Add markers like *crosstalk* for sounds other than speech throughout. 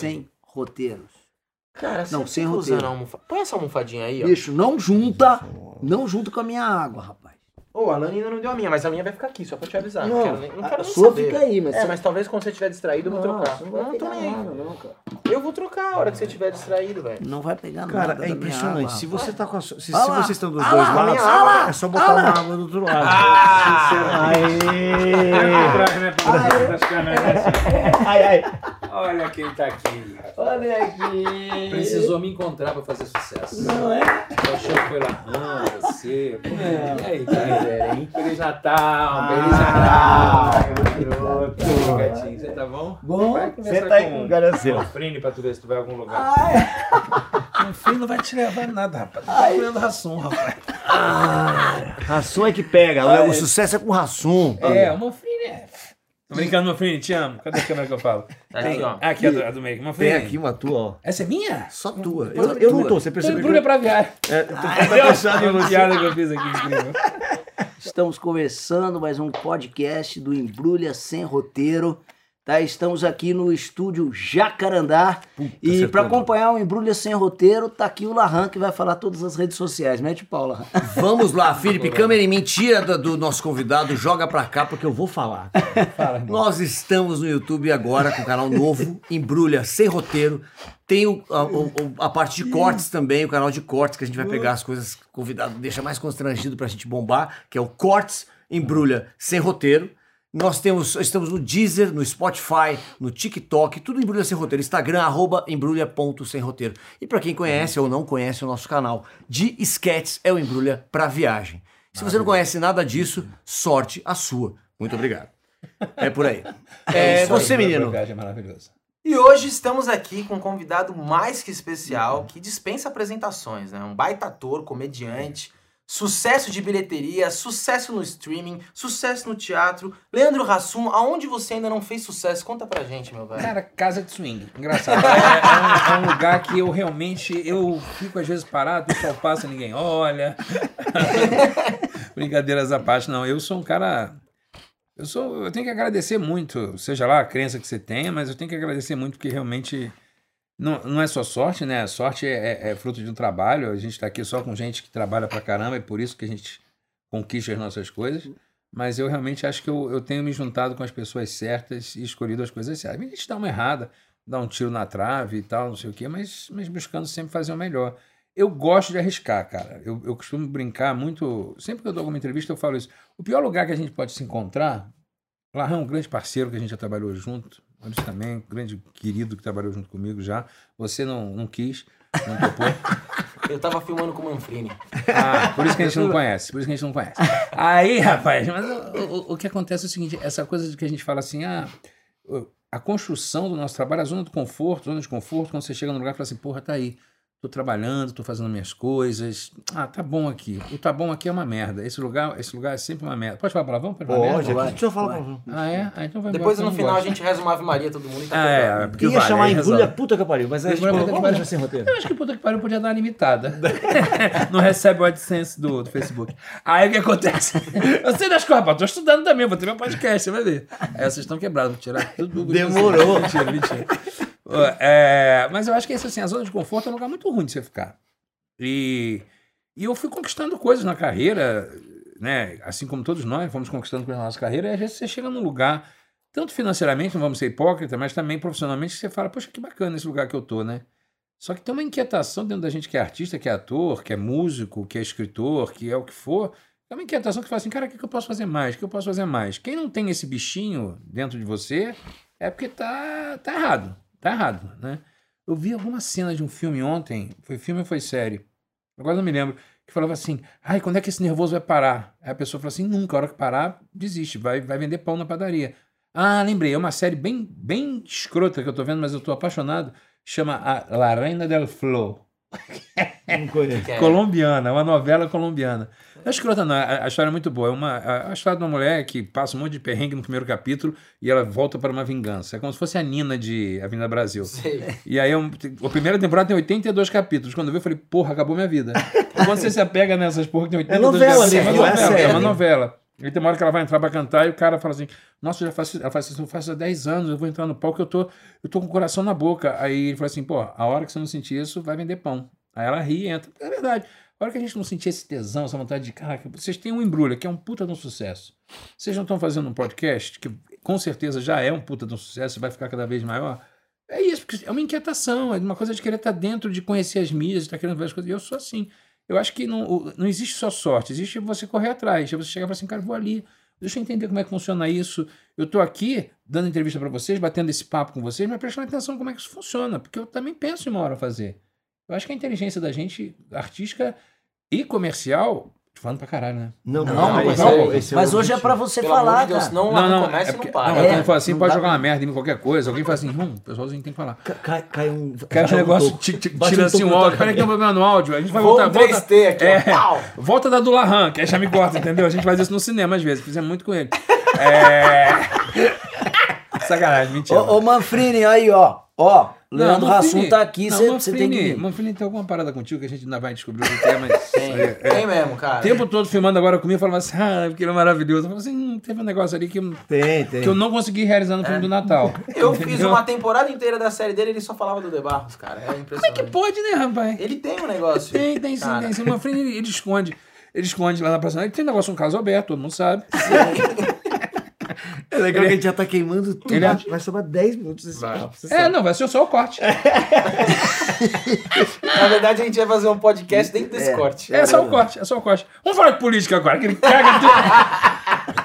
sem roteiros. Cara, Não, sem fica roteiro. almofa- Põe essa almofadinha aí, ó. Bicho, não junta, não junta com a minha água, rapaz. Ô, a Lani ainda não deu a minha, mas a minha vai ficar aqui, só pra te avisar. Não, Não, quero nem, não a quero nem sua saber. fica aí, mas É, você- mas talvez quando você estiver distraído eu vou trocar. Não, não tô pegar nem aí. nada, não, cara. Eu vou trocar a hora que você estiver distraído, velho. Não vai pegar nada. Cara, é impressionante. Se você tá com a sua, se, se lá. vocês estão dos dois lá, lados, água. é só botar uma água do outro lado. Ah! Ai, ai. Olha quem tá aqui. Olha aqui. Precisou me encontrar pra fazer sucesso. Não é? O show foi lá, ah, você. Pô, E aí, cara? Feliz Natal, Feliz Ah, Natal. E aí, gatinho, você tá bom? Bom, você tá aí com com o cara seu. o Frine pra tu ver se tu vai a algum lugar. *laughs* Meu filho não vai te levar nada, rapaz. Tá comendo ração, rapaz. Ração é que pega. O sucesso é com ração. É, o Manfrini é. Tô brincando, Manfrini, te amo. Cadê a câmera que eu falo? Tá aqui, ó. Ah, aqui, a do, a do meio. Tem Manfrini. aqui uma tua, ó. Essa é minha? Só tua. Eu, eu- eu não tô, você Então percebeu? embrulha pra viagem. É, eu tô Uma você. piada que eu fiz aqui, incrível. Estamos começando mais um podcast do Embrulha Sem Roteiro. Tá? Estamos aqui no estúdio Jacarandá. e acertou, para né? acompanhar o Embrulha Sem Roteiro, tá aqui o Larran que vai falar todas as redes sociais. Mete o pau, Larran. *laughs* Vamos lá, Felipe. Câmera em mim, tira do, do nosso convidado, joga pra cá, porque eu vou falar. *laughs* Fala. Nós estamos no YouTube agora com o canal novo, Embrulha Sem Roteiro. Tem o- a, o- a parte de cortes também, o canal de cortes, que a gente vai pegar as coisas que o convidado deixa mais constrangido pra gente bombar, que é o Cortes Embrulha Sem Roteiro. Nós temos, estamos no Deezer, no Spotify, no TikTok, tudo Embrulha Sem Roteiro. Instagram, arroba embrulha.sem roteiro. E pra quem conhece ou não conhece o nosso canal de sketches, é o Embrulha pra Viagem. Se você não conhece nada disso, sorte a sua. Muito obrigado. É por aí. *laughs* É, isso aí, você, menino. viagem é maravilhoso. E hoje estamos aqui com um convidado mais que especial, que dispensa apresentações, né? Um baita ator, comediante, sucesso de bilheteria, sucesso no streaming, sucesso no teatro. Leandro Hassum, aonde você ainda não fez sucesso? Conta pra gente, meu velho. Cara, casa de swing. Engraçado. É, é um, é um lugar que eu realmente eu fico às vezes parado, o passa ninguém olha. *laughs* Brincadeiras à parte, não. Eu sou um cara. Eu sou. Eu tenho que agradecer muito, seja lá a crença que você tenha, mas eu tenho que agradecer muito porque realmente. Não, não é só sorte, né? Sorte é, é- é fruto de um trabalho. A gente tá aqui só com gente que trabalha pra caramba, é por isso que a gente conquista as nossas coisas. Mas eu realmente acho que eu, eu tenho me juntado com as pessoas certas e escolhido as coisas certas. A gente dá uma errada, dá um tiro na trave e tal, não sei o quê, mas, mas buscando sempre fazer o melhor. Eu gosto de arriscar, cara. Eu, eu costumo brincar muito. Sempre que eu dou alguma entrevista, eu falo isso. O pior lugar que a gente pode se encontrar. Larran é um grande parceiro que a gente já trabalhou junto. Maurício também, grande querido que trabalhou junto comigo já. Você não, não quis, não topou. *laughs* Eu tava filmando com o Manfrini. Ah, por isso que a gente não conhece, por isso que a gente não conhece. Aí, rapaz, mas o, o- o que acontece é o seguinte, essa coisa de que a gente fala assim, ah, a construção do nosso trabalho, a zona do conforto, zona de conforto, quando você chega no lugar e fala assim, porra, tá aí, tô trabalhando, tô fazendo minhas coisas, ah, tá bom aqui. O tá bom aqui é uma merda, esse lugar, esse lugar é sempre uma merda. Pode falar palavrão? Pode falar merda? Pode, vai, aqui deixa eu falar vai. pra Ah, é? Ah, então vai Depois embora, no final a gosto. gente reza uma Ave Maria, todo mundo. e tá Ah, é, porque Ia vale, chamar aí embrulha resolve. puta que pariu, mas a gente vamos, vamos sem roteiro. Eu acho que puta que pariu podia dar uma limitada. *laughs* não recebe o AdSense do, do Facebook. Aí o que acontece? *laughs* Eu sei das coisas, rapaz. Tô estudando também, vou ter meu podcast, você vai ver. Aí vocês estão quebrados, vou tirar tudo. do- Demorou. Mentira, mentira. É, mas eu acho que isso, assim, a zona de conforto é um lugar muito ruim de você ficar. E, e eu fui conquistando coisas na carreira, né? Assim como todos nós fomos conquistando coisas na nossa carreira, e às vezes você chega num lugar, tanto financeiramente, não vamos ser hipócritas, mas também profissionalmente, que você fala, poxa, que bacana esse lugar que eu tô, né? Só que tem uma inquietação dentro da gente que é artista, que é ator, que é músico, que é escritor, que é o que for. É uma inquietação que fala assim, cara, o que eu posso fazer mais? O que eu posso fazer mais? Quem não tem esse bichinho dentro de você é porque tá, tá errado. Tá errado, né? Eu vi alguma cena de um filme ontem, foi filme ou foi série? Agora não me lembro. Que falava assim, ai, quando é que esse nervoso vai parar? Aí a pessoa falou assim, nunca, a hora que parar, desiste, vai, vai vender pão na padaria. Ah, lembrei, é uma série bem, bem escrota que eu tô vendo, mas eu tô apaixonado. Chama a La Reina del Flow. Não conheço. Que é- Colombiana, uma novela colombiana. Não é escrota, não. A, a história é muito boa. É uma, a, a história de uma mulher que passa um monte de perrengue no primeiro capítulo e ela volta para uma vingança. É como se fosse a Nina de Avenida Brasil. Sei. E aí, eu- a primeira temporada tem 82 capítulos. Quando eu vi, eu falei, porra, acabou minha vida. Quando você se apega nessas porra que tem 82 novela, capítulos, né? é uma Não é novela. É série. uma novela. Aí tem uma hora que ela vai entrar pra cantar e o cara fala assim: Nossa, eu já faço, ela faz isso, eu faço há 10 anos, eu vou entrar no palco, eu tô, eu tô com o coração na boca. Aí ele fala assim: Pô, a hora que você não sentir isso, vai vender pão. Aí ela ri e entra. É verdade. A hora que a gente não sentir esse tesão, essa vontade de, caraca, vocês têm um embrulho, que é um puta de um sucesso. Vocês não estão fazendo um podcast, que com certeza já é um puta de um sucesso, vai ficar cada vez maior. É isso, porque é uma inquietação, é uma coisa de querer estar dentro, de conhecer as mídias, estar querendo ver as coisas. E eu sou assim. Eu acho que não, não existe só sorte, existe você correr atrás. Você chegar e falar assim, cara, vou ali, deixa eu entender como é que funciona isso. Eu tô aqui dando entrevista para vocês, batendo esse papo com vocês, mas prestando atenção como é que isso funciona, porque eu também penso em uma hora fazer. Eu acho que a inteligência da gente, artística e comercial, tô falando pra caralho, né? Não, Não, não, mas não, é é o Mas hoje é pra você Pelo falar, de Deus, cara. senão lá no comércio é não porque- para. não, É, quando fala assim, não pode dá- jogar uma merda em qualquer coisa. Alguém fala assim, hum, o pessoalzinho tem que falar. Ca- Cai, cai um. Cai um cai um negócio, tira um assim na áudio. Peraí que tem um problema no áudio. A gente vai voltar. um 3T aqui, é, volta da do Lahan, que aí já me corta, entendeu? A gente faz isso no cinema às vezes. Fizemos muito com ele. É... *laughs* Sacanagem, mentira. Ô, ô Manfrini, aí, ó. Ó, Não, Leandro Rassum tá aqui, você tem que. Manfrini tem alguma parada contigo que a gente ainda vai descobrir o que é, mas. *laughs* Tem, é, é. tem mesmo, cara. O tempo todo filmando agora comigo, falando assim, ah, porque ele é maravilhoso. Eu falei assim, hum, teve um negócio ali que, eu- Tem, tem. que eu não consegui realizar no filme do Natal. *laughs* Eu fiz uma temporada inteira da série dele e ele só falava do De Barros, cara. É impressionante. Que pode, né, rapaz? Ele tem um negócio. Tem, tem sim, cara. tem sim. O Manfrini, ele, ele esconde. Ele esconde lá na personagem. Ele tem negócio, um caso aberto, todo mundo sabe. É *laughs* legal que a gente já tá queimando tudo. Ele é- Vai sobrar 10 minutos desse Vai. papo. É, sabe. não, vai ser só o corte. *laughs* Na verdade, a gente vai fazer um podcast dentro desse corte. É só o corte, é só o corte. Vamos falar de política agora, que ele caga tudo. *laughs*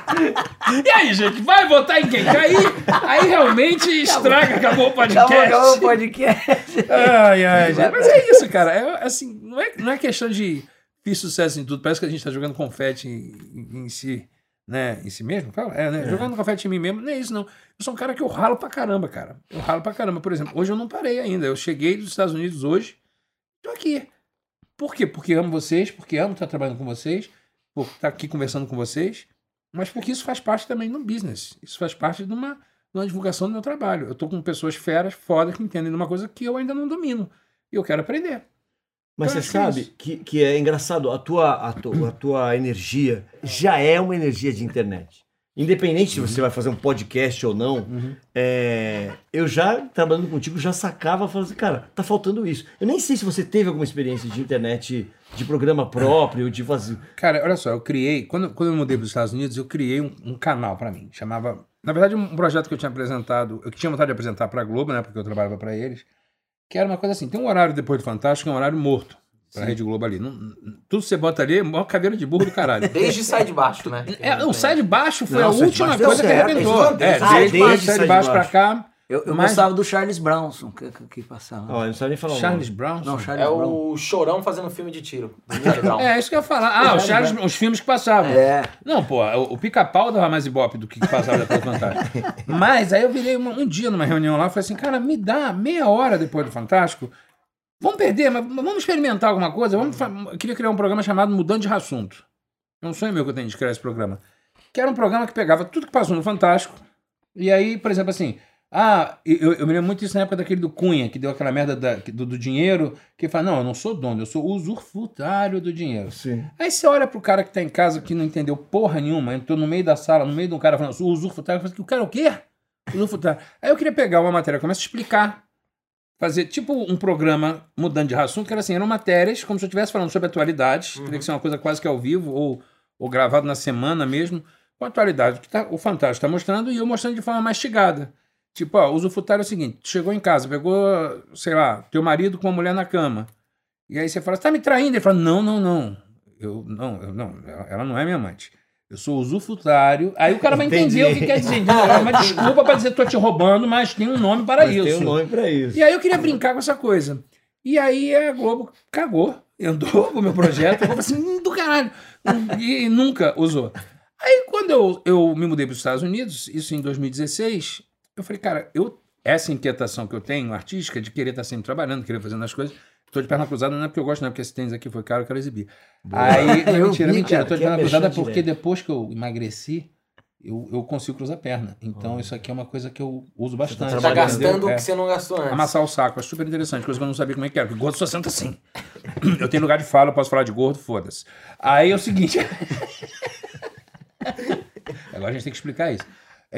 E aí, gente, vai votar em quem? Que Aí, aí realmente estraga, acabou o podcast. Acabou, acabou o podcast. Ai, ai, gente. Mas é isso, cara. É, assim, não é, não é questão de fiz sucesso em tudo. Parece que a gente tá jogando confete em, em- em si, né? Em si mesmo? Fala? É, né? Jogando confete em mim mesmo. Não é isso, não. Eu sou um cara que eu ralo pra caramba, cara. Eu ralo pra caramba. Por exemplo, hoje eu não parei ainda. Eu cheguei dos Estados Unidos hoje. Tô aqui. Por quê? Porque amo vocês, porque amo estar trabalhando com vocês, por estar aqui conversando com vocês, mas porque isso faz parte também do business. Isso faz parte de uma, de uma divulgação do meu trabalho. Eu tô com pessoas feras, fodas, que entendem de uma coisa que eu ainda não domino. E eu quero aprender. Mas você é sabe que, que é engraçado, a tua, a, tua, a tua energia já é uma energia de internet. Independente se você vai fazer um podcast ou não, é, eu já, trabalhando contigo, já sacava, falando assim, cara, tá faltando isso. Eu nem sei se você teve alguma experiência de internet, de programa próprio, de fazer... Cara, olha só, eu criei, quando, quando eu mudei para os Estados Unidos, eu criei um, um canal para mim. Chamava, na verdade, um projeto que eu tinha apresentado, eu tinha vontade de apresentar para a Globo, né, porque eu trabalhava para eles, que era uma coisa assim: tem um horário depois do Fantástico, é um horário morto para a Rede Globo ali. Não, tudo que você bota ali é maior caveira de burro do caralho. *laughs* Desde sai de baixo, né? É, o Sai de Baixo foi Não, a última Baixo coisa que arrebentou. É, desde, Ah, desde Sai de Baixo para cá. Eu, eu Mas- gostava do Charles Bronson que, que, que passava. Ó, eu não sabe nem falar Charles nome. Brown. Não, Charles É Bronson. o Chorão fazendo filme de tiro. *laughs* Brown. É, isso que eu ia falar. Ah, os, Charles, os filmes que passavam. É. Não, pô, o, o pica-pau dava mais ibope do que passava depois do Fantástico. *laughs* Mas aí eu virei uma- um dia numa reunião lá e falei assim, cara, me dá meia hora depois do Fantástico. Vamos perder, mas vamos experimentar alguma coisa. Vamos eu queria criar um programa chamado Mudando de Assunto. É um sonho meu que eu tenho de criar esse programa. Que era um programa que pegava tudo que passou no Fantástico. E aí, por exemplo, assim. Ah, eu, eu me lembro muito disso na época daquele do Cunha, que deu aquela merda da- do, do dinheiro, que fala, não, eu não sou dono, eu sou usufrutário do dinheiro. Sim. Aí você olha pro cara que tá em casa que não entendeu porra nenhuma, entrou no meio da sala, no meio de um cara falando, sou usufrutário, fala assim, o cara é o quê? Usufrutário. Aí eu queria pegar uma matéria, começa a explicar, fazer tipo um programa mudando de assunto, que era assim, eram matérias, como se eu estivesse falando sobre atualidades, teria que ser uma coisa quase que ao vivo, ou, ou gravado na semana mesmo, com a atualidade que tá, o Fantástico está mostrando e eu mostrando de forma mastigada. Tipo, ó, usufrutário é o seguinte: chegou em casa, pegou, sei lá, teu marido com uma mulher na cama. E aí você fala, você tá me traindo? Ele fala, não, não, não. Eu não, eu não, ela- não é minha amante. Eu sou usufrutário. Aí o cara vai Entendi. entender o que quer dizer. É uma *laughs* desculpa pra dizer tô te roubando, mas tem um nome para Mas isso. tem um nome pra isso. E aí eu queria brincar com essa coisa. E aí a Globo cagou, andou com o meu projeto, falei assim, "Hum, do caralho. E, nunca usou. Aí quando eu, eu me mudei para os Estados Unidos, isso em 2016, eu falei, cara, eu, essa inquietação que eu tenho, artística, de querer estar sempre trabalhando, querer fazendo as coisas, tô de perna cruzada, não é porque eu gosto, não, é porque esse tênis aqui foi caro, eu quero exibir. Aí, *laughs* não, Eu mentira, vi, mentira, cara, eu tô de perna cruzada porque depois que eu emagreci, eu, eu consigo cruzar a perna. Então isso aqui é uma coisa que eu uso bastante. Tá trabalhando, gastando o É. que você não gastou antes. Amassar o saco, é super interessante, coisa que eu não sabia como é que era, porque gordo só senta assim. *clears throat* Eu tenho lugar de fala, eu posso falar de gordo, foda-se. Aí é o seguinte. *laughs* Agora a gente tem que explicar isso.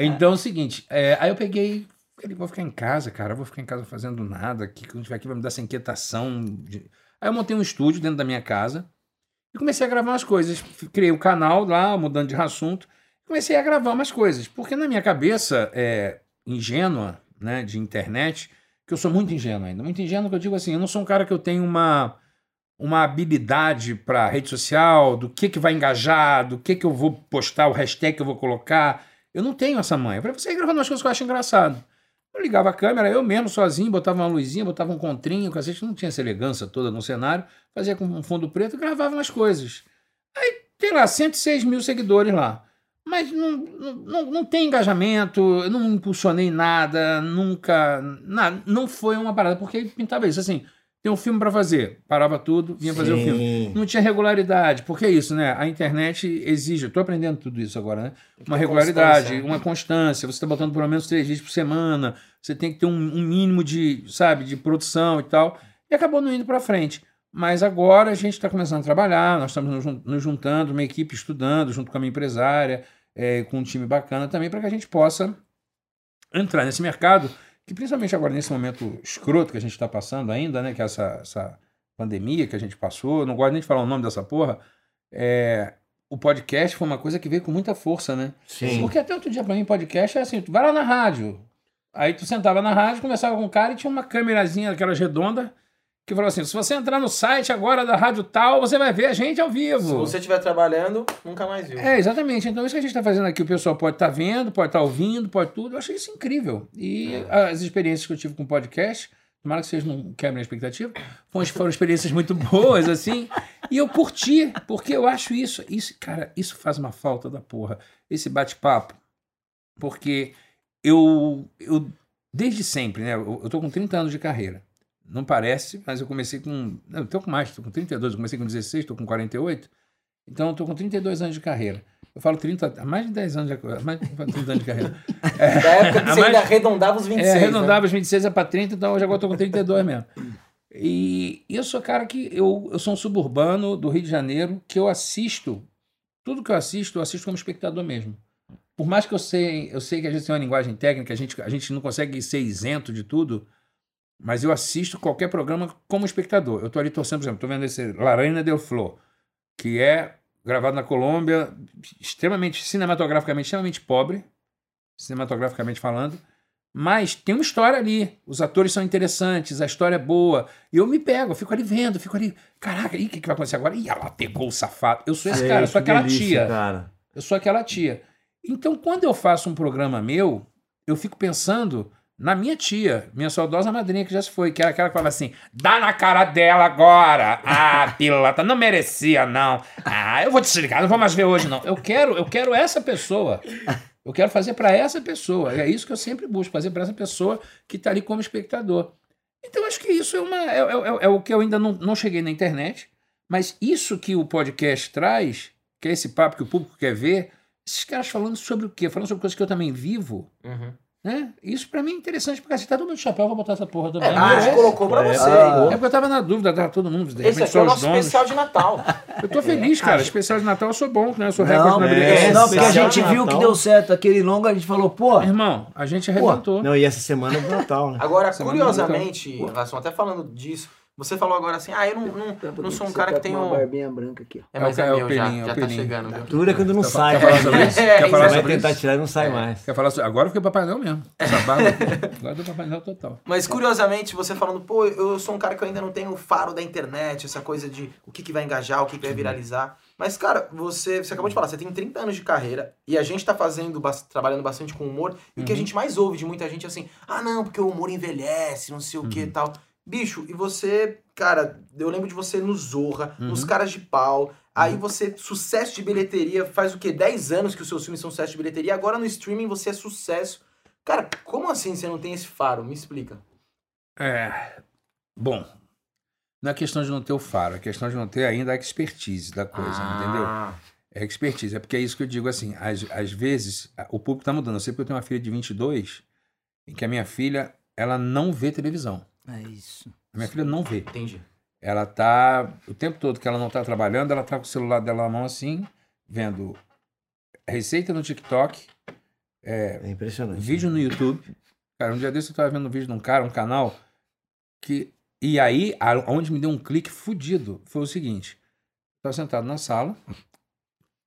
Então é o seguinte, é, aí eu peguei, falei, vou ficar em casa, cara, vou ficar em casa fazendo nada, que quando tiver aqui vai me dar essa inquietação. de- Aí eu montei um estúdio dentro da minha casa e comecei a gravar umas coisas. Criei um canal lá, mudando de assunto, comecei a gravar umas coisas, porque na minha cabeça é, ingênua, né, de internet, que eu sou muito ingênuo ainda, muito ingênuo que eu digo assim, eu não sou um cara que eu tenho uma uma habilidade para rede social, do que que vai engajar, do que que eu vou postar, o hashtag que eu vou colocar. Eu não tenho essa manha. Eu falei, você gravando umas coisas que eu acho engraçado. Eu ligava a câmera, eu mesmo sozinho, botava uma luzinha, botava um contrinho, cacete, não tinha essa elegância toda no cenário, fazia com um fundo preto e gravava umas coisas. Aí tem lá 106 mil seguidores lá. Mas não, não, não, não tem engajamento, eu não impulsionei nada, nunca. Nada, não foi uma parada, porque pintava isso assim. Tem um filme para fazer, parava tudo, vinha fazer o filme. Sim. Não tinha regularidade, porque é isso, né? A internet exige, eu tô aprendendo tudo isso agora, né? Uma regularidade, constância. uma constância, você está botando pelo menos três vídeos por semana, você tem que ter um, um mínimo de, sabe, de produção e tal. E acabou não indo para frente. Mas agora a gente está começando a trabalhar, nós estamos nos jun- nos juntando, uma equipe estudando, junto com a minha empresária, eh, com um time bacana também, para que a gente possa entrar nesse mercado, que principalmente agora nesse momento escroto que a gente está passando ainda, né? Que é essa, essa pandemia que a gente passou, não gosto nem de falar o nome dessa porra, é, o podcast foi uma coisa que veio com muita força, né? Sim. Porque até outro dia pra mim podcast é assim, tu vai lá na rádio, aí tu sentava na rádio, conversava com o cara e tinha uma câmerazinha, aquelas redonda, que falou assim, se você entrar no site agora da rádio tal, você vai ver a gente ao vivo. Se você estiver trabalhando, nunca mais viu. É, exatamente. Então, isso que a gente está fazendo aqui, o pessoal pode estar vendo, pode estar ouvindo, pode tudo. Eu achei isso incrível. E as experiências que eu tive com podcast, tomara que vocês não quebrem a expectativa, foram, foram experiências muito boas, assim. E eu curti, porque eu acho isso, isso, cara, isso faz uma falta da porra. Esse bate-papo. Porque eu, eu, desde sempre, né? Eu, eu tô com 30 anos de carreira. Não parece, mas eu comecei com. Não, eu tô com mais, tô com 32, eu comecei com 16, tô com 48. Então, eu tô com 32 anos de carreira. Eu falo 30, há mais de 10 anos de, mais de 30 anos de carreira. *laughs* Da época que você mais- ainda arredondava os 26. É, né? arredondava os 26 é para 30, então hoje agora tô com 32 mesmo. E eu sou cara que eu, eu sou um suburbano do Rio de Janeiro que eu assisto, tudo que eu assisto, eu assisto como espectador mesmo. Por mais que eu sei, eu sei que a gente tem uma linguagem técnica, a gente, a gente não consegue ser isento de tudo, mas eu assisto qualquer programa como espectador. Eu tô ali torcendo, por exemplo, tô vendo esse Larena del Flor, que é gravado na Colômbia, extremamente, cinematograficamente, extremamente pobre, cinematograficamente falando, mas tem uma história ali. Os atores são interessantes, a história é boa. E eu me pego, eu fico ali vendo, fico ali, caraca, e o que, que vai acontecer agora? Ih, ela pegou o safado. Eu sou esse Sei, cara, eu sou que aquela delícia, tia. Cara. Eu sou aquela tia. Então, quando eu faço um programa meu, eu fico pensando na minha tia, minha saudosa madrinha que já se foi, que era aquela que falava assim: dá na cara dela agora. Ah, *laughs* pilota, não merecia, não. Ah, eu vou desligar, não vou mais ver hoje, não. Eu quero, eu quero essa pessoa. Eu quero fazer para essa pessoa. É isso que eu sempre busco, fazer para essa pessoa que está ali como espectador. Então, acho que isso é, uma, é, é- é o que eu ainda não, não cheguei na internet, mas isso que o podcast traz, que é esse papo que o público quer ver, esses caras falando sobre o quê? Falando sobre coisas que eu também vivo, Uhum. Né? Isso pra mim é interessante, porque assim, tá todo mundo de chapéu, eu vou botar essa porra também. É, a gente É, colocou pra É, você. ah, é porque eu tava na dúvida, tava todo mundo, de Esse aqui é o os nosso donos. especial de Natal. *laughs* Eu tô feliz, cara. Especial de Natal eu sou bom, né? Eu sou Não, recorde na é, é, não, porque a gente viu que deu certo aquele longo, a gente falou, pô, Irmão, a gente arrebentou. Não, e essa semana é do Natal, né? Agora, Semana curiosamente, Rasson, até falando disso, você falou agora assim, ah, eu não, não, não sou um cara que tem uma um... barbinha branca aqui. ó. É, mas É é, o meu já, é o já tá chegando, viu? Dura quando não sai. Quer falar sobre isso? É, Quer falar sobre tentar tirar e não sai mais. Quer falar sobre... Agora eu fiquei Papai Noel mesmo. *laughs* Essa barba. Agora do Papai Noel total. Mas curiosamente, você falando, pô, eu sou um cara que eu ainda não tenho o faro da internet, essa coisa de o que, que vai engajar, o que, que vai viralizar. Mas, cara, você, você acabou de falar, você tem 30 anos de carreira e a gente tá fazendo, trabalhando bastante com humor. E o que a gente mais ouve de muita gente é assim, ah, não, porque o humor envelhece, não sei o que e tal. Bicho, e você, cara, eu lembro de você no Zorra, nos Caras de Pau. Aí você, sucesso de bilheteria, faz o quê? 10 anos que os seus filmes são sucesso de bilheteria. Agora no streaming você é sucesso. Cara, como assim você não tem esse faro? Me explica. É. Bom. Não é questão de não ter o faro, é questão de não ter ainda a expertise da coisa, entendeu? Ah. É expertise. É porque é isso que eu digo assim. Às, às vezes, o público tá mudando. Eu sei porque eu tenho uma filha de 22, em que a minha filha, ela não vê televisão. É isso. A minha filha não vê. Entendi. Ela tá. O tempo todo que ela não tá trabalhando, ela tá com o celular dela na mão assim, vendo receita no TikTok, É impressionante. vídeo no YouTube. Cara, um dia desse eu tava vendo um vídeo de um cara, um canal, que. E aí, a- onde me deu um clique fudido foi o seguinte: eu tava sentado na sala,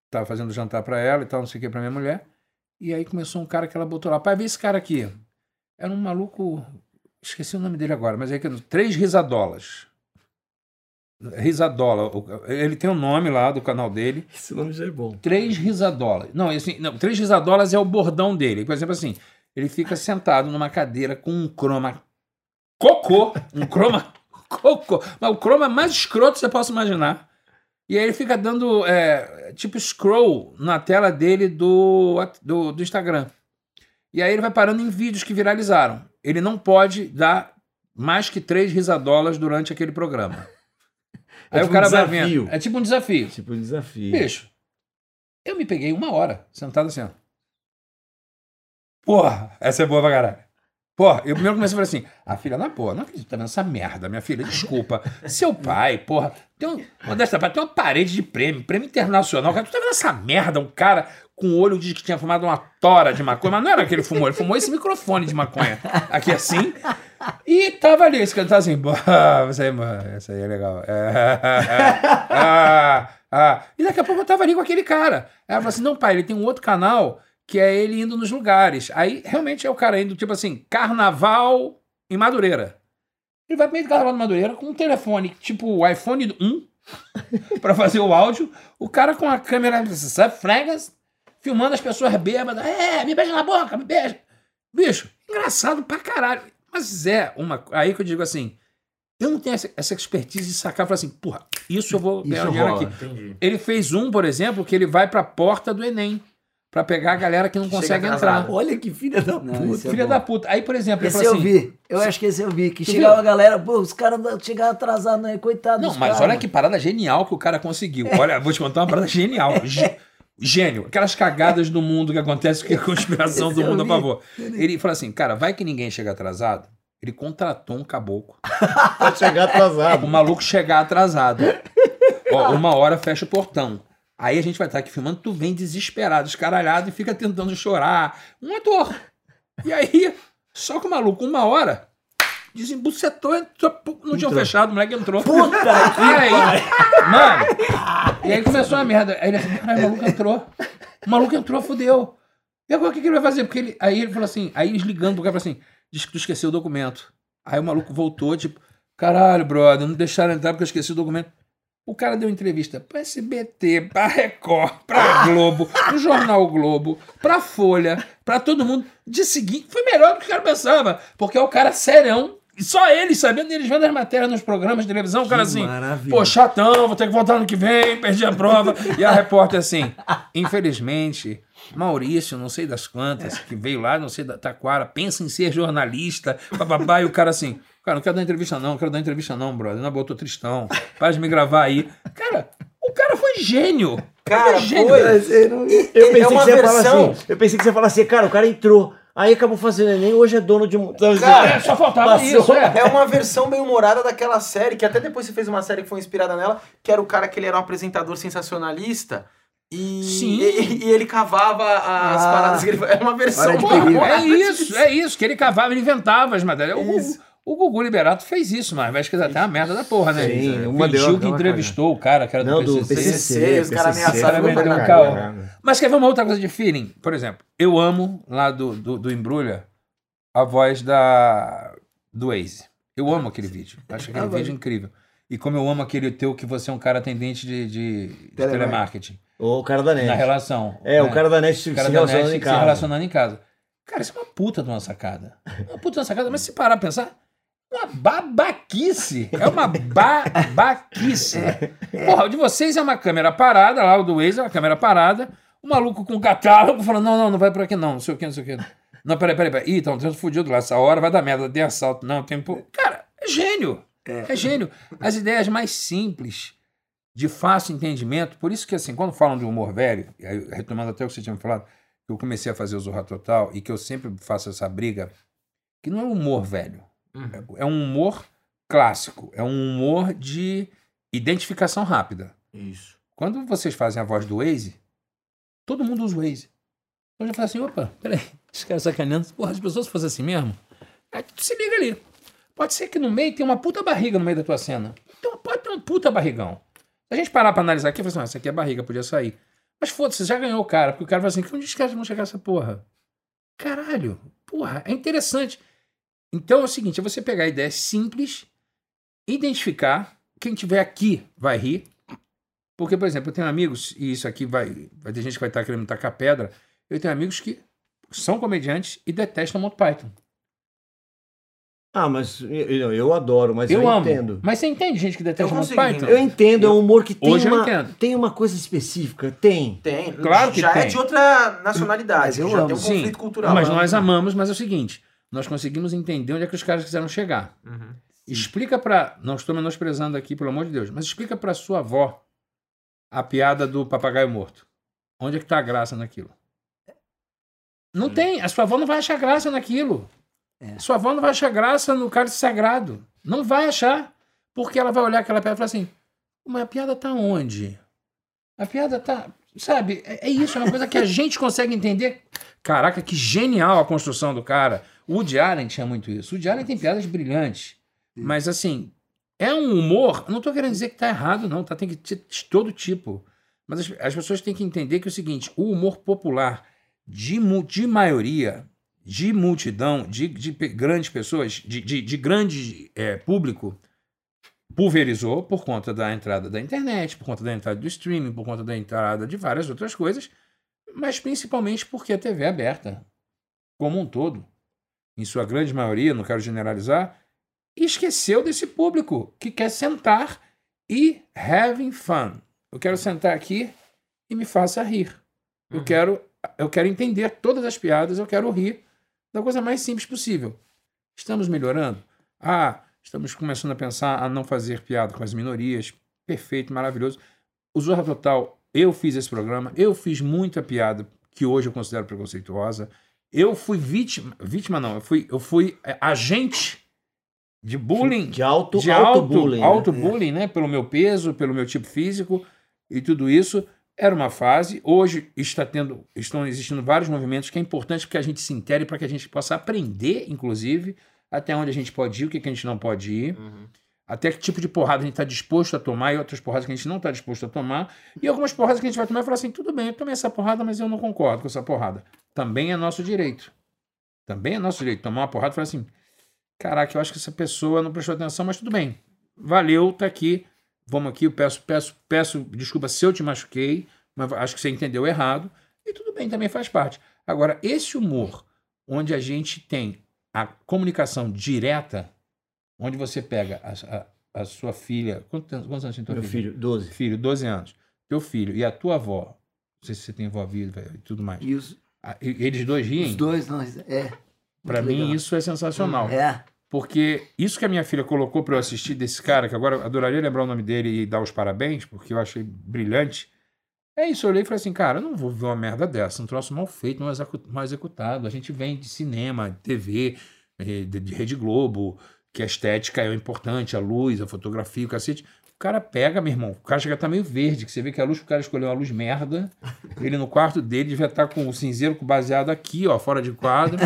tava fazendo jantar pra ela e tal, não sei o que, pra minha mulher. E aí começou um cara que ela botou lá, pai, vê esse cara aqui. Era um maluco. Esqueci o nome dele agora, mas é que três risadolas. Risadola. Ele tem o nome lá do canal dele. Esse nome já é bom. Três risadolas. Não, assim, não, três risadolas é o bordão dele. Por exemplo, assim, ele fica sentado numa cadeira com um croma cocô, um croma *laughs* cocô, mas o croma mais escroto que você possa imaginar. E aí ele fica dando, é, tipo, scroll na tela dele do, do, do Instagram. E aí ele vai parando em vídeos que viralizaram. Ele não pode dar mais que três risadolas durante aquele programa. *laughs* É Aí tipo o cara um vai desafio. vendo. É tipo um desafio. Tipo um desafio. Bicho, eu me peguei uma hora sentado assim, ó. Porra, essa é boa pra caralho. Porra, eu primeiro comecei a falar assim: a filha, na porra, não acredito que tá vendo essa merda, minha filha, desculpa. Seu pai, porra, tem um. Modesta parte, tem uma parede de prêmio, prêmio internacional. Cara, tu tá vendo essa merda? Um cara com o olho diz que tinha fumado uma tora de maconha, mas não era aquele fumou, ele fumou esse microfone de maconha. Aqui assim. E tava ali, esse cara tava assim, "Bah, essa aí, essa aí é legal. *laughs* Ah, ah. E daqui a pouco eu tava ali com aquele cara. Ela falou assim: não, pai, ele tem um outro canal que é ele indo nos lugares. Aí realmente é o cara indo, tipo assim, carnaval em Madureira. Ele vai pro meio do carnaval de Madureira com um telefone, tipo o iPhone 1, pra fazer o áudio. O cara com a câmera, sabe, fregas, filmando as pessoas bêbadas. É, me beija na boca, me beija. Bicho, engraçado pra caralho. Mas é uma. Aí que eu digo assim. Eu não tenho essa, essa expertise de sacar e falar assim, porra, isso eu vou ganhar Isso dinheiro rola. aqui. Entendi. Ele fez um, por exemplo, que ele vai pra porta do Enem. Pra pegar a galera que não Chega consegue entrar. Olha que filha da Não, puta. esse é Filha bom. da puta. Aí, por exemplo, ele Esse falou eu assim. vi. Eu acho que esse eu vi. Que chegava viu? a galera, pô, os caras chegaram atrasados, né? Coitado Não, mas caras. olha que parada genial que o cara conseguiu. Olha, vou te contar uma parada genial. *laughs* Gê- Gênio. Aquelas cagadas do mundo que acontece com a conspiração do mundo a favor. Ele falou assim, cara, vai que ninguém chega atrasado. Ele contratou um caboclo. *laughs* Pode chegar atrasado. O maluco chegar atrasado. Ó, uma hora fecha o portão. Aí a gente vai estar aqui filmando, tu vem desesperado, escaralhado e fica tentando chorar. Um ator. E aí, só que o maluco, uma hora, desembucetou, entrou, não tinha Entrou. fechado, o moleque entrou. Puta *laughs* que E aí, mano, e aí começou a merda. Aí ele assim, caralho, o maluco entrou. O maluco entrou, fudeu. E agora o que, que ele vai fazer? Porque ele, aí ele falou assim, aí eles ligando pro cara falou assim, diz que tu esqueceu o documento. Aí o maluco voltou, tipo, caralho, brother, não deixaram entrar porque eu esqueci o documento. O cara deu entrevista pra SBT, pra Record, pra Globo, pro Jornal Globo, pra Folha, pra todo mundo. Dia seguinte, foi melhor do que o cara pensava, porque é o cara serão, e só eles sabendo, eles vendo as matérias nos programas de televisão, o cara assim, maravilha. pô, chatão, vou ter que voltar ano que vem, perdi a prova. E a repórter assim, infelizmente, Maurício, não sei das quantas, que veio lá, não sei da Taquara, pensa em ser jornalista, bababá, e o cara assim, cara, não quero dar entrevista não, não quero dar entrevista não, brother, não botou tristão, para de me gravar aí. Cara, o cara foi gênio. Cara, Ele gênio. foi. Ele Eu É pensei, uma que você versão. assim, eu pensei que você ia falar assim, cara, o cara entrou, aí acabou fazendo Enem, hoje é dono de um... Cara, É, só faltava Passou. isso, é. É uma versão bem humorada daquela série, que até depois você fez uma série que foi inspirada nela, que era o cara que ele era um apresentador sensacionalista. E, Sim. e, e ele cavava as Ah. paradas que ele É uma versão É isso, é isso, que ele cavava, ele inventava as matérias. O, Isso. o Gugu Liberato fez isso, mas vai esquecer até uma merda da porra, né? Sim, O uma deu- Gil que entrevistou o cara, que era do Não, do PCC. PCC, os caras ameaçaram um caralho. caô. Mas quer ver uma outra coisa de feeling? Por exemplo, eu amo lá do, do, do Embrulha a voz da do Waze. Eu amo aquele vídeo. Acho aquele Ah, vídeo incrível. E como eu amo aquele teu que você é um cara atendente de, de, de Telemarketing. telemarketing. O cara da Na net. relação. É, né? o cara da net se O cara da relacionando net em se casa. relacionando em casa. Cara, isso é uma puta de uma sacada. Uma puta de uma sacada, mas se parar pra pensar, é uma babaquice. É uma babaquice. Porra, o de vocês é uma câmera parada, lá o do Waze é uma câmera parada, o maluco com catálogo falando, não, não, não vai por aqui não, não sei o que, não sei o que. Não, peraí, peraí, peraí. Ih, estão tendo fudido lá, essa hora vai dar merda, tem assalto. Não, tem... Cara, é gênio. É. gênio. As ideias mais simples, de fácil entendimento, por isso que assim, quando falam de humor velho, retomando até o que você tinha me falado, que eu comecei a fazer o Zorra Total e que eu sempre faço essa briga, que não é humor velho. Uhum. É um humor clássico. É um humor de identificação rápida. Isso. Quando vocês fazem a voz do Waze, todo mundo usa o Waze. Então eu já falei assim, opa, peraí, esse cara sacaneando. Porra, as pessoas fazem assim mesmo? Aí tu se liga ali. Pode ser que no meio tenha uma puta barriga no meio da tua cena. Então pode ter um puta barrigão. Se a gente parar pra analisar aqui, fala assim, ah, essa aqui é barriga, podia sair. Mas foda-se, já ganhou o cara. Porque o cara fala assim, onde os caras vão chegar essa porra? Caralho, porra, é interessante. Então é o seguinte, é você pegar ideias simples, identificar, quem tiver aqui vai rir. Porque, por exemplo, eu tenho amigos, e isso aqui vai, vai ter gente que vai estar querendo tacar pedra, eu tenho amigos que são comediantes e detestam Monty Python. Ah, mas eu, eu adoro, mas eu, eu amo. entendo. Mas você entende gente que detesta Monty Python? Eu entendo, é um humor que tem Hoje eu uma, entendo. tem uma coisa específica. Tem. Tem. Claro que já é tem. de outra nacionalidade. Mas eu já amo. tem um Sim, conflito cultural. Mas nós amamos, mas é o seguinte, nós conseguimos entender onde é que os caras quiseram chegar. Uhum. Explica pra. Não estou menosprezando aqui, pelo amor de Deus, mas explica pra sua avó a piada do papagaio morto. Onde é que tá a graça naquilo? Não tem. A sua avó não vai achar graça naquilo. É. Sua avó não vai achar graça no cálice sagrado. Não vai achar. Porque ela vai olhar aquela piada e falar assim: mas a piada tá onde? A piada tá. Sabe? É, é isso, é uma coisa que a *laughs* gente consegue entender. Caraca, que genial a construção do cara. O Woody Allen tinha muito isso. O Woody Allen tem piadas brilhantes. Mas assim, é um humor. Não tô querendo dizer que tá errado, não. Tá? Tem que ter de todo tipo. Mas as, as pessoas têm que entender que é o seguinte: o humor popular de, de maioria, de multidão, de, de grandes pessoas, de, de, de grande eh, público, pulverizou por conta da entrada da internet, por conta da entrada do streaming, por conta da entrada de várias outras coisas, mas principalmente porque a TV é aberta, como um todo, em sua grande maioria, não quero generalizar, esqueceu desse público que quer sentar e having fun. Eu quero sentar aqui e me faça rir. Eu Uhum. quero eu quero entender todas as piadas, eu quero rir da coisa mais simples possível. Estamos melhorando? Ah, estamos começando a pensar a não fazer piada com as minorias. Perfeito, maravilhoso. O Zorra Total, eu fiz esse programa, eu fiz muita piada que hoje eu considero preconceituosa. Eu fui vítima, vítima não, eu fui, eu fui é, agente de bullying De alto, de alto, alto, bullying. né? alto bullying, né? Pelo meu peso, pelo meu tipo físico e tudo isso. Era uma fase. Hoje está tendo, estão existindo vários movimentos que é importante que a gente se intere para que a gente possa aprender, inclusive, até onde a gente pode ir, o que, que a gente não pode ir, Uhum. Até que tipo de porrada a gente está disposto a tomar e outras porradas que a gente não está disposto a tomar. E algumas porradas que a gente vai tomar e falar assim: tudo bem, eu tomei essa porrada, mas eu não concordo com essa porrada. Também é nosso direito. Também é nosso direito. Tomar uma porrada e falar assim: caraca, eu acho que essa pessoa não prestou atenção, mas tudo bem. Valeu, tá aqui. Vamos aqui, eu peço, peço, peço desculpa se eu te machuquei, mas acho que você entendeu errado. E tudo bem, também faz parte. Agora, esse humor, onde a gente tem a comunicação direta, onde você pega a, a, a sua filha. Quantos, anos- quantos anos tem tua Meu filha? filho, 12. Filho, 12 anos. Teu filho e a tua avó. Não sei se você tem avó viva e tudo mais. E os, Ah, e- Eles dois os riem. dois, nós. É. Muito mim, legal. isso é sensacional. É. Porque isso que a minha filha colocou para eu assistir desse cara, que agora eu adoraria lembrar o nome dele e dar os parabéns, porque eu achei brilhante. É isso, eu olhei e falei assim, cara, eu não vou ver uma merda dessa, um troço mal feito, mal execu- mal executado. A gente vem de cinema, TV, eh, de, de Rede Globo, que a estética é importante, a luz, a fotografia, o cacete. O cara pega, meu irmão, o cara chega a estar meio verde, que você vê que a luz que o cara escolheu é uma luz merda. *laughs* Ele no quarto dele devia estar com o cinzeiro baseado aqui, ó, fora de quadro.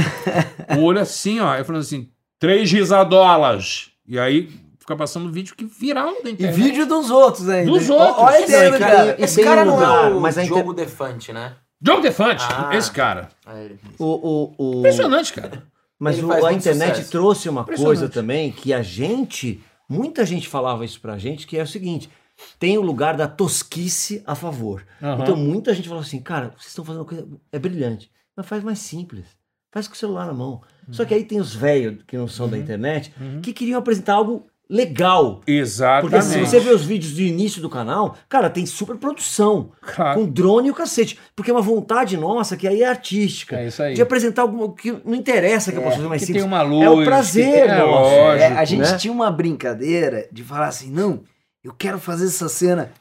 o olho assim, ó, eu falando assim, três risadolas. E aí fica passando vídeo que viral da E internet. vídeo dos outros ainda. Dos outros. Olha e do cara, e Esse cara não lugar, é o mas inter- Diogo Defante, né? Diogo Defante, Ah. esse cara. É. O, o, o... Impressionante, cara. Mas o- a internet sucesso. trouxe uma coisa também que a gente, muita gente falava isso pra gente, que é o seguinte: tem o lugar da tosquice a favor. Aham. Então muita gente falou assim, cara, vocês estão fazendo uma coisa, é brilhante, mas faz mais simples. Faz com o celular na mão. Só que aí tem os velhos que não são da internet que queriam apresentar algo legal. Exatamente. Porque se você vê os vídeos do início do canal, cara, tem super produção. Claro. Com drone e o cacete. Porque é uma vontade nossa que aí é artística. É isso aí. De apresentar algo que não interessa que eu possa fazer mais que simples. tem uma luz. É o prazer, que tem- é, nosso. lógico. É, a gente né? tinha uma brincadeira de falar assim, não, eu quero fazer essa cena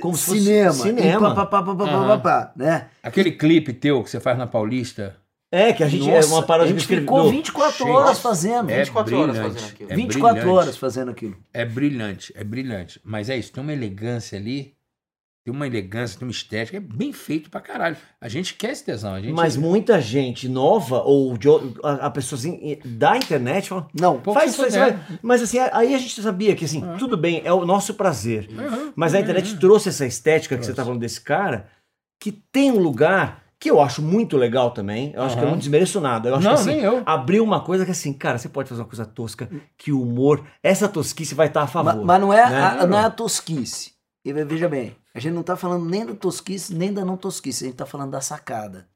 Como cinema, cinema. e pá, pá, pá, pá, pá, pá, né? Aquele clipe teu que você faz na Paulista. É, que a gente Nossa, é uma paródia a gente ficou 24 Gente, horas fazendo. É 24 horas fazendo aquilo. É 24 brilhante. horas fazendo aquilo. É brilhante, é brilhante. Mas é isso, tem uma elegância ali tem uma elegância, tem uma estética, é bem feito pra caralho. A gente quer esse tesão. A gente... Mas muita gente nova, ou de, a, a pessoas in- da internet, fala, Não, Pouco faz, faz. Mas assim, aí a gente sabia que assim, tudo bem, é o nosso prazer. Uhum, Mas a uhum. internet trouxe essa estética que você tá falando desse cara, que tem um lugar que eu acho muito legal também. Eu acho que eu não desmereço nada. Eu acho Não, que assim, eu. abriu uma coisa que assim, cara, você pode fazer uma coisa tosca, que o humor, essa tosquice vai estar a favor. Ma- Mas não é, né? a, não é a tosquice. E veja bem, a gente não tá falando nem da tosquice, nem da não tosquice, a gente tá falando da sacada.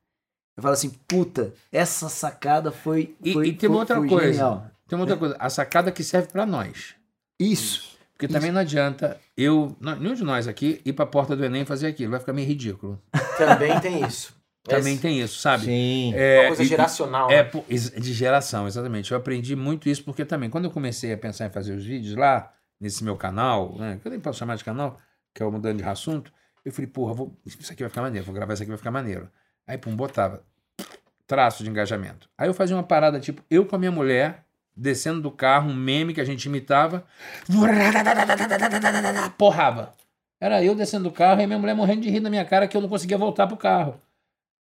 Eu falo assim, puta, essa sacada foi. E, foi e tem uma outra coisa. genial. Tem uma outra coisa. A sacada que serve pra nós. Isso. Porque também não adianta eu, nenhum de nós aqui, ir pra porta do Enem e fazer aquilo. Vai ficar meio ridículo. Também tem isso. Também Esse- tem isso, sabe? Sim. É, Uma coisa e- geracional. É, né? de geração, exatamente. Eu aprendi muito isso porque também, quando eu comecei a pensar em fazer os vídeos lá, nesse meu canal, né, que eu nem posso chamar de canal, que é o Mudando de Assunto, eu falei, porra, vou, isso aqui vai ficar maneiro, vou gravar isso aqui vai ficar maneiro. Aí, pum, botava traço de engajamento. Aí eu fazia uma parada tipo, eu com a minha mulher, descendo do carro, um meme que a gente imitava, porrava. Era eu descendo do carro e minha mulher morrendo de rir na minha cara que eu não conseguia voltar pro carro.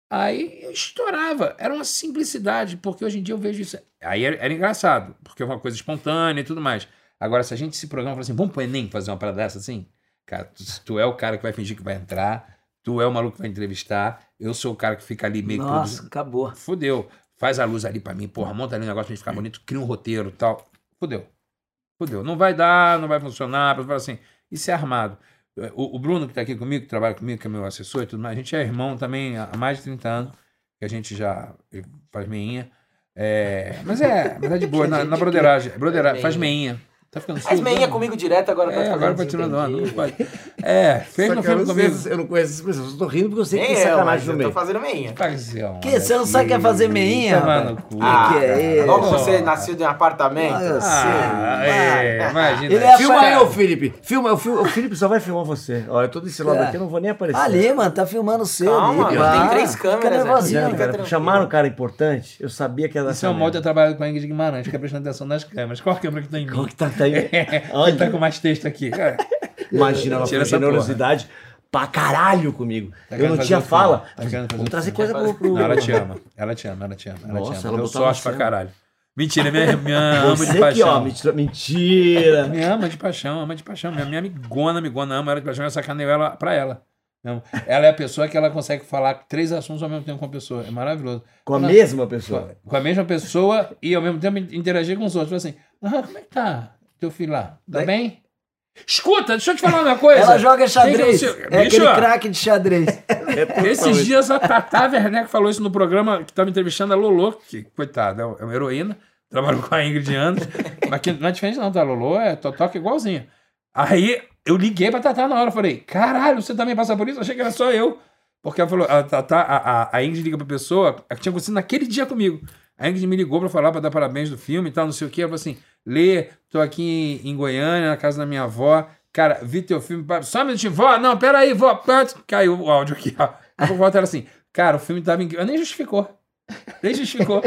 Aí eu estourava. Era uma simplicidade, porque hoje em dia eu vejo isso. Aí era, era engraçado, porque é uma coisa espontânea e tudo mais. Agora, se a gente se programa e fala assim, vamos pro Enem fazer uma parada dessa assim? Cara, tu, tu é o cara que vai fingir que vai entrar, tu é o maluco que vai entrevistar, eu sou o cara que fica ali meio que Nossa, produzindo. acabou. Fudeu. Faz a luz ali pra mim, porra, monta ali um negócio pra gente ficar bonito, cria um roteiro e tal. Fudeu. Fudeu. Não vai dar, não vai funcionar. Pra falar assim, isso é armado. O, o Bruno, que tá aqui comigo, que trabalha comigo, que é meu assessor e tudo mais, a gente é irmão também há mais de 30 anos, que a gente já faz meinha. É, mas é, mas é de boa, *laughs* na, na broderagem. broderagem faz meinha. Tá ficando Faz surdo, meinha né? comigo direto agora. É, agora vai tirando onda. Não pode. É, fez no eu filme não comigo. Eu não conheço essas pessoas, eu tô rindo porque eu sei que tem eu, mas sacanagem no eu meio. tô fazendo meinha. Onda Que, você não sabe que é fazer meinha. Ah, que é isso? Logo você nasceu de um apartamento. Ah, eu Ah, sei. é, imagina. Ele é Filma aí, ô Felipe. Filma, o Felipe só vai filmar você. Ó, eu tô desse lado É. aqui, eu não vou nem aparecer. Ali, mano, tá filmando o seu Calma, tem três câmeras chamaram um cara importante, eu sabia que ia dar Isso é um modo de trabalho com a Ingrid Guimarães, fica prestando atenção nas câmeras. Qual câmera que tá em mim? Qual que tá, *laughs* tá aí? Ele tá com mais texto aqui. É. imagina ela essa generosidade pra caralho comigo. Tá eu não tinha fala. Tá Vamos trazer coisa pro... pro... Não, ela te ama. Ela te ama, ela te ama. Ela Nossa, te ama. ela Eu sorte pra caralho. Mentira, minha, minha *laughs* ama de que, paixão. ó, mentira. mentira. *laughs* Me ama de paixão, ama de paixão. Minha, minha amigona, amigona, ama ela de paixão. Eu sacaneio ela pra ela. Ela é a pessoa que ela consegue falar três assuntos ao mesmo tempo com a pessoa. É maravilhoso. Com a Ela- mesma pessoa. com a mesma pessoa e ao mesmo tempo interagir com os outros. Tipo assim, ah, como é que tá teu filho lá? Tá Daí- bem? Escuta, deixa eu te falar uma *laughs* coisa. Ela joga xadrez. Tem É Bicho, aquele craque de xadrez. *laughs* Esses dias a Tata Werneck falou isso no programa que estava entrevistando a Lolo, que, coitada, é uma heroína, trabalhou com a Ingrid anos, *laughs* mas que não é diferente não, tá? Lolo é totoca igualzinha. Aí eu liguei pra Tatá na hora, falei, caralho, você também passa por isso? Achei que era só eu. Porque ela falou, a, Tatá, a, a, a Ingrid liga pra pessoa, que tinha acontecido naquele dia comigo. A Ingrid me ligou pra falar, pra dar parabéns do filme e tal, não sei o que. Ela falou assim, Lê, tô aqui em, em Goiânia, na casa da minha avó. Cara, vi teu filme. Só um minutinho, vó, não, peraí, vó. put. Caiu o áudio aqui, ó. A vovó era assim, cara, o filme tava incrível. Nem justificou. Nem justificou.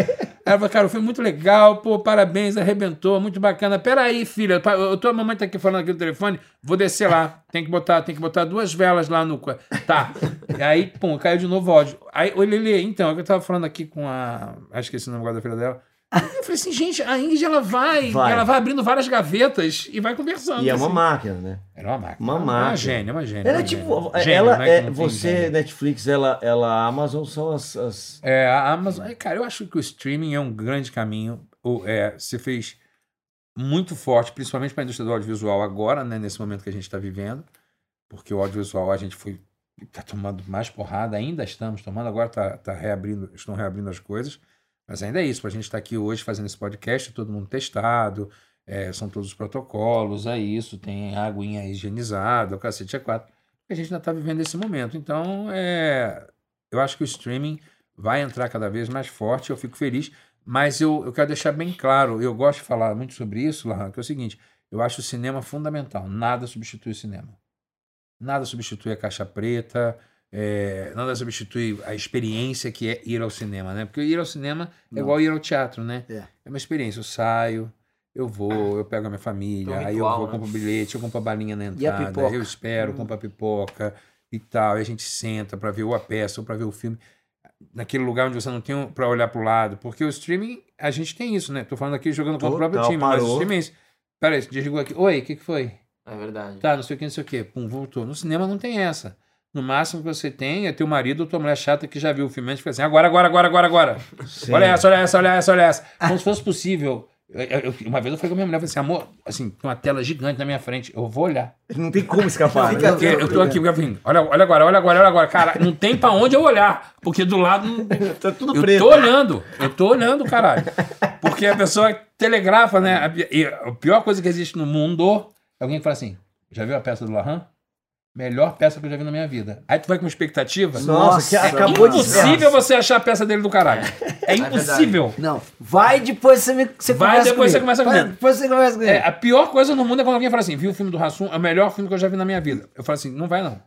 Ela falou, cara, o filme é muito legal, pô, parabéns, arrebentou, muito bacana. Peraí, filha, eu- tua mamãe tá aqui falando aqui no telefone, vou descer lá. Tem que botar, tem que botar duas velas lá no. Tá. E aí, pum, caiu de novo o áudio. Aí, ô Lili, então, é eu tava falando aqui com a. Acho que esse nome agora da filha dela. Eu falei assim, gente, a Ingrid, ela vai, Vai. ela vai abrindo várias gavetas e vai conversando. E é uma assim. máquina, né? Era uma máquina. Uma Uma máquina. gênia, uma gênia. Ela é uma tipo. gênia. Gênia, ela não é é. Você, gênia. Netflix, ela, ela, a Amazon são as. as- É, a Amazon. é, Cara, eu acho que o streaming é um grande caminho. O, é, se fez muito forte, principalmente para a indústria do audiovisual agora, né, nesse momento que a gente está vivendo, porque o audiovisual a gente foi tá tomando mais porrada, ainda estamos tomando, agora tá, tá reabrindo, estão reabrindo as coisas, mas ainda é isso, para a gente estar aqui hoje fazendo esse podcast, todo mundo testado, é, são todos os protocolos, é isso, tem aguinha higienizada, o cacete é quatro, a gente ainda está vivendo esse momento, então é, eu acho que o streaming vai entrar cada vez mais forte, eu fico feliz, mas eu, eu quero deixar bem claro, eu gosto de falar muito sobre isso, Lahan, que é o seguinte, eu acho o cinema fundamental, nada substitui o cinema. Nada substitui a caixa preta, é, nada substitui a experiência que é ir ao cinema, né? Porque ir ao cinema é Não. igual ir ao teatro, né? É. É uma experiência, eu saio, eu vou, eu pego a minha família, É um aí eu vou, né? compro bilhete, eu compro a balinha na entrada, eu espero, compro a pipoca, e tal, e a gente senta pra ver ou a peça ou pra ver o filme naquele lugar onde você não tem pra olhar pro lado, porque o streaming, a gente tem isso, né? Tô falando aqui jogando contra o próprio time, mas o parou. streaming é isso. Pera aí, desligou aqui. Oi, o que que foi? É verdade. Tá, não sei o que, não sei o que. Pum, voltou. No cinema não tem essa. No máximo que você tem é teu marido ou tua mulher chata que já viu o filme antes e fica assim, agora, agora, agora, agora, agora. Sim. Olha essa, olha essa, olha essa, olha essa. Como se fosse possível. Eu- eu- uma vez eu falei com a minha mulher, eu falei assim, amor, assim, tem uma tela gigante na minha frente, eu vou olhar. Não tem como escapar. Fica né? Eu tô aqui, Gavin, olha, olha agora, olha agora, olha agora. Cara, não tem pra onde eu olhar, porque do lado não, *laughs* Tá tudo eu preto. tô olhando, eu tô olhando, caralho. Porque a pessoa telegrafa, né? E a pior coisa que existe no mundo é alguém que fala assim: já viu a peça do Lahan? Melhor peça que eu já vi na minha vida. Aí tu vai com expectativa. Nossa, que Nossa, acabou de impossível você achar a peça dele do caralho. É verdade. impossível. Não, vai depois você, me, você Vai, depois você comigo. começa Vai, comigo. Depois você conversa comigo. É, a pior coisa no mundo é quando alguém fala assim: viu o filme do Rassum? É o melhor filme que eu já vi na minha vida. Eu falo assim: não vai não.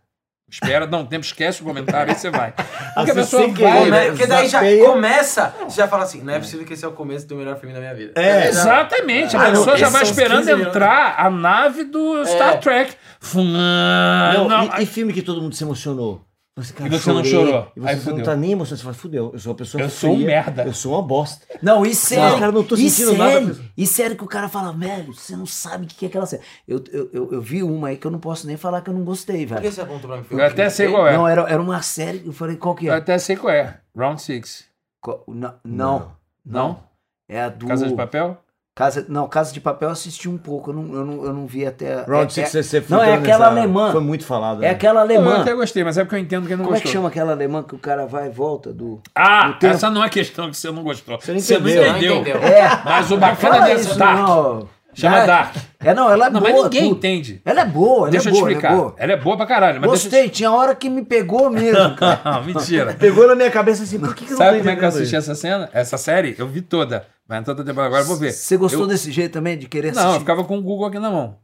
Espera, um tempo, esquece o comentário, aí você vai. *laughs* Porque a pessoa vai. né? Porque daí já começa, você já fala assim, não é possível que esse é o começo do melhor filme da minha vida. É, Exatamente, a Ah, não, pessoa já esses vai esperando 15 minutos. entrar a nave do Star Trek. Fum, Não, não, e, e filme que todo mundo se emocionou? Você, cara, E você não chorei, chorou. E você Aí não fudeu. tá nem emocionado. Você fala, fudeu, eu sou uma pessoa Eu sou um fria, merda. Eu sou uma bosta. Não, e sério. cara, não tô e sentindo sério, nada. E sério que o cara fala, velho, você não sabe o que é aquela série. Eu, eu, eu, eu vi uma aí que eu não posso nem falar que eu não gostei, Por que velho. você apontou pra mim? Eu até sei qual é. Não, era, era uma série, eu falei, qual que Eu é? até sei qual é. Round Six. Qual- não, não, Não? É a do... Casa de Papel? Casa, não, Casa de Papel eu assisti um pouco, eu não, eu não, eu não vi até... Round é, Six, é, você não, é filtrou aquela alemã. Foi muito falado. é né? aquela Eu alemã. até gostei, mas é porque eu entendo quem não Como é que gostou. chama aquela alemã que o cara vai e volta do... Ah, tempo. essa não é questão que você não gostou. Você não Você não entendeu. entendeu. Não entendeu. É, Mas o bacana dessa isso, Dark. não. Chama É, Dark. É, não, ela é Não, boa. mas ninguém tudo. entende. Ela é boa, ela Deixa é eu te boa, explicar. ela é boa. Ela é boa pra caralho. Mas deixa... Gostei, tinha hora que me pegou mesmo, cara. Não, *laughs* mentira. Pegou na minha cabeça assim, por que, que eu não Sabe como é que eu assisti isso? essa cena? Essa série? Eu vi toda. Vai entrar toda temporada agora, eu vou ver. Você gostou Eu- desse jeito também, de querer assistir? Não, eu ficava com o Google aqui na mão.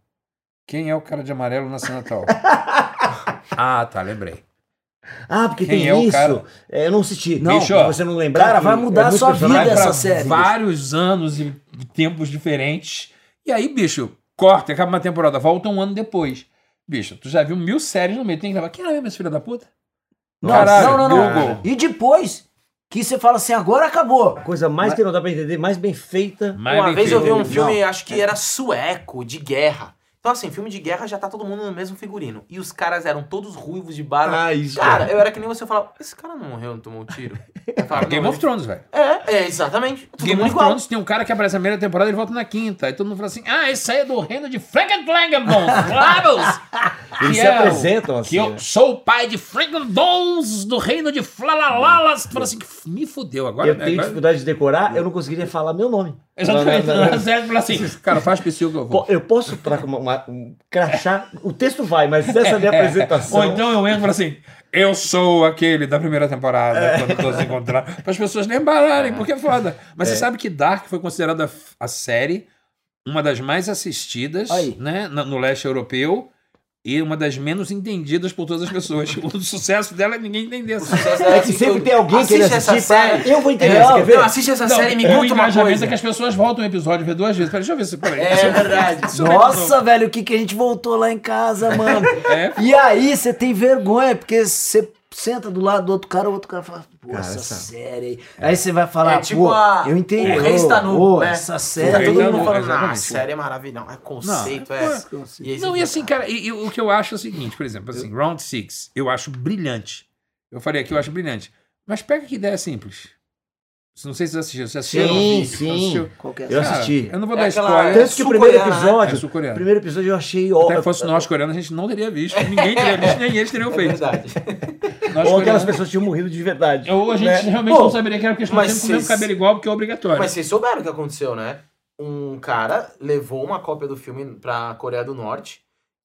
Quem é o cara de amarelo na cena tal? *laughs* ah, tá, lembrei. Ah, porque Quem tem é isso. cara? É, eu não assisti. Não, bicho, você não lembrar. cara, que vai mudar é a sua vida essa série, vários anos e tempos diferentes. E aí, bicho, corta, acaba uma temporada, volta um ano depois. Bicho, tu já viu mil séries no meio, tem que gravar. Quem era mesmo esse filho da puta? Não, Caralho, não, não, não. Google. E depois, que você fala assim, agora acabou. Coisa mais que não dá pra entender, mais bem feita. Mais Uma bem vez eu vi um filme, Não. acho que era sueco, de guerra. Então, assim, filme de guerra já tá todo mundo no mesmo figurino. E os caras eram todos ruivos de barba. Ah, isso. Cara, eu era que nem você falava, esse cara não morreu, não tomou um tiro? *laughs* Falava, Game "Não, of Thrones, velho. É, é, exatamente. Todo Game of igual. Thrones tem um cara que aparece na primeira temporada e ele volta na quinta. Aí todo mundo fala assim: ah, esse aí é do reino de Frankenflangenbons, *laughs* Flavels! Eles se é o- apresentam assim. Que eu né? sou o pai de Frankenbons do reino de Flalalas. Tu fala assim: me fudeu agora. Eu tenho agora- dificuldade de decorar, eu não conseguiria falar meu nome. Exatamente. Não, não, não. Série, fala assim: cara, faz psiu que eu vou. Eu posso pra uma, uma- um crachá, o texto vai, mas essa minha *laughs* É. apresentação. Ou então eu entro e falo assim: eu sou aquele da primeira temporada, É. quando todos encontraram. Para as pessoas lembrarem, porque é foda. Mas você sabe que Dark foi considerada a série uma das mais assistidas Aí. né, no leste europeu e uma das menos entendidas por todas as pessoas. *laughs* O sucesso dela é ninguém entender. É que sempre tem alguém querendo Assiste essa série. Eu vou entender, É, quer ver? Não, assiste essa Não, série e me o conta uma engajamento coisa. é que as pessoas voltam o episódio, vê duas vezes. Peraí, deixa eu ver se. Peraí. É verdade. Nossa, velho, o que, que a gente voltou lá em casa, mano. *laughs* É. E aí você tem vergonha, porque você senta do lado do outro cara, o outro cara fala, pô, Cara, essa, essa- série aí. Aí você vai falar, É tipo pô, a- eu entendi. o Rei está nu, pô, né? essa Tá série. todo Ainda mundo não, falando, ah, a série é maravilhosa, é conceito, Não, é... é- E aí Não, e assim, cara, e, e o que eu acho é o seguinte, por exemplo, assim, Round Six, eu acho brilhante. Eu falei aqui, eu acho brilhante. Mas pega que ideia simples. Não sei se vocês assistiram. Você assistiu? Sim, sim. é Eu assisti. eu não vou É dar aquela- spoiler. Tanto que o primeiro? É episódio, o primeiro episódio eu achei Até ó, que fosse nós coreanos, a gente não teria visto. Ninguém teria visto, nem eles teriam É feito. verdade. Nós *laughs* ou aquelas pessoas tinham morrido de verdade. Ou a gente né? realmente Pô, não saberia que era porque eles não tinham com o cabelo igual, porque é obrigatório. Mas vocês souberam o que aconteceu, né? Um cara levou uma cópia do filme pra Coreia do Norte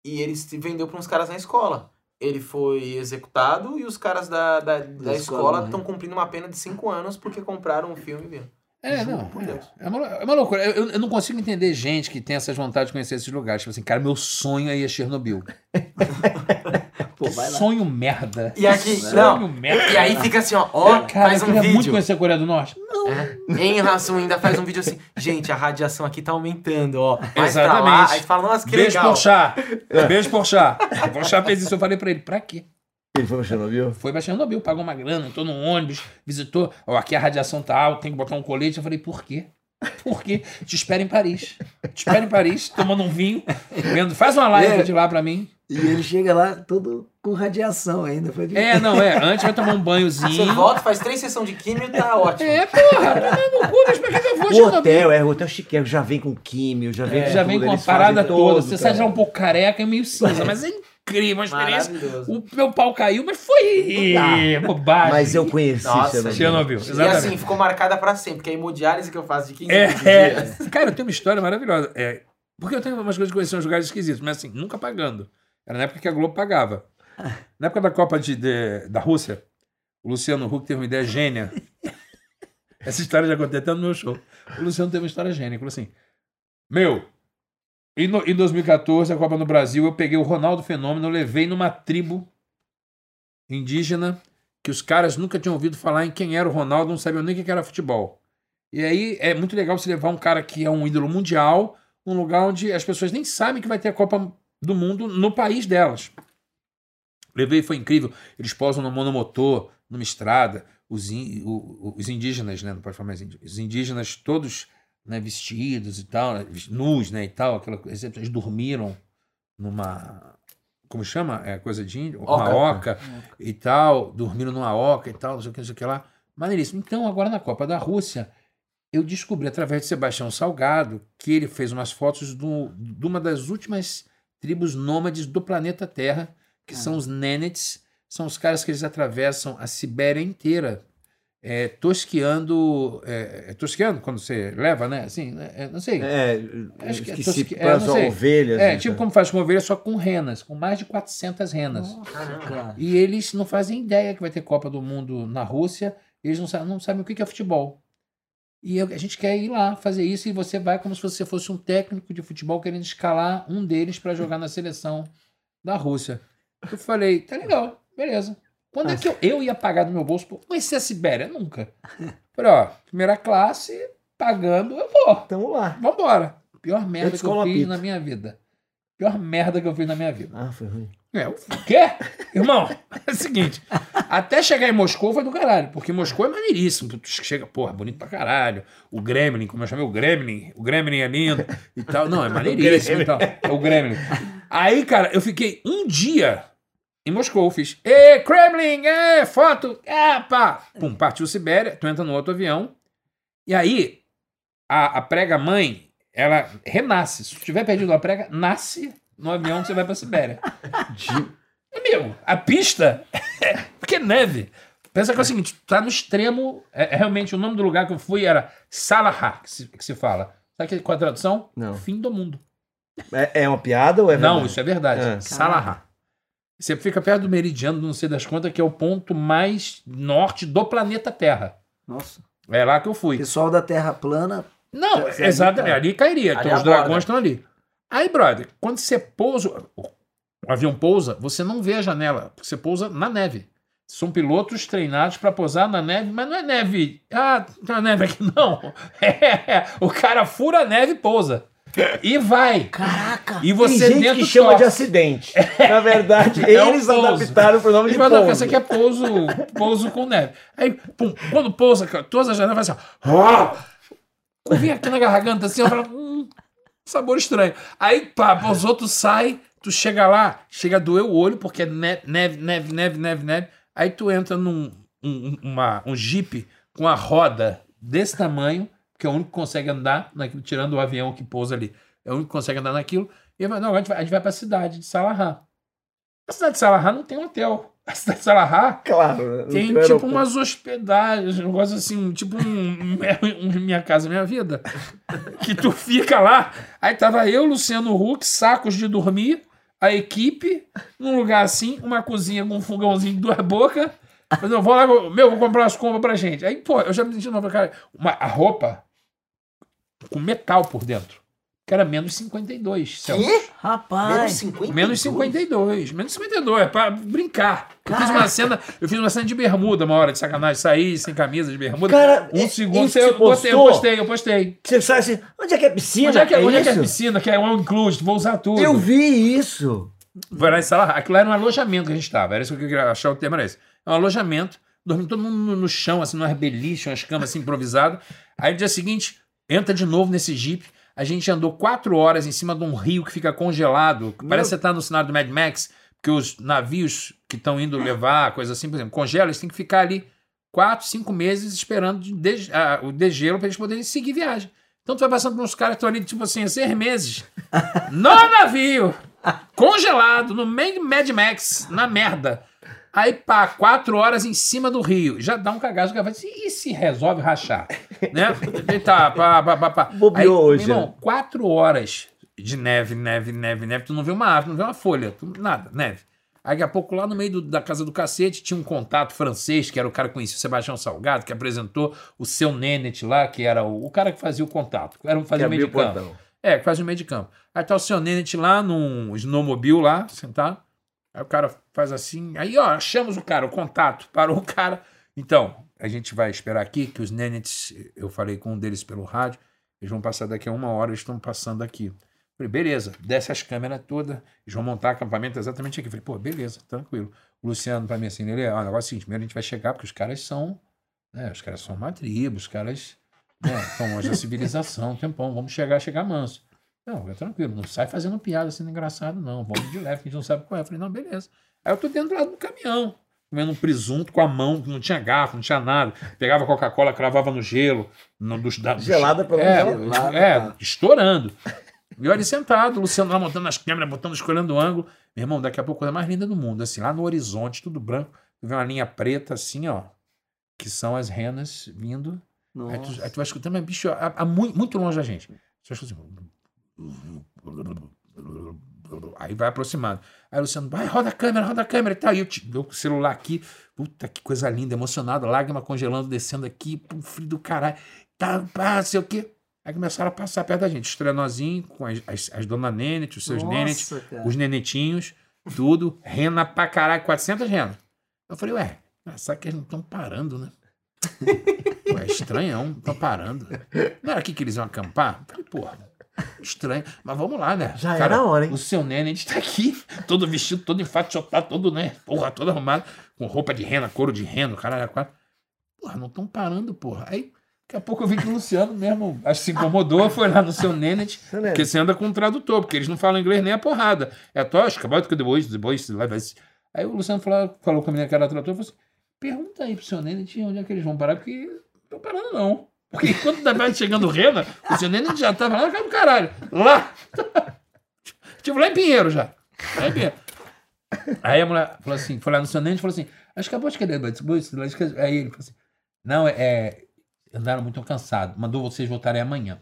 e ele se vendeu pra uns caras na escola. Ele foi executado e os caras da, da, da escola escola estão cumprindo uma pena de 5 anos porque compraram o filme e viram. É, Juro não. por É, Deus. é uma, é uma loucura. Eu, eu- eu não consigo entender gente que tem essas vontades de conhecer esses lugares. Tipo assim, cara, meu sonho é ir a Chernobyl. *laughs* Pô, vai lá. Sonho merda. E aqui, Sonho não. merda. E aí fica assim, ó, ó, Cara, faz eu um queria muito vídeo. conhecer a Coreia do Norte. É. Em ração ainda faz um vídeo assim, gente, a radiação aqui tá aumentando, ó. Mais pra lá. Exatamente. Aí fala, nossa, que Beijo legal. por chá. Beijo por chá. O chá fez isso, eu falei pra ele, pra quê? Ele foi pra Chernobyl? Foi pra Chernobyl, pagou uma grana, entrou num ônibus, visitou. Ó, aqui a radiação tá alta, tem que botar um colete. Eu falei, por quê? Por quê? Te espero em Paris. Te espero em Paris, tomando um vinho, vendo. Faz uma live É. de lá pra mim. E ele chega lá todo com radiação ainda. Foi de- É, não, é. Antes vai tomar um Você banhozinho. volta, faz três sessões de químio e tá ótimo. É, porra, tomando no cu, mas pra que eu vou a O hotel, é, o hotel chiqueiro, já vem com químio, já vem com Já tudo, vem com uma eles fazem parada todo, toda. Você cara. sai já um pouco careca e meio cinza, mas é incrível, uma experiência. Maravilhoso. O meu pau caiu, mas foi bobagem. Mas eu conheci Nossa, Chernobyl. Chernobyl, E assim, ficou marcada pra sempre, porque a hemodiálise que eu faço de 15 É, em 15 dias. é. Cara, eu tenho uma história maravilhosa. É, porque eu tenho umas coisas de conhecer uns lugares esquisitos, mas assim, nunca pagando. Era na época que a Globo pagava. *laughs* Na época da Copa de, de- da Rússia, o Luciano Huck teve uma ideia gênia. *laughs* Essa história já contei até no meu show. O Luciano teve uma história gênia. Ele falou assim: Meu, em, no- em 2014, a Copa no Brasil, eu peguei o Ronaldo Fenômeno, levei numa tribo indígena que os caras nunca tinham ouvido falar em quem era o Ronaldo, não sabiam nem o que era futebol. E aí é muito legal você levar um cara que é um ídolo mundial num lugar onde as pessoas nem sabem que vai ter a Copa do Mundo no país delas. Levei, foi incrível. Eles posam no monomotor, numa estrada. Os, in- os indígenas, né? Não pode falar mais indígenas. Os indígenas todos né, vestidos e tal, né, nus, né? E tal. Aquela, coisa. eles dormiram numa. Como chama? É coisa de índio? Uma Oca. oca e tal. Dormiram numa oca e tal, não sei o que, não sei o que lá. Maneiríssimo. Então, agora na Copa da Rússia, eu descobri através de Sebastião Salgado que ele fez umas fotos do, de uma das últimas tribos nômades do planeta Terra, que são os Nenets. São os caras que eles atravessam a Sibéria inteira, é, tosqueando. É, é tosqueando quando você leva, né? Assim, né? É, não sei. É, Acho que é tosque- é, para não sei. ovelhas. É, né, tipo como faz com ovelha, só com renas, com mais de 400 renas. Nossa. E eles não fazem ideia que vai ter Copa do Mundo na Rússia, eles não sabem, não sabem o que que é futebol. E eu- a gente quer ir lá fazer isso e você vai como se você fosse um técnico de futebol querendo escalar um deles para jogar na seleção da Rússia. Eu falei, tá legal, beleza. Quando é que eu, eu ia pagar do meu bolso? Pô, conhecer a Sibéria? Nunca. Falei, ó, primeira classe, pagando, eu vou. Tamo lá. Vambora. Pior merda que eu fiz na minha vida. Pior merda que eu fiz na minha vida. Ah, foi ruim. É, o quê? Irmão, é o seguinte. Até chegar em Moscou foi do caralho, porque Moscou é maneiríssimo. Tu chega, porra, bonito pra caralho. O Gremlin, como eu chamei o Gremlin, o Gremlin é lindo e tal. Não, é maneiríssimo e tal. É o Gremlin. Aí, cara, eu fiquei um dia em Moscou, fiz. Ê, Kremlin, é, foto, é. Pum, partiu Sibéria, tu entra no outro avião. E aí, a, a prega-mãe, ela renasce. Se tu tiver perdido a prega, nasce no avião que você vai pra Sibéria. *laughs* Amigo, a pista é porque é neve. Pensa que é o seguinte, tá no extremo. É, é realmente o nome do lugar que eu fui era Salaha, que se, que se fala. Sabe que- qual é a tradução? Não. Fim do mundo. É, é uma piada ou é não, verdade? isso é verdade. Salaha. Você fica perto do meridiano, não sei das contas, que é o ponto mais norte do planeta Terra. Nossa. É lá que eu fui. Pessoal da Terra plana. Não, Você exatamente. ali Ali cairia. Ali então os dragões estão ali. Aí, brother, quando você pousa, o avião pousa, você não vê a janela, porque você pousa na neve. São pilotos treinados para pousar na neve, mas não é neve. Ah, tem uma neve aqui, não. *laughs* É, o cara fura a neve e pousa. E vai. Caraca! E você Tem gente dentro que chama de torce. acidente. *laughs* Na verdade, É um eles pouso. adaptaram pro nome de fala, não, pouso. essa aqui é pouso, pouso com neve. Aí, pum, quando pousa, todas as janelas fazem assim, ó. Eu vim aqui na garganta assim, eu falo, sabor estranho. Aí, pá, os outros saem, tu chega lá, chega a doer o olho, porque é neve, neve, neve, neve, neve. Aí tu entra num um, uma, um jeep com a roda desse tamanho, que é o único que consegue andar, naquilo, tirando o avião que pousa ali. É o único que consegue andar naquilo. E fala, não, a gente vai, a gente vai pra cidade de Salaha. A cidade de Salaha não tem hotel. A cidade de Salaha Claro. não tem tipo aeroporto. umas hospedagens, um negócio assim, tipo um, *laughs* um Minha Casa Minha Vida. Que tu fica lá. Aí tava eu, Luciano Huck, sacos de dormir, a equipe, num lugar assim, uma cozinha com um fogãozinho de duas bocas. Falei, não, vou lá, meu, vou comprar umas compras pra gente. Aí, pô, eu já me senti nova, cara. Uma, a roupa com metal por dentro. Que era menos 52 Celsius. Quê? Menos Rapaz! 50? Menos 52. Menos 52, é pra brincar. Eu fiz uma cena, eu fiz uma cena de bermuda uma hora de sacanagem, saí sem camisa de bermuda. Cara, um segundo, isso eu, você botei, eu postei, eu postei. Você sabe assim, onde é que é piscina? Onde é que é, onde é, que é piscina, que é all inclusive, vou usar tudo. Eu vi isso. Lá. Aquilo era um alojamento que a gente estava. Era isso que eu queria achar o termo era esse. É um alojamento, dormindo todo mundo no, no chão, assim, numa beliche, umas camas assim, improvisadas. Aí no dia seguinte, entra de novo nesse jeep. A gente andou quatro horas em cima de um rio que fica congelado. que Parece que você tá no cenário do Mad Max, porque os navios que estão indo levar, coisa assim, por exemplo, congela, eles têm que ficar ali quatro, cinco meses esperando de ah, o degelo para eles poderem seguir viagem. Então tu vai passando por uns caras que estão ali, tipo assim, há seis meses, *laughs* no navio, congelado, no meio de Mad Max, na merda. Aí, pá, quatro horas em cima do rio. Já dá um cagaço. dizer, E se resolve rachar? Né? E tá, pá, pá, pá, pá. Bobeou hoje, meu irmão, quatro horas de neve, neve, neve, neve. Tu não vê uma árvore, não vê uma folha, tu- nada, neve. Aí, daqui a pouco, lá no meio do- da casa do cacete, tinha um contato francês, que era o cara que conhecia o Sebastião Salgado, que apresentou o seu Nenet lá, que era o, o cara que fazia o contato. Era um Que fazia o meio de campo. portão. É, que faz o meio de campo. Aí tá o seu Nenet lá num snowmobile lá, sentado. Aí o cara faz assim. Aí, ó, achamos o cara, o contato. Parou o cara. Então, a gente vai esperar aqui que os Nenets, eu falei com um deles pelo rádio, eles vão passar daqui a uma hora, eles estão passando aqui. Falei, beleza, desce as câmeras todas, eles vão montar acampamento exatamente aqui. Falei, pô, beleza, tranquilo. O Luciano, pra mim, assim, ele é, ó, o negócio é o seguinte, primeiro a gente vai chegar, porque os caras são, né, os caras são uma tribo, os caras né, estão longe da civilização, um tempão, vamos chegar, chegar manso. Não, é tranquilo, não sai fazendo piada sendo engraçado, não. Vamos de leve, que a gente não sabe qual é. Eu falei, não, beleza. Aí eu tô dentro lá do caminhão, comendo um presunto com a mão, que não tinha garfo, não tinha nada. Pegava Coca-Cola, cravava no gelo. No, dos, da, dos- Gelada pelo é. Gelada, é, tá. estourando. E eu ali sentado, o Luciano lá montando as câmeras, botando, escolhendo o ângulo. Meu irmão, daqui a pouco a coisa mais linda do mundo, assim, lá no horizonte, tudo branco, tu vê uma linha preta assim, ó, que são as renas vindo. Aí tu, aí tu vai escutando, mas bicho, a, a mui- muito longe da gente. Você vai escutando assim. Aí vai aproximando. Aí o Luciano, vai, roda a câmera, roda a câmera e tal. E eu dou o celular aqui. Puta que coisa linda, emocionado, lágrima congelando, descendo aqui, pô, frio do caralho. Tá, pá, sei o quê. Aí começaram a passar perto da gente. Os trenozinhos, com as, as, as dona Nenet, os seus Nenet, Nossa, os nenetinhos, tudo. Rena pra caralho, 400 renas. Eu falei, ué, sabe que eles não estão parando, né? *laughs* Ué, estranhão, não estão parando. Não era aqui que eles iam acampar? Eu falei, porra, estranho. Mas vamos lá, né? Já era a hora, hein? O seu Nene está aqui, todo vestido, todo enfaixotado, todo, né? Porra, todo arrumado, com roupa de rena, couro de rena, caralho, a quatro. Porra, não estão parando, porra. Aí, daqui a pouco eu vi que o Luciano mesmo, acho que se incomodou, foi lá no seu Nenet, *laughs* porque você anda com um tradutor, porque eles não falam inglês nem a porrada. É tosca, bota que depois, depois, lá vai. Aí o Luciano falou, falou com a menina que era tradutor, falou assim, pergunta aí pro seu Nenet onde é que eles vão parar, porque não estão parando não. Porque quando vai chegando o Rena, o seu Nenet já tava lá no caralho, lá. *laughs* Tipo, lá em Pinheiro já. Lá em Pinheiro. Aí a mulher falou assim, foi lá no seu Nenet e falou assim, acho que acabou de querer, que... Aí ele falou assim, não, é, é, andaram muito cansados, mandou vocês voltarem amanhã.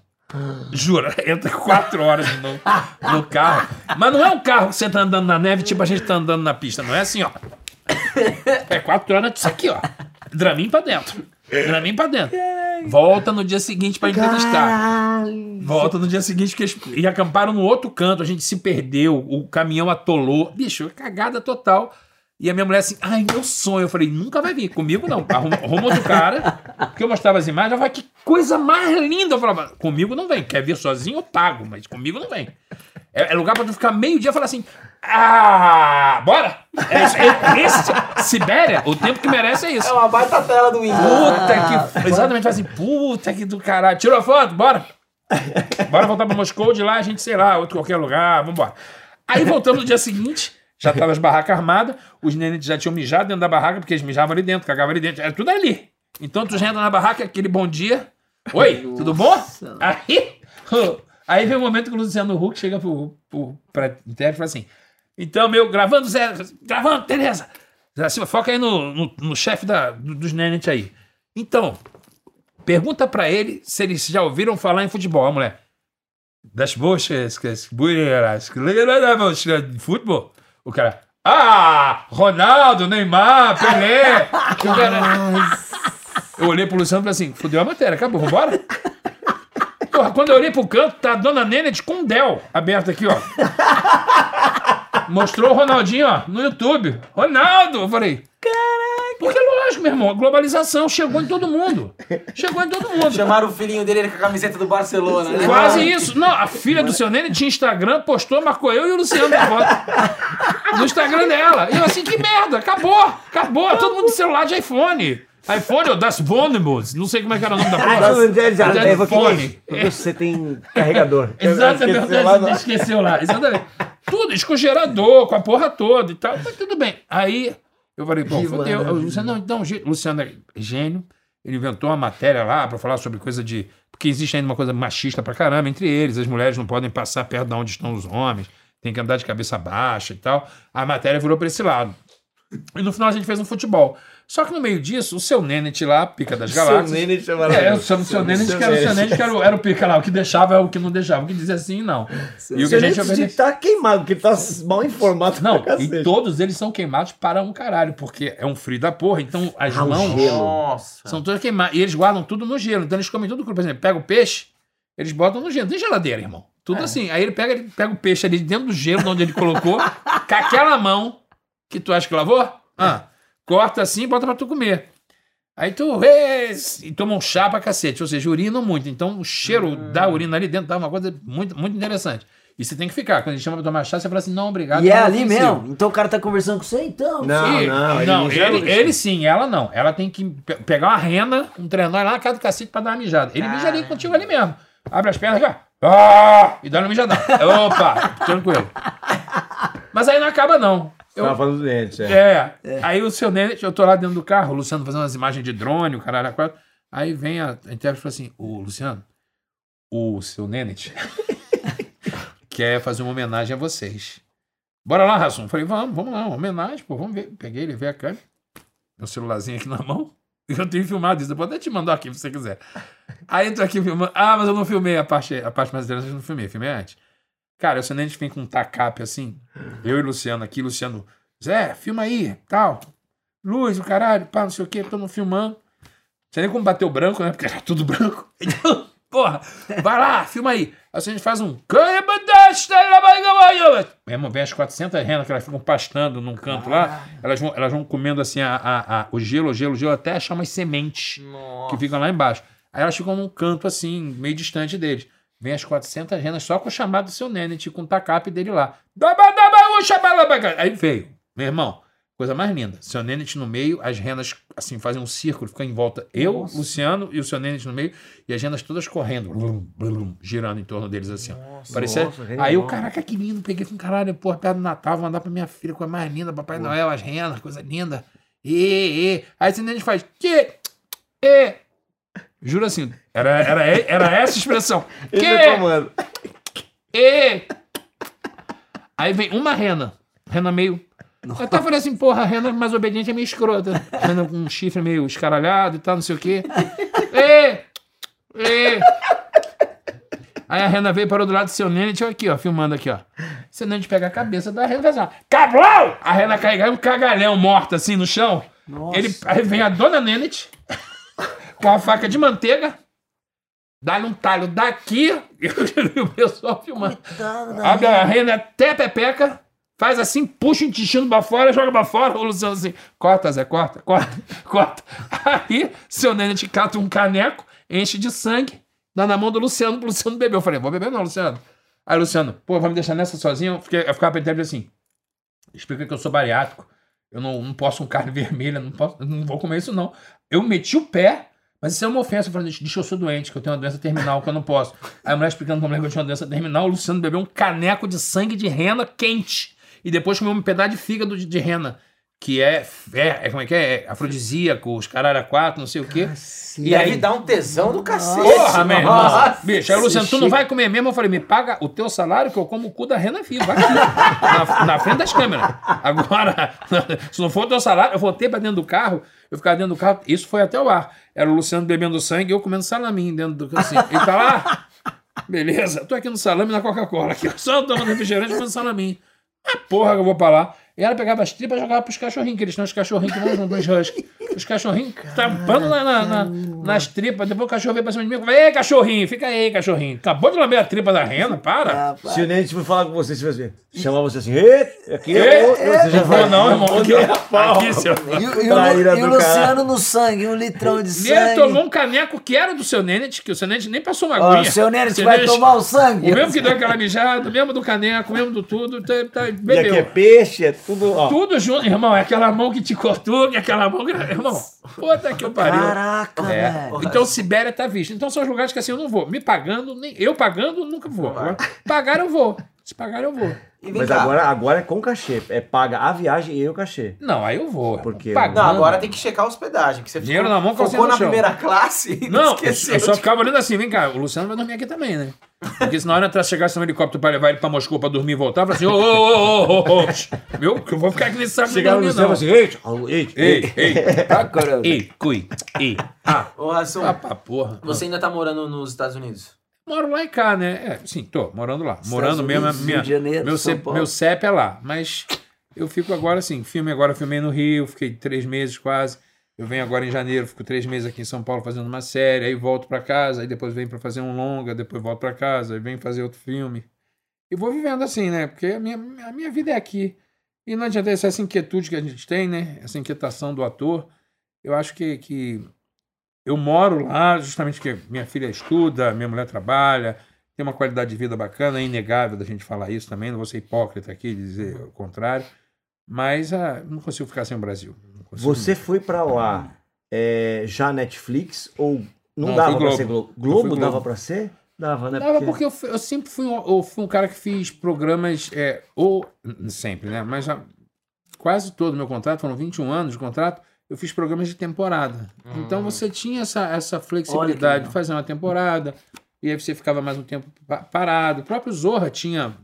Jura, *laughs* entra quatro horas no, no carro. Mas não é um carro que você tá andando na neve, tipo a gente tá andando na pista, não é assim, ó. É quatro horas disso aqui, ó. Dramin pra dentro. Dramin pra dentro. Volta no dia seguinte pra entrevistar. Volta no dia seguinte, porque eles e acamparam no outro canto, a gente se perdeu, o caminhão atolou. Bicho, cagada total. E a minha mulher assim, ai, meu sonho. Eu falei, nunca vai vir. Comigo não. Arruma, arruma outro cara. Porque eu mostrava as imagens, ela falava, que coisa mais linda. Eu falava, comigo não vem. Quer vir sozinho, eu pago, mas comigo não vem. É, é lugar pra tu ficar meio dia e falar assim, ah, bora. É, isso- é, esse, Sibéria, o tempo que merece é isso. É uma baita tela do Windows. Puta que. Exatamente, fala assim, puta que do caralho. Tirou a foto? Bora! Bora voltar pra Moscou, de lá a gente, sei lá, outro qualquer lugar, vambora. Aí voltamos no dia seguinte, já tava as barracas armadas, os nenes já tinham mijado dentro da barraca, porque eles mijavam ali dentro, cagavam ali dentro, era tudo ali. Então tu já entra na barraca, aquele bom dia. Oi, tudo bom? Aí, *laughs* aí vem o momento que o Luciano Huck chega pro, pro, pra intérprete e fala assim: Então, meu, gravando, Zé, gravando, beleza. Assim, foca aí no, no, no chefe da, do- dos nenes aí. Então, pergunta pra ele se eles já ouviram falar em futebol, a mulher. Das bochas, que as bueiras, que de futebol. O cara, ah, Ronaldo, Neymar, Pelé. *laughs* O cara- eu olhei pro Luciano e falei assim, fudeu a matéria, acabou, vambora? Porra, quando eu olhei pro canto, tá a dona Nenet com um Dell aberto aqui, ó. *laughs* Mostrou o Ronaldinho, ó, no YouTube. Ronaldo! Eu falei, Caraca! Porque, lógico, meu irmão. A globalização chegou em todo mundo. Chegou em todo mundo. Chamaram o filhinho dele com a camiseta do Barcelona, né? Quase isso. Não, a filha do seu Nene tinha Instagram, postou, marcou eu e o Luciano na foto. No Instagram dela. E eu assim, que merda, acabou, acabou. Todo mundo de celular de iPhone. iPhone ou Das Bonobos, não sei como é que era o nome da Ah, porra. já, Das vou iPhone. você tem carregador. *laughs* Exatamente, Esqueceu lá esqueceu lá. Exatamente. Tudo, com gerador, com a porra toda e tal. Mas tudo bem. Aí eu falei, bom. O Luciano, não, então, Luciano é gênio. Ele inventou uma matéria lá pra falar sobre coisa de. Porque existe ainda uma coisa machista pra caramba entre eles. As mulheres não podem passar perto de onde estão os homens. Tem que andar de cabeça baixa e tal. A matéria virou pra esse lado. E no final a gente fez um futebol. Só que no meio disso, o seu Nenet lá, pica das *laughs* Seu galáxias. Nene chama É, eu chamo o seu Nenet, que era o seu Nenet, que era o, era o pica lá. O que deixava é o que não deixava. O que dizia sim, não. E o que Seu a gente oferecia. tá queimado, que tá mal informado. Não, pra e todos eles são queimados para um caralho, porque é um frio da porra. Então as Ah, mãos. Nossa. são todas queimadas. E eles guardam tudo no gelo. Então eles comem tudo cru. Por exemplo, pega o peixe, eles botam no gelo. Não tem geladeira, irmão. Tudo assim. Aí ele pega, ele pega o peixe ali dentro do gelo, de onde ele colocou, *laughs* com aquela mão que tu acha que lavou, ah, corta assim e bota pra tu comer. Aí tu e toma um chá pra cacete, ou seja, urina muito. Então o cheiro da urina ali dentro dá uma coisa muito, muito interessante. E você tem que ficar. Quando ele chama pra tomar chá, você fala assim: não, obrigado. E é ali ofensivo. mesmo. Então o cara tá conversando com você, então. Não, Sim. não, ele não, ele, ele sim, ela não. Ela tem que pe- pegar uma rena, um trenó lá na casa do cacete pra dar uma mijada. Ele mija ali contigo ali mesmo. Abre as pernas aqui, ó. Ah! E dá uma mijada. *laughs* Opa, tranquilo. Mas aí não acaba, não. Eu, Tava falando dos dentes, é. é, Aí o seu Nenet, eu tô lá dentro do carro, o Luciano fazendo umas imagens de drone, o caralho, a quatro. Aí vem a, a intérprete e fala assim: Ô, Luciano, o seu Nenet *laughs* quer fazer uma homenagem a vocês. Bora lá, Rassum. Falei, vamos, vamos lá, uma homenagem, pô, vamos ver. Peguei, ele veio a câmera, meu celularzinho aqui na mão. *laughs* Eu tenho filmado isso, eu vou até te mandar aqui se você quiser. Aí eu tô aqui filmando. Ah, mas eu não filmei a parte, a parte mais interessante, eu não filmei, filmei antes. Cara, o seu Nenet vem com um tacape assim. Eu e Luciano aqui, Luciano, Zé, filma aí, tal. Luz, o caralho, pá, não sei o quê, mundo filmando. Não sei nem como bateu branco, né? Porque era tudo *laughs* branco. Então, porra, vai lá, filma aí. Aí a gente faz um. Mesmo, vem as 400 renas que elas ficam pastando num canto lá. Elas vão, elas vão comendo assim a, a- a- o gelo, o gelo, o gelo, até achar umas sementes que ficam lá embaixo. Aí elas ficam num canto assim, meio distante deles. Vem as 400 renas só com o chamado do seu Nenet, com o tacape dele lá. Aí veio, meu irmão, coisa mais linda. Seu Nenet no meio, as renas assim fazem um círculo, ficam em volta. Eu, Luciano e o seu Nenet no meio, e as renas todas correndo, blum, blum, girando em torno deles assim. ó. Parecia... nossa, Aí o caraca, que lindo, peguei com caralho, porra, perto do Natal, vou mandar pra minha filha, coisa mais linda, Papai Noel, as renas, coisa linda. E, e. Aí o seu Nenet faz, que, e. Juro assim, era, era, era essa expressão. *laughs* Que, e. Aí vem uma rena. Rena meio. Eu até falei assim, porra, a rena mais obediente é meio escrota. Rena com um chifre meio escaralhado e tal, não sei o quê. E! E! Aí a rena veio parou do lado do seu Nenet, aqui, ó, filmando aqui, ó. Seu Nenet pega a cabeça da rena e faz assim, cabrão! A rena cai cai um cagalhão morta assim no chão. Nossa. Ele, aí vem a dona Nenet com a faca de manteiga, dá-lhe um talho daqui, *laughs* e o pessoal filmando. Abre a rena até a pepeca, faz assim, puxa o intestino pra fora, joga pra fora. O Luciano assim, corta, Zé, corta, corta, *laughs* corta. Aí, seu nenê te cata um caneco, enche de sangue, dá na mão do Luciano pro Luciano beber. Eu falei, vou beber não, Luciano. Aí, Luciano, pô, vai me deixar nessa sozinho? Eu, fiquei, eu ficava ele assim, explica que eu sou bariátrico, eu não, não posso um carne *laughs* vermelha, não, posso, não vou comer isso não. Eu meti o pé, mas isso é uma ofensa. Falei, deixa eu sou doente, que eu tenho uma doença terminal, que eu não posso. Aí a mulher explicando pra mulher que eu tinha uma doença terminal, o Luciano bebeu um caneco de sangue de rena quente. E depois comeu um pedaço de fígado de, de rena. Que é, é, é, como é que é? É afrodisíaco, os caralho a quatro, não sei o quê. Sim. E aí- dar um tesão do cacete. Porra, meu irmão. Nossa. Bicho, aí o Luciano, tu não vai comer mesmo? Eu falei, me paga o teu salário que eu como o cu da rena viva. Aqui, na, na frente das câmeras. Agora, *laughs* se não for o teu salário, eu voltei pra dentro do carro, eu ficava dentro do carro, isso foi até o ar. Era o Luciano bebendo sangue e eu comendo salaminho dentro do... Assim, ele tá lá, beleza, tô aqui no salame na Coca-Cola, aqui, só tomando refrigerante e comendo salaminho. Ah, porra, que eu vou pra lá. E ela pegava as tripas e jogava pros cachorrinhos, que eles têm uns cachorrinhos que vão uns husky. Os cachorrinhos tampando na, na- na- nas tripas. Depois o cachorro veio pra cima de mim. Eu falei, ei, cachorrinho, fica aí, cachorrinho. Acabou de lamber a tripa da rena, para. Rapaz, Se o Nenê for falar com você, se você chamar você assim, "Ê, aqui é você já vou não, irmão. Aqui, aqui seu... E, o- e o, e do Luciano no sangue, um litrão de E ele sangue. tomou um caneco que era do seu Nenet, que o seu Nenet nem passou uma aguinha. o seu Seu vai tomar o sangue. O mesmo que deu aquela mijada, o mesmo do caneco, o mesmo do tudo, tá, tá, E bebeu. aqui é peixe, é tudo. Ó. Tudo junto, irmão. É aquela mão que te cortou, e aquela mão que. Irmão, puta que eu pariu. Caraca, É. velho. Então Sibéria tá vista. Então são os lugares que assim eu não vou. Me pagando, nem eu pagando, nunca vou. Agora, pagar eu vou. Se pagar eu vou. Mas cá. agora, agora é com cachê. É paga a viagem e o cachê. Não, aí eu vou. Por quê? Pagando. Não, agora tem que checar a hospedagem. Que você Dinheiro ficou- na mão, focou na chão. primeira classe e Não, esqueceu eu só ficava olhando assim, vem cá, o Luciano vai dormir aqui também, né? Porque se na hora atrás chegasse um helicóptero pra levar ele pra Moscou pra dormir e voltar, eu assim, ô, ô, ô, ô, ô, ô, meu, que eu vou ficar aqui nesse saco de Chegaram no dormir, não. assim, ei, ei, ei. Ei, ei, Tá, ei, cui, ei, ah, Ô, Rassum, ah, pra porra. você ainda tá morando nos Estados Unidos? Moro lá e cá, né? É, sim, tô morando lá. morando Estados mesmo. Unidos, minha, Rio de Janeiro, meu, CEP, meu CEP é lá. Mas eu fico agora assim. Filme agora, filmei no Rio, fiquei três meses quase. Eu venho agora em janeiro, fico três meses aqui em São Paulo fazendo uma série, aí volto pra casa, aí depois venho pra fazer um longa, depois volto pra casa, aí venho fazer outro filme. E vou vivendo assim, né? Porque a minha, a minha vida é aqui. E não adianta essa inquietude que a gente tem, né? Essa inquietação do ator. Eu acho que, que eu moro lá justamente porque minha filha estuda, minha mulher trabalha, tem uma qualidade de vida bacana, é inegável da gente falar isso também, não vou ser hipócrita aqui e dizer o contrário, mas ah, não consigo ficar sem o Brasil. Você foi pra lá é, já Netflix ou não, Não, dava Globo. ser Globo? Eu Globo Globo. dava pra ser? Dava, né? Dava porque eu, fui- eu sempre fui um, eu fui um cara que fiz programas, é, ou sempre, né? Mas já, quase todo o meu contrato, foram 21 anos de contrato, eu fiz programas de temporada. Então você tinha essa, essa flexibilidade de fazer uma temporada, e aí você ficava mais um tempo pa- parado. O próprio Zorra tinha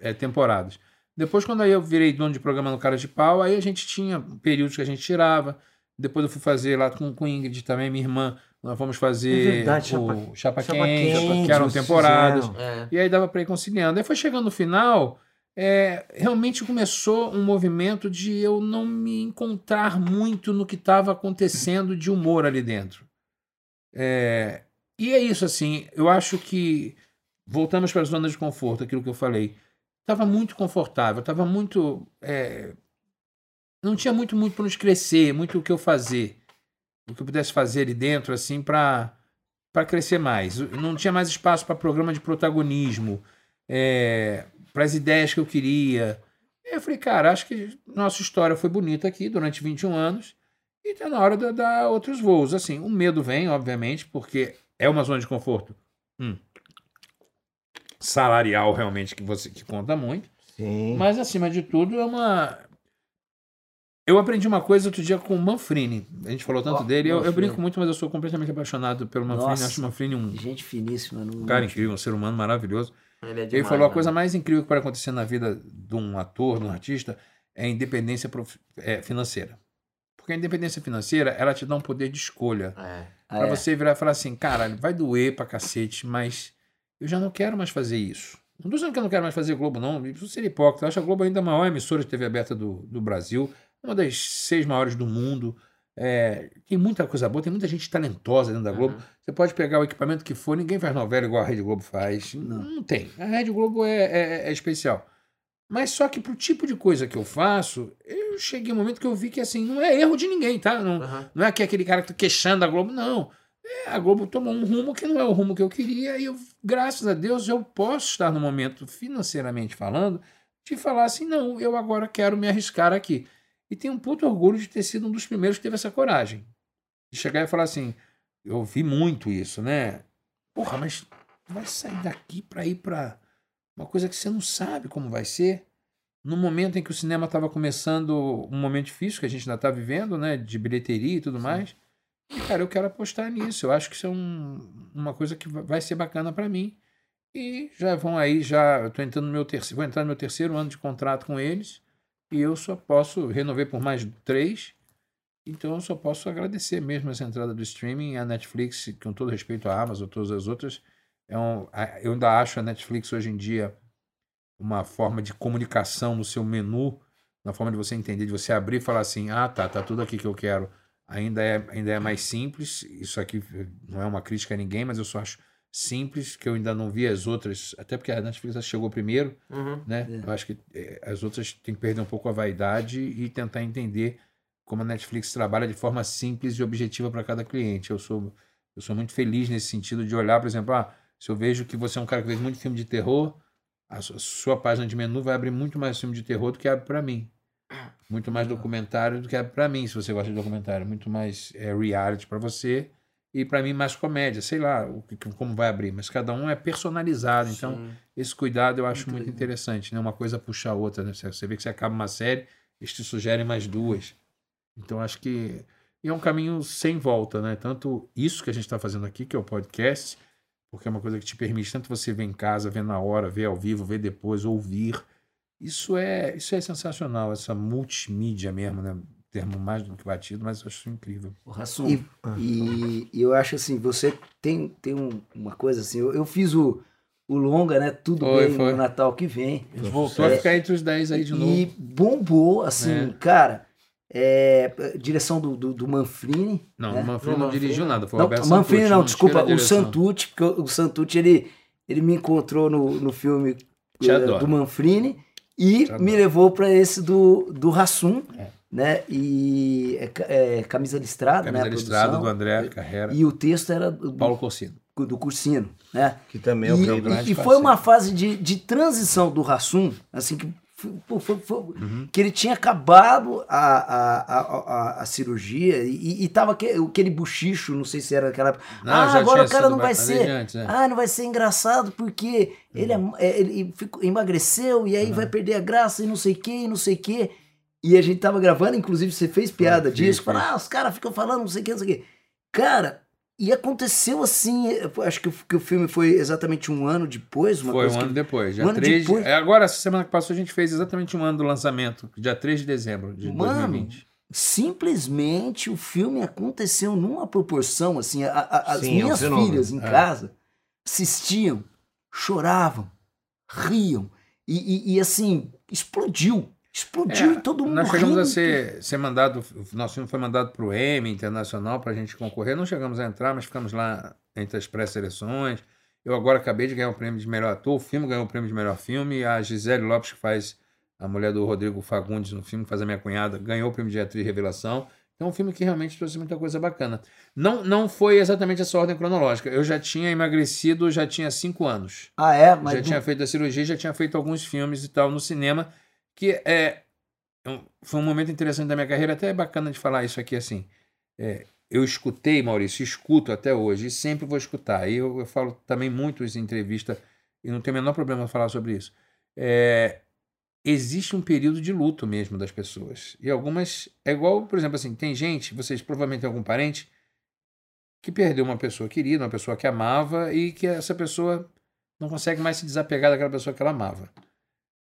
é, temporadas. Depois, quando aí eu virei dono de programa no Cara de Pau, aí a gente tinha períodos que a gente tirava. Depois eu fui fazer lá com, com Ingrid também, minha irmã. Nós fomos fazer É verdade, o Chapa- Chapa, Chapa Quente, Quente, que eram temporadas. É. E aí dava para ir conciliando. Aí foi chegando no final, é, realmente começou um movimento de eu não me encontrar muito no que estava acontecendo de humor ali dentro. É, e é isso, assim, eu acho que voltamos para a zona de conforto, aquilo que eu falei. Estava muito confortável, estava muito. é, não tinha muito, muito para nos crescer, muito o que eu fazer. O que eu pudesse fazer ali dentro, assim, para para crescer mais. Não tinha mais espaço para programa de protagonismo, para as ideias que eu queria. E eu falei, cara, acho que nossa história foi bonita aqui durante 21 anos e tá na hora de dar outros voos. Assim, o medo vem, obviamente, porque é uma zona de conforto hum, salarial realmente que você que conta muito. Sim. Mas, acima de tudo, é uma. Eu aprendi uma coisa outro dia com o Manfrini. A gente falou tanto Ó, dele. Eu, eu brinco muito, mas eu sou completamente apaixonado pelo Manfrini. Nossa. Acho o Manfrini um Gente finíssima. Não... cara incrível, um ser humano maravilhoso. Ele é Ele demais, falou a mano. coisa mais incrível que pode acontecer na vida de um ator, de um artista, é a independência prof- é, financeira. Porque a independência financeira, ela te dá um poder de escolha. É. Ah, Pra é. você virar e falar assim, cara, vai doer pra cacete, mas eu já não quero mais fazer isso. Não tô dizendo que eu não quero mais fazer Globo, não. Isso seria hipócrita. Eu acho a Globo ainda a maior emissora de TV aberta do, do Brasil, uma das seis maiores do mundo. É, tem muita coisa boa, tem muita gente talentosa dentro da Globo. Você pode pegar o equipamento que for, ninguém faz novela igual a Rede Globo faz. Não, tem. A Rede Globo é, é- é especial. Mas só que pro tipo de coisa que eu faço, eu cheguei um momento que eu vi que assim, não é erro de ninguém, tá? Não, Aham. não é que aquele cara que tá queixando a Globo, não. É, a Globo tomou um rumo que não é o rumo que eu queria e eu, graças a Deus, eu posso estar no momento, financeiramente falando, de falar assim, não, eu agora quero me arriscar aqui. E tenho um puto orgulho de ter sido um dos primeiros que teve essa coragem. De chegar e falar assim, eu vi muito isso, né? Porra, mas vai sair daqui para ir para uma coisa que você não sabe como vai ser. No momento em que o cinema estava começando um momento difícil que a gente ainda está vivendo, né, de bilheteria e tudo mais. E, cara, eu quero apostar nisso. Eu acho que isso é um- uma coisa que va- vai ser bacana para mim. E já vão aí, já eu tô entrando no meu terceiro, vou entrar no meu terceiro ano de contrato com eles. E eu só posso renovei por mais três. Então eu só posso agradecer mesmo essa entrada do streaming, a Netflix, com todo respeito à Amazon, todas as outras. É um, eu ainda acho a Netflix hoje em dia uma forma de comunicação no seu menu, na forma de você entender, de você abrir e falar assim, ah, tá, tá tudo aqui que eu quero. ainda é, ainda é mais simples. Isso aqui não é uma crítica a ninguém, mas eu só acho simples, que eu ainda não vi as outras, até porque a Netflix chegou primeiro, Uhum. né? É. Eu acho que eh, as outras têm que perder um pouco a vaidade e tentar entender como a Netflix trabalha de forma simples e objetiva para cada cliente. Eu sou, eu sou muito feliz nesse sentido de olhar, por exemplo, ah, se eu vejo que você é um cara que vê muito filme de terror, a su- sua página de menu vai abrir muito mais filme de terror do que abre para mim. Muito mais documentário do que abre para mim, se você gosta de documentário. Muito mais é, reality para você e para mim mais comédia. Sei lá o que, como vai abrir, mas cada um é personalizado. Então, Sim. esse cuidado eu acho Muito muito, interessante, né? Uma coisa puxa a outra, né? Você vê que você acaba uma série, eles te sugerem mais duas. Então acho que e é um caminho sem volta, né? Tanto isso que a gente está fazendo aqui, que é o podcast, porque é uma coisa que te permite tanto você ver em casa, ver na hora, ver ao vivo, ver depois, ouvir. Isso é, isso é sensacional, essa multimídia mesmo, né? Termo mais do que batido, mas eu acho incrível. O Rassum. E- E, e eu acho assim, você tem, tem um- uma coisa assim, eu, eu fiz o, o longa, né? Tudo Foi, bem foi. no Natal que vem. Voltou a É. ficar entre os 10 aí de novo. E bombou, assim, É. cara. é, direção do, do, do Manfrini. Não, né? o Manfrini Não, não, dirigiu nada, foi o Não, Alberto Manfrini Santucci, não, não desculpa, o. Santucci, porque o, o Santucci, ele, ele me encontrou no, no filme adoro. do Manfrini e me levou para esse do, do Rassum, É. né? E é, é, Camisa Listrada, né? Camisa Listrada do André Carreira. E o texto era do, Paulo Corsino. do Cursino, né? Que também é o E, grande e- e foi uma fase de, de transição do Rassum, assim, que, foi- foi- foi- Uhum. que ele tinha acabado a, a, a, a, a cirurgia e, e tava que- aquele buchicho, não sei se era aquela. Não, ah, agora o cara não vai ser. antes, é. Ah, não vai ser engraçado porque ele, é, é, ele ficou- emagreceu e aí Uhum. vai perder a graça e não sei o que, e não sei o que. E a gente tava gravando, inclusive você fez piada fiz, disso, falou, ah, os caras ficam falando não sei o que, não sei o que. Cara, e aconteceu assim, acho que, o- que o filme foi exatamente um ano depois, uma Foi um que ano depois. Dia um ano 3, depois- é, Agora, essa semana que passou, a gente fez exatamente um ano do lançamento. Dia 3 de dezembro de Mano, 2020. simplesmente o filme aconteceu numa proporção assim, a- a- as Sim, é um minhas filhas em É. casa assistiam, choravam, riam e, e- e, assim explodiu, explodiu É, e todo mundo Nós chegamos a rindo. ser, ser mandado, o nosso filme foi mandado para o Emmy Internacional para a gente concorrer. Não chegamos a entrar, mas ficamos lá entre as pré-seleções. Eu agora acabei de ganhar o prêmio de melhor ator, o filme ganhou o prêmio de melhor filme. A Gisele Lopes, que faz a mulher do Rodrigo Fagundes no filme, que faz a minha cunhada, ganhou o prêmio de atriz revelação. Então, é um filme que realmente trouxe muita coisa bacana. Não, não foi exatamente essa ordem cronológica. Eu já tinha emagrecido, já tinha cinco anos Ah, é, mas já do- tinha feito a cirurgia, já tinha feito alguns filmes e tal no cinema, que é um- foi um momento interessante da minha carreira, até é bacana de falar isso aqui assim. É, eu escutei, Maurício, escuto até hoje e sempre vou escutar. E eu, eu falo também muito em entrevista e não tenho o menor problema em falar sobre isso. É, existe um período de luto mesmo das pessoas. E algumas. É igual, por exemplo, assim, tem gente, vocês provavelmente têm algum parente, que perdeu uma pessoa querida, uma pessoa que amava, e que essa pessoa não consegue mais se desapegar daquela pessoa que ela amava.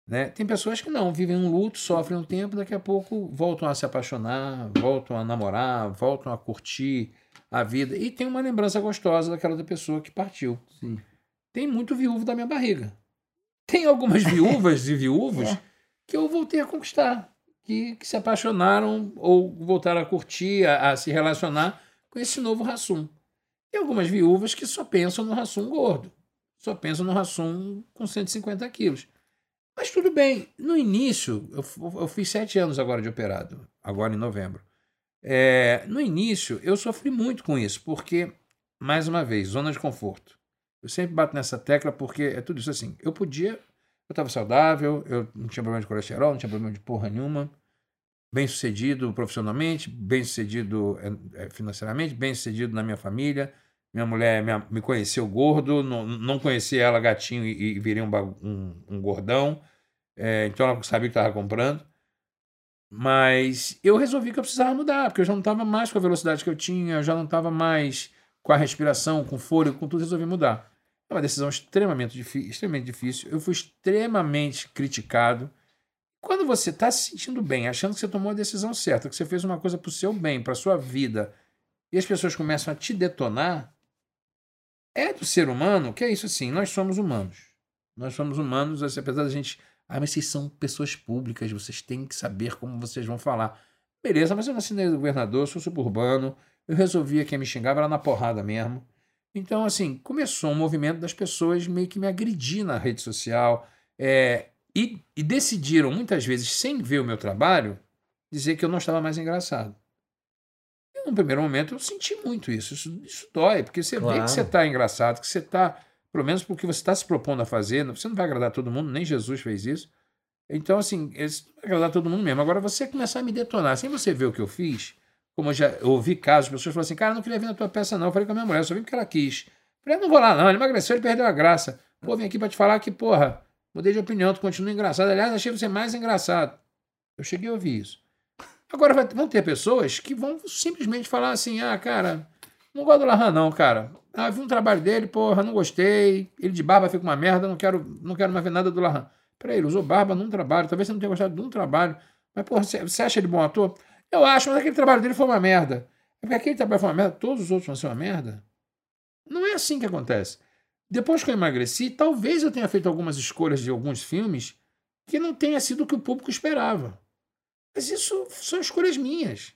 Né? Tem pessoas que não, vivem um luto, sofrem um tempo, daqui a pouco voltam a se apaixonar, voltam a namorar, voltam a curtir a vida. E tem uma lembrança gostosa daquela outra pessoa que partiu. Sim. Tem muito viúvo da minha barriga. Tem algumas *laughs* viúvas e viúvos É. que eu voltei a conquistar, que, que se apaixonaram ou voltaram a curtir, a, a se relacionar com esse novo Rassum. Tem algumas viúvas que só pensam no Rassum gordo, só pensam no Rassum com 150 quilos. Mas tudo bem, no início, eu, eu fiz sete anos agora de operado, agora em novembro. É, no início, eu sofri muito com isso, porque, mais uma vez, zona de conforto. Eu sempre bato nessa tecla porque é tudo isso assim. Eu podia, eu estava saudável, eu não tinha problema de colesterol, não tinha problema de porra nenhuma, bem sucedido profissionalmente, bem sucedido eh, eh, financeiramente, bem sucedido na minha família. Minha mulher minha- me conheceu gordo, não, não conhecia ela gatinho e, e virei um, um- um gordão. Eh, então ela sabia o que estava comprando. Mas eu resolvi que eu precisava mudar, porque eu já não estava mais com a velocidade que eu tinha, eu já não estava mais com a respiração, com fôlego, com tudo, resolvi mudar. É uma decisão extremamente, extremamente difícil. Eu fui extremamente criticado. Quando você está se sentindo bem, achando que você tomou a decisão certa, que você fez uma coisa para o seu bem, para sua vida, e as pessoas começam a te detonar, é do ser humano que é isso assim, nós somos humanos. Nós somos humanos, assim, apesar da gente. Ah, mas vocês são pessoas públicas, vocês têm que saber como vocês vão falar. Beleza, mas eu nasci no governador, sou suburbano, eu resolvia quem me xingava era na porrada mesmo. Então, assim, começou um movimento das pessoas meio que me agredir na rede social é, e, e decidiram, muitas vezes, sem ver o meu trabalho, dizer que eu não estava mais engraçado. Num primeiro momento eu senti muito isso. Isso, isso dói, porque você vê Claro. que você está engraçado, que você está, pelo menos porque você está se propondo a fazer, você não vai agradar todo mundo, nem Jesus fez isso. Então, assim, vai agradar todo mundo mesmo. Agora, você começar a me detonar, sem você ver o que eu fiz, como eu já ouvi casos, pessoas falam assim, cara, não queria vir na tua peça não, eu falei com a minha mulher, só vim porque ela quis. Eu falei, "Ah, não vou lá não, ele emagreceu, ele perdeu a graça. Pô, vim aqui pra te falar que, porra, mudei de opinião, tu continua engraçado. Aliás, achei você mais engraçado. Eu cheguei a ouvir isso. Agora vai- vão ter pessoas que vão simplesmente falar assim, ah, cara, não gosto do Larran não, cara. Ah, vi um trabalho dele, porra, não gostei. Ele de barba fica uma merda, não quero, não quero mais ver nada do Larran. Peraí, ele usou barba num trabalho, talvez você não tenha gostado de um trabalho. Mas, porra, você acha ele bom ator? Eu acho, mas aquele trabalho dele foi uma merda. É porque aquele trabalho foi uma merda, todos os outros vão ser uma merda? Não é assim que acontece. Depois que eu emagreci, talvez eu tenha feito algumas escolhas de alguns filmes que não tenha sido o que o público esperava. Mas isso são escolhas minhas.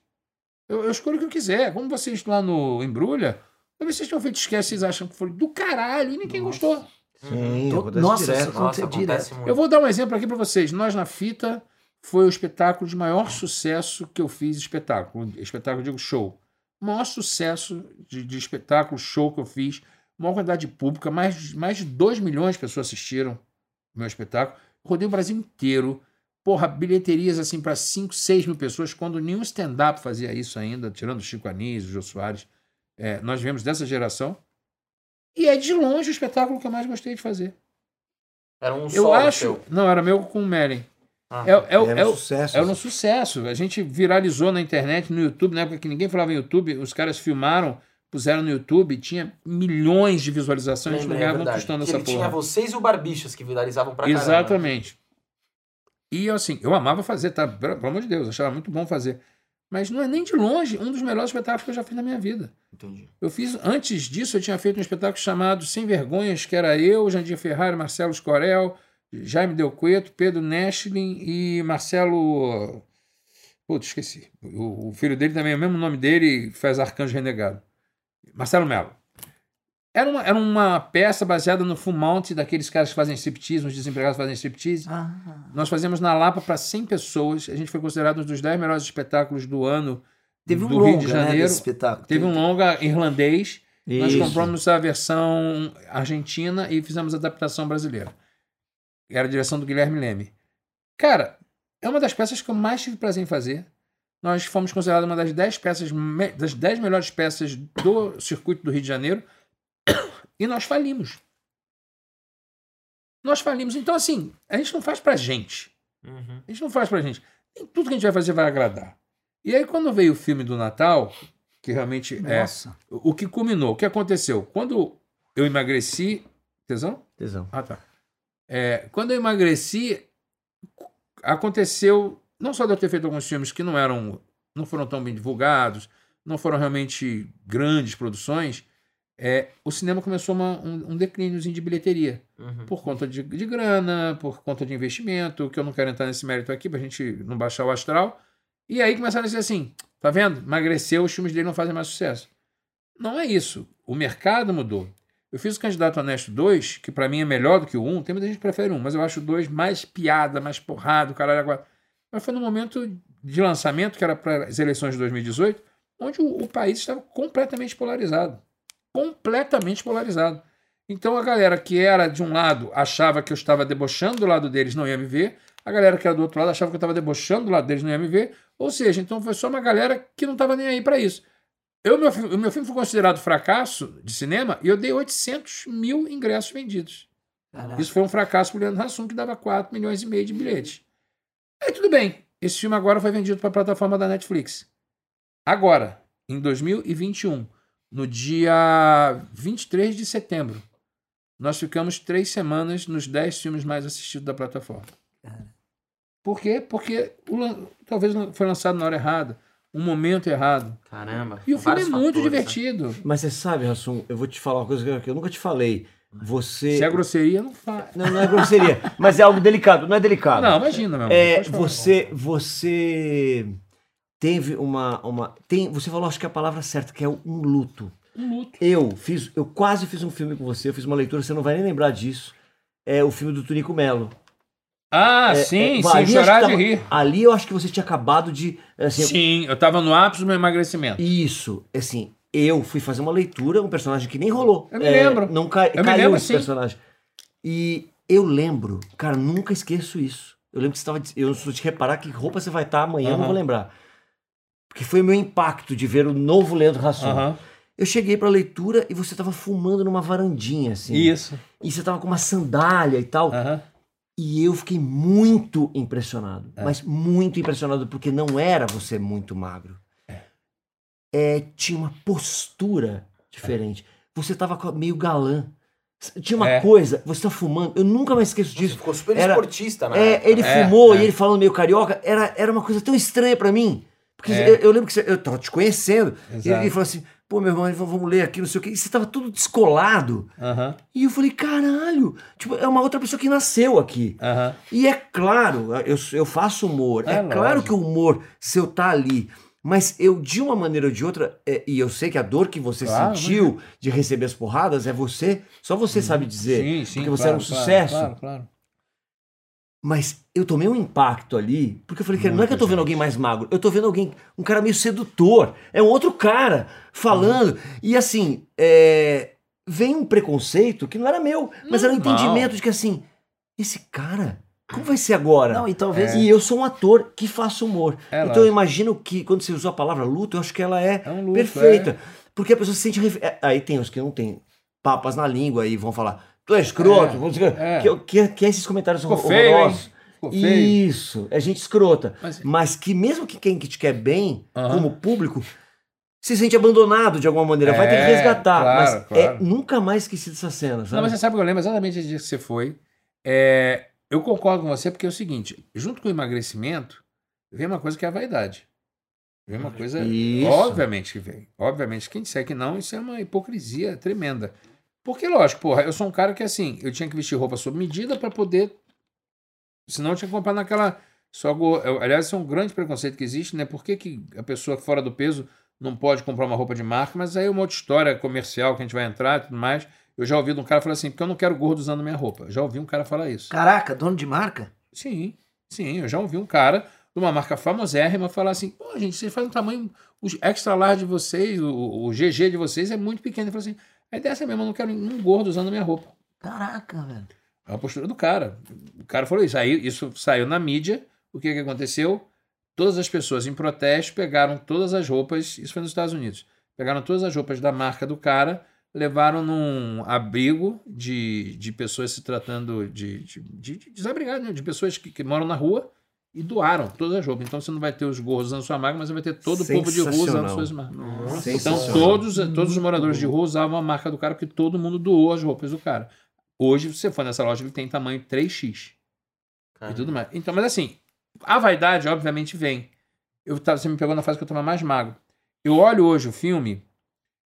Eu, eu escolho o que eu quiser. Como vocês lá no Embrulha, talvez vocês tenham feito esquece, vocês acham que foi do caralho e ninguém gostou. Sim, To- acontece Nossa, direto. isso Nossa, direto. muito. Eu vou dar um exemplo aqui para vocês. Nós na Fita foi o espetáculo de maior sucesso que eu fiz, espetáculo. Espetáculo, digo show. O maior sucesso de, de espetáculo, show que eu fiz. Maior quantidade de pública, mais, mais de 2 milhões de pessoas assistiram o meu espetáculo. Rodei o Brasil inteiro. Porra, bilheterias assim para 5, 6 mil pessoas, quando nenhum stand-up fazia isso ainda, tirando o Chico Anísio, o Jô Soares. É, nós viemos dessa geração. E é de longe o espetáculo que eu mais gostei de fazer. Era um Eu solo acho. seu. Não, era meu com o Merlin. Ah. É, é, o- Era é, um o- sucesso. é um sucesso. A gente viralizou na internet, no YouTube, na época que ninguém falava em YouTube, os caras filmaram, puseram no YouTube, tinha milhões de visualizações, a gente não Lembrei, é um Que nessa ele tinha porra. vocês e o Barbichas que viralizavam pra caramba. Exatamente. E assim, eu amava fazer, tá? Pelo amor de Deus, achava muito bom fazer. Mas não é nem de longe um dos melhores espetáculos que eu já fiz na minha vida. Entendi. Eu fiz, antes disso, eu tinha feito um espetáculo chamado Sem Vergonhas, que era eu, Jandir Ferrari, Marcelo Escorel, Jaime Del Cueto, Pedro Nestlin e Marcelo. Putz, esqueci. O, o filho dele também é o mesmo nome dele, faz Arcanjo Renegado. Marcelo Melo. Era uma, era uma peça baseada no full mount daqueles caras que fazem striptease, os desempregados que fazem striptease. Ah, Nós fazíamos na Lapa para 100 pessoas. A gente foi considerado um dos 10 melhores espetáculos do ano teve um do Rio de longa, né, Janeiro. desse espetáculo. Teve um longa irlandês. Nós Isso. compramos a versão argentina e fizemos a adaptação brasileira. Era a direção do Guilherme Leme. Cara, é uma das peças que eu mais tive prazer em fazer. Nós fomos considerados uma das 10 peças, das 10 melhores peças do circuito do Rio de Janeiro. *coughs* E nós falimos. Nós falimos. Então, assim, a gente não faz pra gente. Uhum. A gente não faz pra gente. Nem tudo que a gente vai fazer vai agradar. E aí, quando veio o filme do Natal, que realmente é Nossa. o o que culminou, o que aconteceu? Quando eu emagreci. Tesão? Tesão. Ah, tá. É, quando eu emagreci, aconteceu. Não só de eu ter feito alguns filmes que não eram. não foram tão bem divulgados, não foram realmente grandes produções, é, o cinema começou uma- um, um declíniozinho de bilheteria Uhum. por conta de, de grana, por conta de investimento, que eu não quero entrar nesse mérito aqui pra gente não baixar o astral. E aí começaram a dizer assim: tá vendo? Emagreceu, os filmes dele não fazem mais sucesso. Não é isso. O mercado mudou. Eu fiz o Candidato Honesto 2, que pra mim é melhor do que o 1. Tem muita gente que prefere o 1, mas eu acho o 2 mais piada, mais porrado, caralho. Agora. Mas foi no momento de lançamento, que era para as eleições de 2018, onde o, o país estava completamente polarizado. Completamente polarizado. Então a galera que era de um lado achava que eu estava debochando do lado deles, não ia me ver. A galera que era do outro lado achava que eu estava debochando do lado deles, não ia me ver. Ou seja, então foi só uma galera que não estava nem aí para isso. Eu, meu, o meu filme foi considerado fracasso de cinema e eu dei 800 mil ingressos vendidos. Caraca. Isso foi um fracasso para o Leandro Hassum, que dava 4 milhões e meio de bilhetes. Aí tudo bem. Esse filme agora foi vendido para a plataforma da Netflix. Agora, em 2021, no dia 23 de setembro, nós ficamos três semanas nos 10 filmes mais assistidos da plataforma. Por quê? Porque o talvez foi lançado na hora errada, um momento errado. Caramba. E o filme é muito fatores, né? divertido. Mas você sabe, Rassum, eu vou te falar uma coisa que eu- nunca te falei. Você. Se é grosseria, não faz. Não, não é grosseria, mas é algo delicado. Não é delicado. Não, imagina, meu amor. É, você, você teve uma, uma. Tem, você falou, acho que é a palavra certa, que é um luto. Um luto. Eu fiz, eu quase fiz um filme com você, eu fiz uma leitura, você não vai nem lembrar disso. É o filme do Tunico Melo. Ah, É, sim, é, sim, chorar acho de rir. tava- Ali eu acho que você tinha acabado de. Assim, Sim, eu tava no ápice do meu emagrecimento. Isso, assim, eu fui fazer uma leitura, um personagem que nem rolou. Eu me lembro. Não cai, Eu me caiu lembro, esse sim. personagem. E eu lembro, cara, nunca esqueço isso. Eu lembro que você estava. Eu não sou de reparar que roupa você vai estar amanhã, eu não vou lembrar. Porque foi o meu impacto de ver o novo Leandro Rasson. Aham. Eu cheguei pra leitura e você tava fumando numa varandinha, assim. Isso. E você tava com uma sandália e tal. Aham. E eu fiquei muito impressionado. É. Mas muito impressionado, porque não era você muito magro. É, tinha uma postura diferente. Você tava co- meio galã. Tinha uma É. coisa, você tá fumando, eu nunca mais esqueço Você disso. ficou super Era- esportista, né? É, ele É, fumou é. e ele falando meio carioca, era, era uma coisa tão estranha pra mim. Porque É. eu, eu lembro que você, eu tava te conhecendo. E ele, falou assim: pô, meu irmão, vamos ler aqui, não sei o quê. E você tava tudo descolado. Aham. E eu falei: caralho, tipo, é uma outra pessoa que nasceu aqui. Aham. E é claro, eu, eu faço humor. É, É claro lógico. que o humor, se eu tá ali. Mas eu, de uma maneira ou de outra, é, e eu sei que a dor que você Claro, sentiu de receber as porradas é você, só você sabe dizer. Sim, sim. porque você claro, era um claro, sucesso. Claro, claro. Mas eu tomei um impacto ali, porque eu falei, cara, não é que eu tô vendo alguém mais magro, eu tô vendo alguém, um cara meio sedutor. É um outro cara falando. Uhum. E assim, é, vem um preconceito que não era meu, mas era um entendimento de que assim, esse cara, como vai ser agora? Não, e talvez. E eu sou um ator que faço humor. É, então lógico. eu imagino que quando você usou a palavra luto, eu acho que ela é, É um luto, perfeita. Porque a pessoa se sente. é, Aí tem os que não tem papas na língua e vão falar, tu é escroto, É, é. que, que, que é esses comentários Ficou horrorosos. Feio. Isso, é gente escrota. Mas- Mas que mesmo que quem que te quer bem, Aham. como público, se sente abandonado de alguma maneira, vai ter que É, resgatar. claro, mas claro. é nunca mais esqueci dessa cena, Não, sabe? mas você sabe que eu lembro exatamente do dia que você foi. É, eu concordo com você porque é o seguinte: junto com o emagrecimento, vem uma coisa que é a vaidade. Vem uma coisa. Isso. Obviamente que vem. Obviamente, quem disser que não, isso é uma hipocrisia tremenda. Porque, lógico, porra, eu sou um cara que assim, eu tinha que vestir roupa sob medida para poder. Senão eu tinha que comprar naquela. Só go... Aliás, isso é um grande preconceito que existe, né? Por que, que a pessoa fora do peso não pode comprar uma roupa de marca? Mas aí é uma outra história comercial que a gente vai entrar e tudo mais. Eu já ouvi de um cara falar assim, porque eu não quero gordo usando minha roupa. Já ouvi um cara falar isso. Caraca, dono de marca? Sim, sim, eu já ouvi um cara de uma marca famosérrima falar assim, pô, gente, vocês fazem um tamanho, o extra large de vocês, o, o GG de vocês é muito pequeno. Ele falou assim, a ideia é essa mesmo, eu não quero nenhum gordo usando minha roupa. Caraca, velho. É a postura do cara. O cara falou isso. Aí isso saiu na mídia. O que, que aconteceu? Todas as pessoas em protesto pegaram todas as roupas, isso foi nos Estados Unidos, pegaram todas as roupas da marca do cara, levaram num abrigo de, de pessoas se tratando de, de, de, de desabrigados, né? de pessoas que, que moram na rua e doaram todas as roupas. Então você não vai ter os gorros usando sua marca, mas você vai ter todo o povo de rua usando suas marcas. Então todos, todos os moradores de rua usavam a marca do cara porque todo mundo doou as roupas do cara. Hoje, se você for nessa loja, ele tem tamanho 3x e tudo mais. Então, mas assim, a vaidade, obviamente, vem. Eu tava, você me pegou na fase que eu tava mais magro. Eu olho hoje o filme,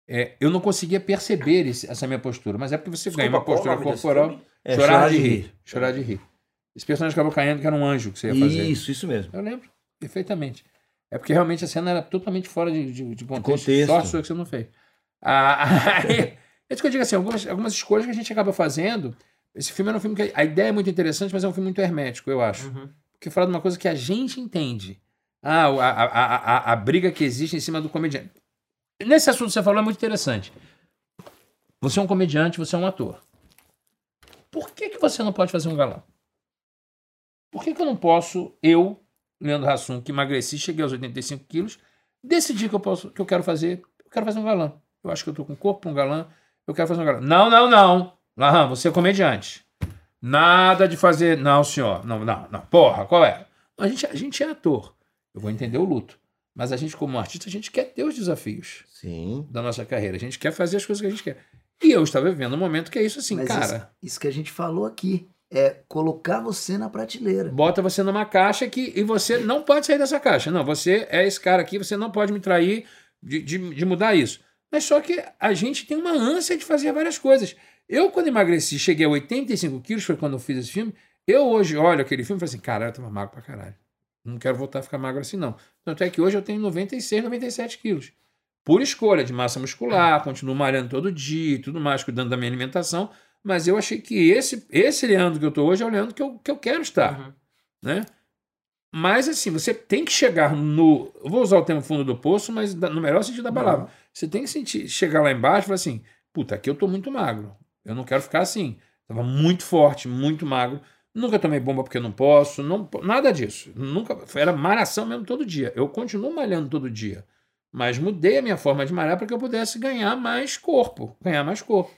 é, eu não conseguia perceber esse- essa minha postura, mas é porque você ganha uma postura corporal. É, chorar, de rir. Chorar de rir. Esse personagem acabou caindo que era um anjo que você ia fazer. Isso, isso mesmo. Eu lembro, perfeitamente. É porque realmente a cena era totalmente fora de, de, de contexto. contexto. Sorte sua que você não fez. Ah, aí, *laughs* é isso que eu digo assim, algumas, algumas escolhas que a gente acaba fazendo. Esse filme é um filme que a ideia é muito interessante, mas é um filme muito hermético, eu acho. Uhum. Porque fala de uma coisa que a gente entende. Ah, a, a, a, a, briga que existe em cima do comediante. Nesse assunto que você falou é muito interessante. Você é um comediante, você é um ator. Por que, que você não pode fazer um galã? Por que, que eu não posso, eu, Leandro Hassum, que emagreci, cheguei aos 85 quilos, decidir que eu, posso, que eu quero fazer, eu quero fazer um galã. Eu acho que eu tô com o corpo um galã, eu quero fazer um galã. Não, não, não. Lahan, você é comediante. Nada de fazer. Não, senhor. Não, não, não. Porra, qual é? A gente, a gente é ator. Eu vou entender o luto. Mas a gente, como artista, a gente quer ter os desafios Sim. da nossa carreira. A gente quer fazer as coisas que a gente quer. E eu estava vivendo um momento que é isso assim, Mas cara. Isso, isso que a gente falou aqui é colocar você na prateleira. Bota você numa caixa que, e você não pode sair dessa caixa. Não, você é esse cara aqui, você não pode me trair de, de, de mudar isso. Mas só que a gente tem uma ânsia de fazer várias coisas. Eu, quando emagreci, cheguei a 85 quilos, foi quando eu fiz esse filme. Eu hoje olho aquele filme e falo assim, caralho, eu tava magro pra caralho. Não quero voltar a ficar magro assim, não. Tanto é que hoje eu tenho 96, 97 quilos. Por escolha de massa muscular, continuo malhando todo dia e tudo mais, cuidando da minha alimentação. Mas eu achei que esse, esse Leandro que eu tô hoje é o Leandro que eu, que eu quero estar. Uhum. Né? Mas assim, você tem que chegar no. Eu vou usar o termo fundo do poço, mas no melhor sentido da palavra. Você tem que sentir, chegar lá embaixo e falar assim: puta, aqui eu tô muito magro. Eu não quero ficar assim. Tava muito forte, muito magro. Nunca tomei bomba porque eu não posso. Não, nada disso. Nunca. Era malhação mesmo todo dia. Eu continuo malhando todo dia. Mas mudei a minha forma de malhar para que eu pudesse ganhar mais corpo. Ganhar mais corpo.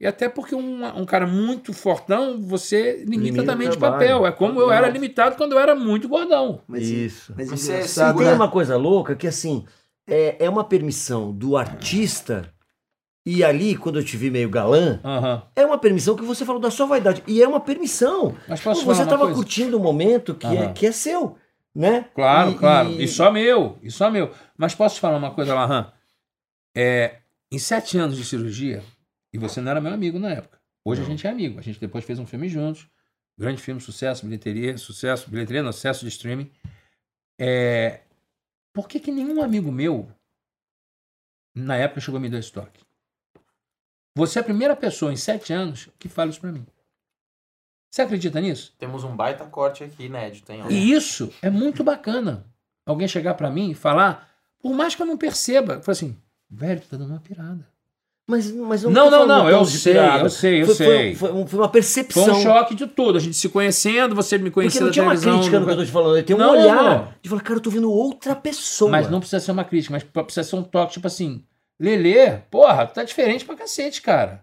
E até porque um, um cara muito fortão, você limita também de papel. É como eu era limitado quando eu era muito gordão. Mas, Isso. Mas Você segura- né? Tem uma coisa louca que, assim, é, é uma permissão do artista. E ali, quando eu te vi meio galã, é uma permissão que você falou da sua vaidade. E é uma permissão. Mas posso Pô, você estava coisa? curtindo o momento que, é, que é seu, né? Claro, E- claro. e- E... só meu. E só meu. Mas posso te falar uma coisa, Lahan? É, em sete anos de cirurgia, e você não era meu amigo na época. Hoje a gente é amigo. A gente depois fez um filme juntos. Grande filme, sucesso, bilheteria, sucesso, bilheteria, não, sucesso de streaming. É, por que, que nenhum amigo meu, na época, chegou a me dar esse toque? Você é a primeira pessoa em sete anos que fala isso pra mim. Você acredita nisso? Temos um baita corte aqui, inédito, hein? E isso é muito bacana. Alguém chegar pra mim e falar, por mais que eu não perceba, falar assim, velho, tu tá dando uma pirada. Mas, mas Não, não, não, tão eu sei, eu sei, eu foi, sei. Foi, foi foi uma Foi percepção. um choque de tudo. A gente se conhecendo, você me Porque conhecendo não na tinha uma crítica no que eu tô te falando. Tem um Não, olhar não. de falar, cara, eu tô vendo outra pessoa. Mas não precisa ser uma crítica, mas precisa ser um toque, tipo assim, Lelê, porra, tá diferente pra cacete, cara.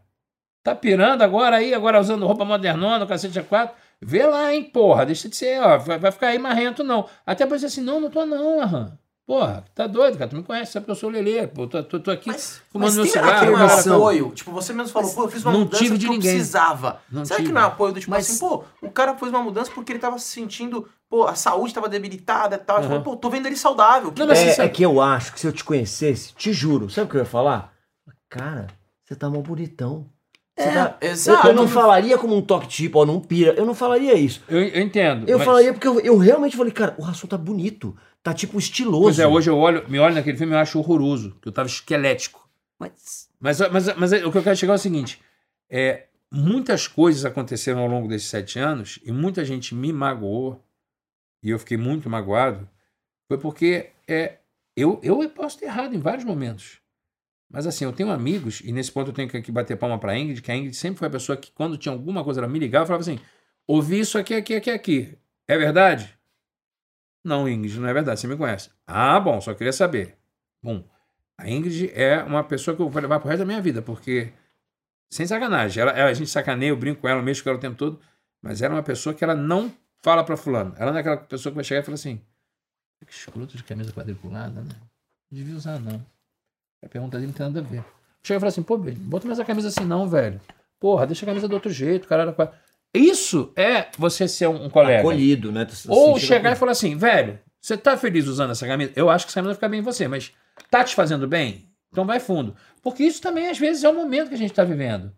Tá pirando agora aí, agora usando roupa modernona, cacete a quatro. Vê lá, hein, porra, deixa de ser, ó, vai, vai ficar aí marrento, não. Até pra dizer assim, não, não tô não, Aham. Porra, tá doido, cara, tu me conhece, sabe que eu sou o Lelê, pô, tô, tô, tô aqui Mas, fumando mas meu tem cigarro. aquele cara. apoio. Tipo, você mesmo falou, pô, eu fiz uma Não mudança tive de porque eu ninguém. precisava. Não Será tive. que não é apoio do tipo Mas- assim, pô, o cara fez uma mudança porque ele tava se sentindo, pô, a saúde tava debilitada e tal. Ele Uhum. falou, pô, tô vendo ele saudável. que Não, mas bom. É, Assim, é que eu acho que se eu te conhecesse, te juro, sabe o que eu ia falar? Cara, você tá mal bonitão. Você É, tá- eu, exato. eu não falaria como um toque tipo, ó, não pira. Eu não falaria isso. Eu, eu entendo. Eu mas- falaria porque eu, eu realmente falei, cara, o Rassum tá bonito. Tá tipo estiloso. Pois é, hoje eu olho, me olho naquele filme e acho horroroso, que eu tava esquelético. Mas, Mas, mas, mas o que eu quero chegar é o seguinte: é, muitas coisas aconteceram ao longo desses sete anos e muita gente me magoou, e eu fiquei muito magoado, foi porque é, eu, eu posso ter errado em vários momentos. Mas assim, eu tenho amigos, e nesse ponto eu tenho que bater palma pra Ingrid, que a Ingrid sempre foi a pessoa que, quando tinha alguma coisa, ela me ligava e falava assim: ouvi isso aqui, aqui, aqui, aqui. É verdade? Não, Ingrid, não é verdade, você me conhece. Ah, bom, só queria saber. Bom, a Ingrid é uma pessoa que eu vou levar pro resto da minha vida, porque, sem sacanagem, ela, ela- a gente sacaneia, eu brinco com ela, mexo com ela o tempo todo, mas ela é uma pessoa que ela não fala pra fulano. Ela não é aquela pessoa que vai chegar e falar assim, que escroto de camisa quadriculada, né? Não devia usar, não. A pergunta dele não tem nada a ver. Chega e fala assim, pô, bota mais a camisa assim não, velho. Porra, deixa a camisa do outro jeito, caralho. Isso é você ser um, colega. Acolhido, né? Ou chegar e acolhido. falar assim, velho, você tá feliz usando essa camisa? Eu acho que essa camisa vai ficar bem em você, mas tá te fazendo bem? Então vai fundo. Porque isso também, às vezes, é o momento que a gente tá vivendo.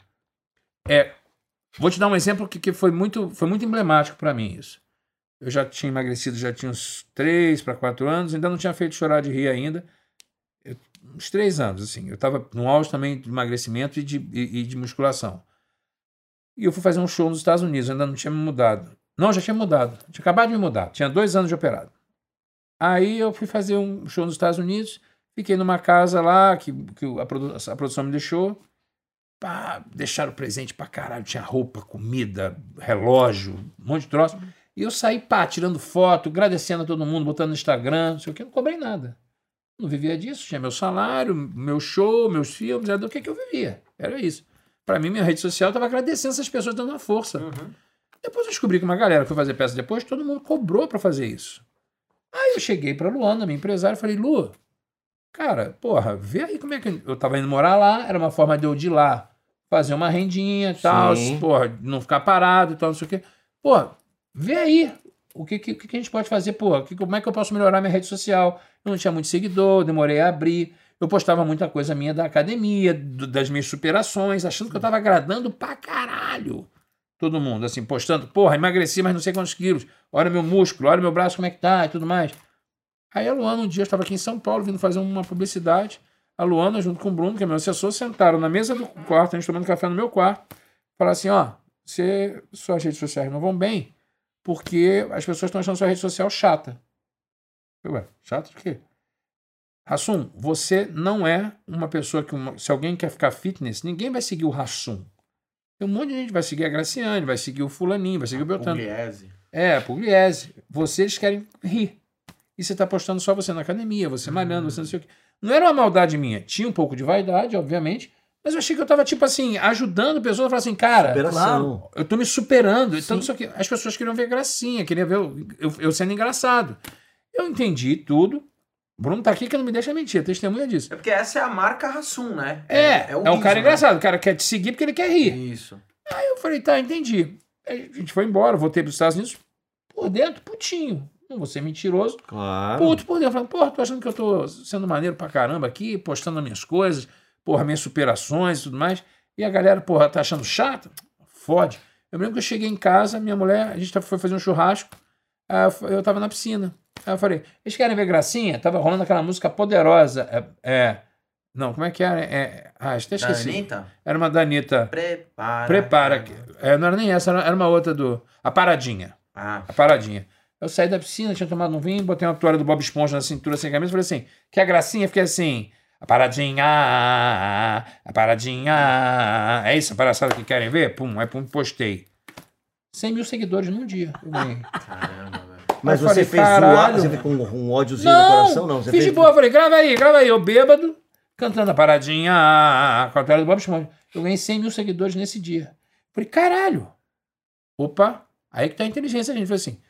É, vou te dar um exemplo que, que foi, muito, foi muito emblemático para mim isso. Eu já tinha emagrecido, já tinha uns 3 para 4 anos, ainda não tinha feito chorar de rir ainda. Eu- uns 3 anos, assim. Eu tava no auge também de emagrecimento e de, e, e de musculação. E eu fui fazer um show nos Estados Unidos, ainda não tinha me mudado. Não, já tinha mudado. Tinha acabado de me mudar. Tinha dois anos de operado. Aí eu fui fazer um show nos Estados Unidos. Fiquei numa casa lá que, que a, produ- a produção me deixou. Pá, deixaram presente pra caralho. Tinha roupa, comida, relógio, um monte de troço. E eu saí, pá, tirando foto, agradecendo a todo mundo, botando no Instagram, não sei o que, não cobrei nada. Não vivia disso, tinha meu salário, meu show, meus filmes, era do que, que eu vivia. Era isso. Pra mim, minha rede social estava agradecendo essas pessoas dando uma força. Uhum. Depois eu descobri que uma galera foi fazer peça depois, todo mundo cobrou pra fazer isso. Aí eu cheguei pra Luana, minha empresária, e falei, Lu, cara, porra, vê aí como é que eu tava indo morar lá, era uma forma de eu de ir lá fazer uma rendinha e tal, Sim. porra, não ficar parado e tal, não sei o quê. Pô, vê aí o que, que, que a gente pode fazer, porra, que, como é que eu posso melhorar minha rede social? Eu não tinha muito seguidor, demorei a abrir. Eu postava muita coisa minha da academia, do- das minhas superações, achando que eu tava agradando pra caralho Todo mundo, assim, postando, porra, emagreci, mas não sei quantos quilos. Olha meu músculo, olha meu braço, como é que tá e tudo mais. Aí a Luana, um dia, eu estava aqui em São Paulo, vindo fazer uma publicidade. A Luana, junto com o Bruno, que é meu assessor, sentaram na mesa do quarto, a gente tomando café no meu quarto. Falaram assim: ó, você, suas redes sociais não vão bem, porque as pessoas estão achando sua rede social chata. Eu, ué, chato de quê? Rassum, você não é uma pessoa que. uma- se alguém quer ficar fitness, ninguém vai seguir o Rassum. Tem um monte de gente que vai seguir a Graciane, vai seguir o Fulaninho, vai seguir o Beltrano. Pugliese. É, Pugliese. Vocês querem rir. E você tá postando só você na academia, você malhando, você não sei o quê. Não era uma maldade minha. Tinha um pouco de vaidade, obviamente. Mas eu achei que eu tava, tipo assim, ajudando pessoas a falar assim, cara, Superação. eu tô me superando. Então, isso aqui, as pessoas queriam ver gracinha, queriam ver eu, eu- eu sendo engraçado. Eu entendi tudo. Bruno tá aqui que não me deixa mentir, é testemunha disso. É porque essa é a marca Rassum, né? É, é, o um riso, cara né? engraçado. O cara quer te seguir porque ele quer rir. Isso. Aí eu falei, tá, entendi. Aí a gente foi embora, voltei para os Estados Unidos, por dentro, putinho. Não vou ser mentiroso. Claro. Puto por dentro. Falando, porra, tô achando que eu tô sendo maneiro pra caramba aqui, postando as minhas coisas, porra, minhas superações e tudo mais. E a galera, porra, tá achando chato? Fode. Eu lembro que eu cheguei em casa, minha mulher, a gente tá- foi fazer um churrasco, eu tava na piscina. Aí eu falei, eles querem ver gracinha? Tava rolando aquela música poderosa. É. é- não, como é que era? É, ah, até esqueci. Anitta? Era uma da Anitta. Prepara. Prepara. que- É, não era nem essa, era, uma outra do. A Paradinha. Ah, A Paradinha. Eu saí da piscina, tinha tomado um vinho, botei uma toalha do Bob Esponja na cintura sem camisa e falei assim: quer gracinha? Fiquei assim. A paradinha, a paradinha. É isso, a palhaçada que querem ver? Pum, aí pum, postei. 100 mil seguidores num dia. Eu ganhei. caramba, velho. Mas Eu você falei, fez zoar, você fez com um ódiozinho no Não, coração? Não, você fiz fez de boa. Falei, grava aí, grava aí. Eu bêbado, cantando a paradinha com a tela do Bob Esponja. Eu ganhei 100 mil seguidores nesse dia. Falei, caralho. Opa, aí que tá a inteligência, gente. Falei assim,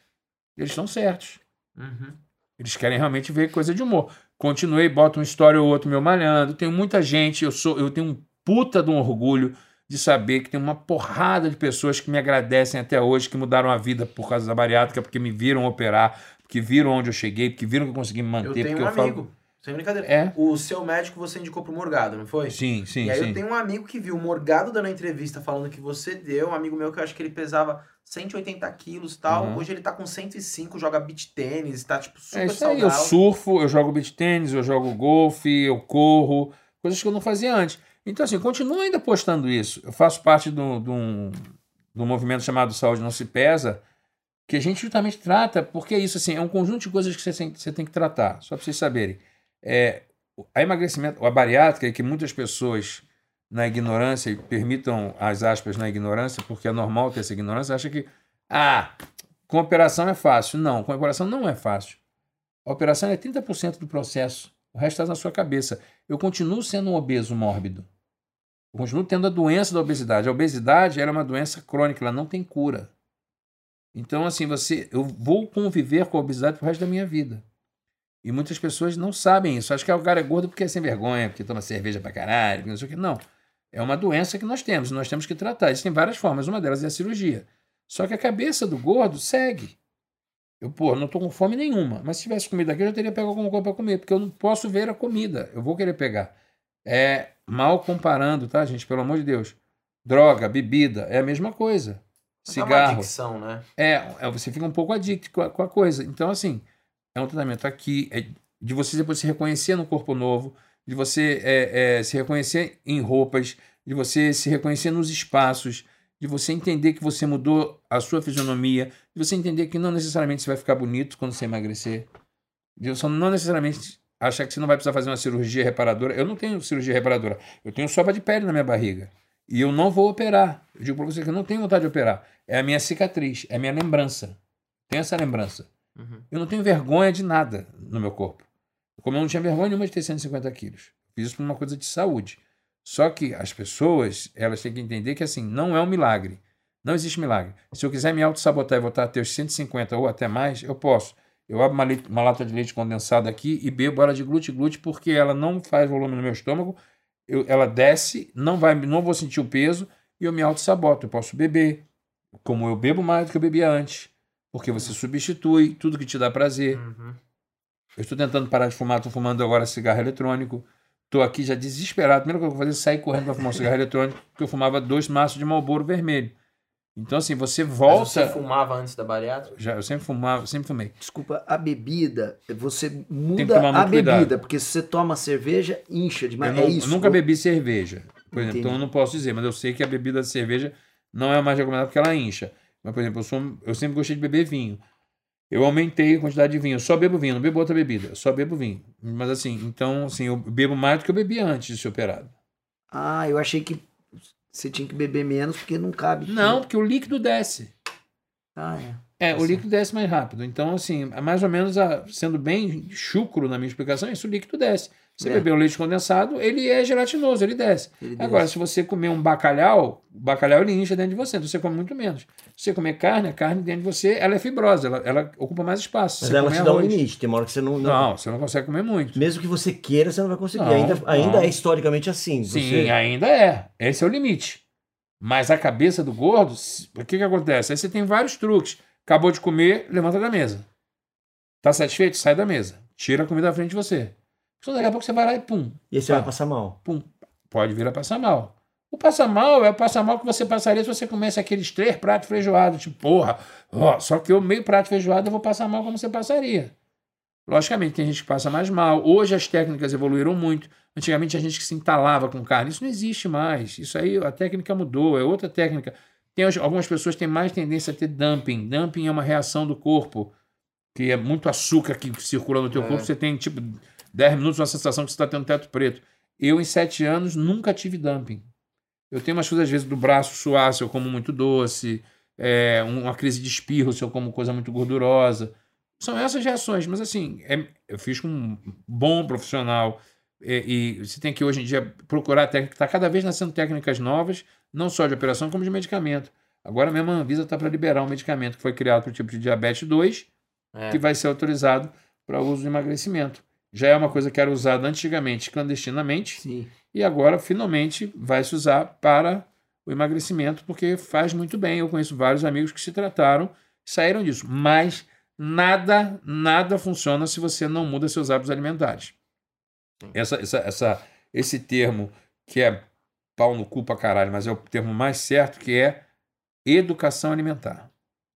eles estão certos. Uhum. Eles querem realmente ver coisa de humor. Continuei, boto uma história ou outra meu malhando. Tenho muita gente, eu sou, eu tenho um puta de um orgulho de saber que tem uma porrada de pessoas que me agradecem até hoje, que mudaram a vida por causa da bariátrica, porque me viram operar, porque viram onde eu cheguei, porque viram que eu consegui me manter. Eu tenho um eu falo- amigo. Sem brincadeira. É? O seu médico você indicou pro Morgado, não foi? Sim, sim, e aí sim. eu tenho um amigo que viu o Morgado dando a entrevista falando que você deu, um amigo meu que eu acho que ele pesava 180 quilos e tal. Uhum. Hoje ele tá com 105, joga beach tênis, tá tipo super É isso aí, eu saudável. surfo, eu jogo beach tênis, eu jogo golfe, eu corro, coisas que eu não fazia antes. Então, assim, continuo ainda postando isso. Eu faço parte de um movimento chamado Saúde Não Se Pesa, que a gente justamente trata, porque é isso, assim, é um conjunto de coisas que você tem, você tem que tratar, só para vocês saberem. É, a emagrecimento, a bariátrica, que muitas pessoas na ignorância, e permitam as aspas na ignorância, porque é normal ter essa ignorância, acha que, ah, com operação é fácil. Não, com operação não é fácil. A operação é 30% do processo. O resto está na sua cabeça. Eu continuo sendo um obeso mórbido. Eu continuo tendo a doença da obesidade. A obesidade ela é uma doença crônica, ela não tem cura. Então, assim, você, eu vou conviver com a obesidade pro resto da minha vida. E muitas pessoas não sabem isso. Acho que o cara é gordo porque é sem vergonha, porque toma cerveja pra caralho, não sei o que. Não. É uma doença que nós temos, nós temos que tratar. Existem várias formas, uma delas é a cirurgia. Só que a cabeça do gordo segue. Eu, pô, não tô com fome nenhuma. Mas se tivesse comida aqui, eu já teria pego alguma coisa para comer, porque eu não posso ver a comida. Eu vou querer pegar. É mal comparando, tá, gente? Pelo amor de Deus. Droga, bebida, é a mesma coisa. É uma Cigarro. adicção, né? É, é, você fica um pouco adicto com a, com a coisa. Então, assim, é um tratamento aqui, é de você depois se reconhecer no corpo novo, de você é, é, se reconhecer em roupas, de você se reconhecer nos espaços, de você entender que você mudou a sua fisionomia, de você entender que não necessariamente você vai ficar bonito quando você emagrecer, de você não necessariamente achar que você não vai precisar fazer uma cirurgia reparadora. Eu não tenho cirurgia reparadora, eu tenho sobra de pele na minha barriga. E eu não vou operar. Eu digo para você que eu não tenho vontade de operar. É a minha cicatriz, é a minha lembrança. Tenho essa lembrança. Uhum. Eu não tenho vergonha de nada no meu corpo. Como eu não tinha vergonha nenhuma de ter 150 quilos. Fiz isso por uma coisa de saúde. Só que as pessoas, elas têm que entender que assim, não é um milagre. Não existe milagre. Se eu quiser me auto-sabotar e voltar a ter os 150 ou até mais, eu posso. Eu abro uma, uma lata de leite condensado aqui e bebo ela de glute-glute porque ela não faz volume no meu estômago. Eu- ela desce, não, vai, não vou sentir o peso e eu me auto-saboto. Eu posso beber, como eu bebo mais do que eu bebia antes. Porque você substitui tudo que te dá prazer. Uhum. Eu estou tentando parar de fumar, estou fumando agora cigarro eletrônico. Estou aqui já desesperado. A primeira coisa que eu vou fazer é sair correndo para fumar um cigarro eletrônico, porque eu fumava dois maços de Marlboro vermelho. Então, assim, você Mas volta. você fumava antes da bariátrica? Já, eu sempre fumava, sempre fumei. Desculpa, a bebida, você muda a bebida, cuidado. porque se você toma cerveja, incha demais. eu, é não- isso. eu nunca bebi cerveja, por exemplo, Entendi. então eu não posso dizer, mas eu sei que a bebida de cerveja não é a mais recomendada porque ela incha. Mas, por exemplo, eu, sou, eu sempre gostei de beber vinho. Eu aumentei a quantidade de vinho. Eu só bebo vinho, não bebo outra bebida. Eu só bebo vinho. Mas assim, então, assim, eu bebo mais do que eu bebia antes de ser operado. Ah, eu achei que você tinha que beber menos porque não cabe. Não, porque o líquido desce. Ah, é. É, o líquido desce mais rápido. Então, assim, é mais ou menos, a- sendo bem chucro na minha explicação, isso o líquido desce. Você É. beber o leite condensado, ele é gelatinoso, ele desce. Ele Agora, desce. se você comer um bacalhau, o bacalhau ele incha dentro de você, então você come muito menos. Se você comer carne, a carne dentro de você, ela é fibrosa, ela, ela ocupa mais espaço. Mas você ela te dá um arroz- limite. Tem uma hora que você não. não- Não, você não consegue comer muito. Mesmo que você queira, você não vai conseguir. Não, ainda ainda é historicamente assim. Sim, Você- ainda é. Esse é o limite. Mas a cabeça do gordo, o que, que acontece? Aí você tem vários truques. Acabou de comer, levanta da mesa. Tá satisfeito? Sai da mesa. Tira a comida da frente de você. Então daqui a pouco você vai lá e pum, E aí você Tá. vai passar mal. pum. Pode vir a passar mal. O passar mal é o passar mal que você passaria se você comesse aqueles três pratos feijoados. Tipo, porra, ó, só que eu meio prato feijoado eu vou passar mal como você passaria. Logicamente, tem gente que passa mais mal. Hoje as técnicas evoluíram muito. Antigamente tinha gente que se entalava com carne. Isso não existe mais. Isso aí, a técnica mudou, é outra técnica. Tem, algumas pessoas têm mais tendência a ter dumping. Dumping é uma reação do corpo, que é muito açúcar que circula no teu É. corpo. Você tem, tipo, 10 minutos uma sensação que você está tendo teto preto. Eu, em 7 anos, nunca tive dumping. Eu tenho umas coisas, às vezes, do braço suar se eu como muito doce, é, uma crise de espirro se eu como coisa muito gordurosa. São essas reações, mas assim, é- eu fiz com um bom profissional. é, E, você tem que hoje em dia procurar técnica, está cada vez nascendo técnicas novas, não só de operação, como de medicamento. Agora mesmo a Anvisa está para liberar um medicamento que foi criado para o tipo de diabetes 2, É. que vai ser autorizado para uso de emagrecimento. Já é uma coisa que era usada antigamente clandestinamente, Sim. e agora finalmente vai se usar para o emagrecimento, porque faz muito bem. Eu conheço vários amigos que se trataram e saíram disso. Mas nada, nada funciona se você não muda seus hábitos alimentares. Essa, essa, essa, esse termo que é pau no cu pra caralho, mas é o termo mais certo, que é educação alimentar.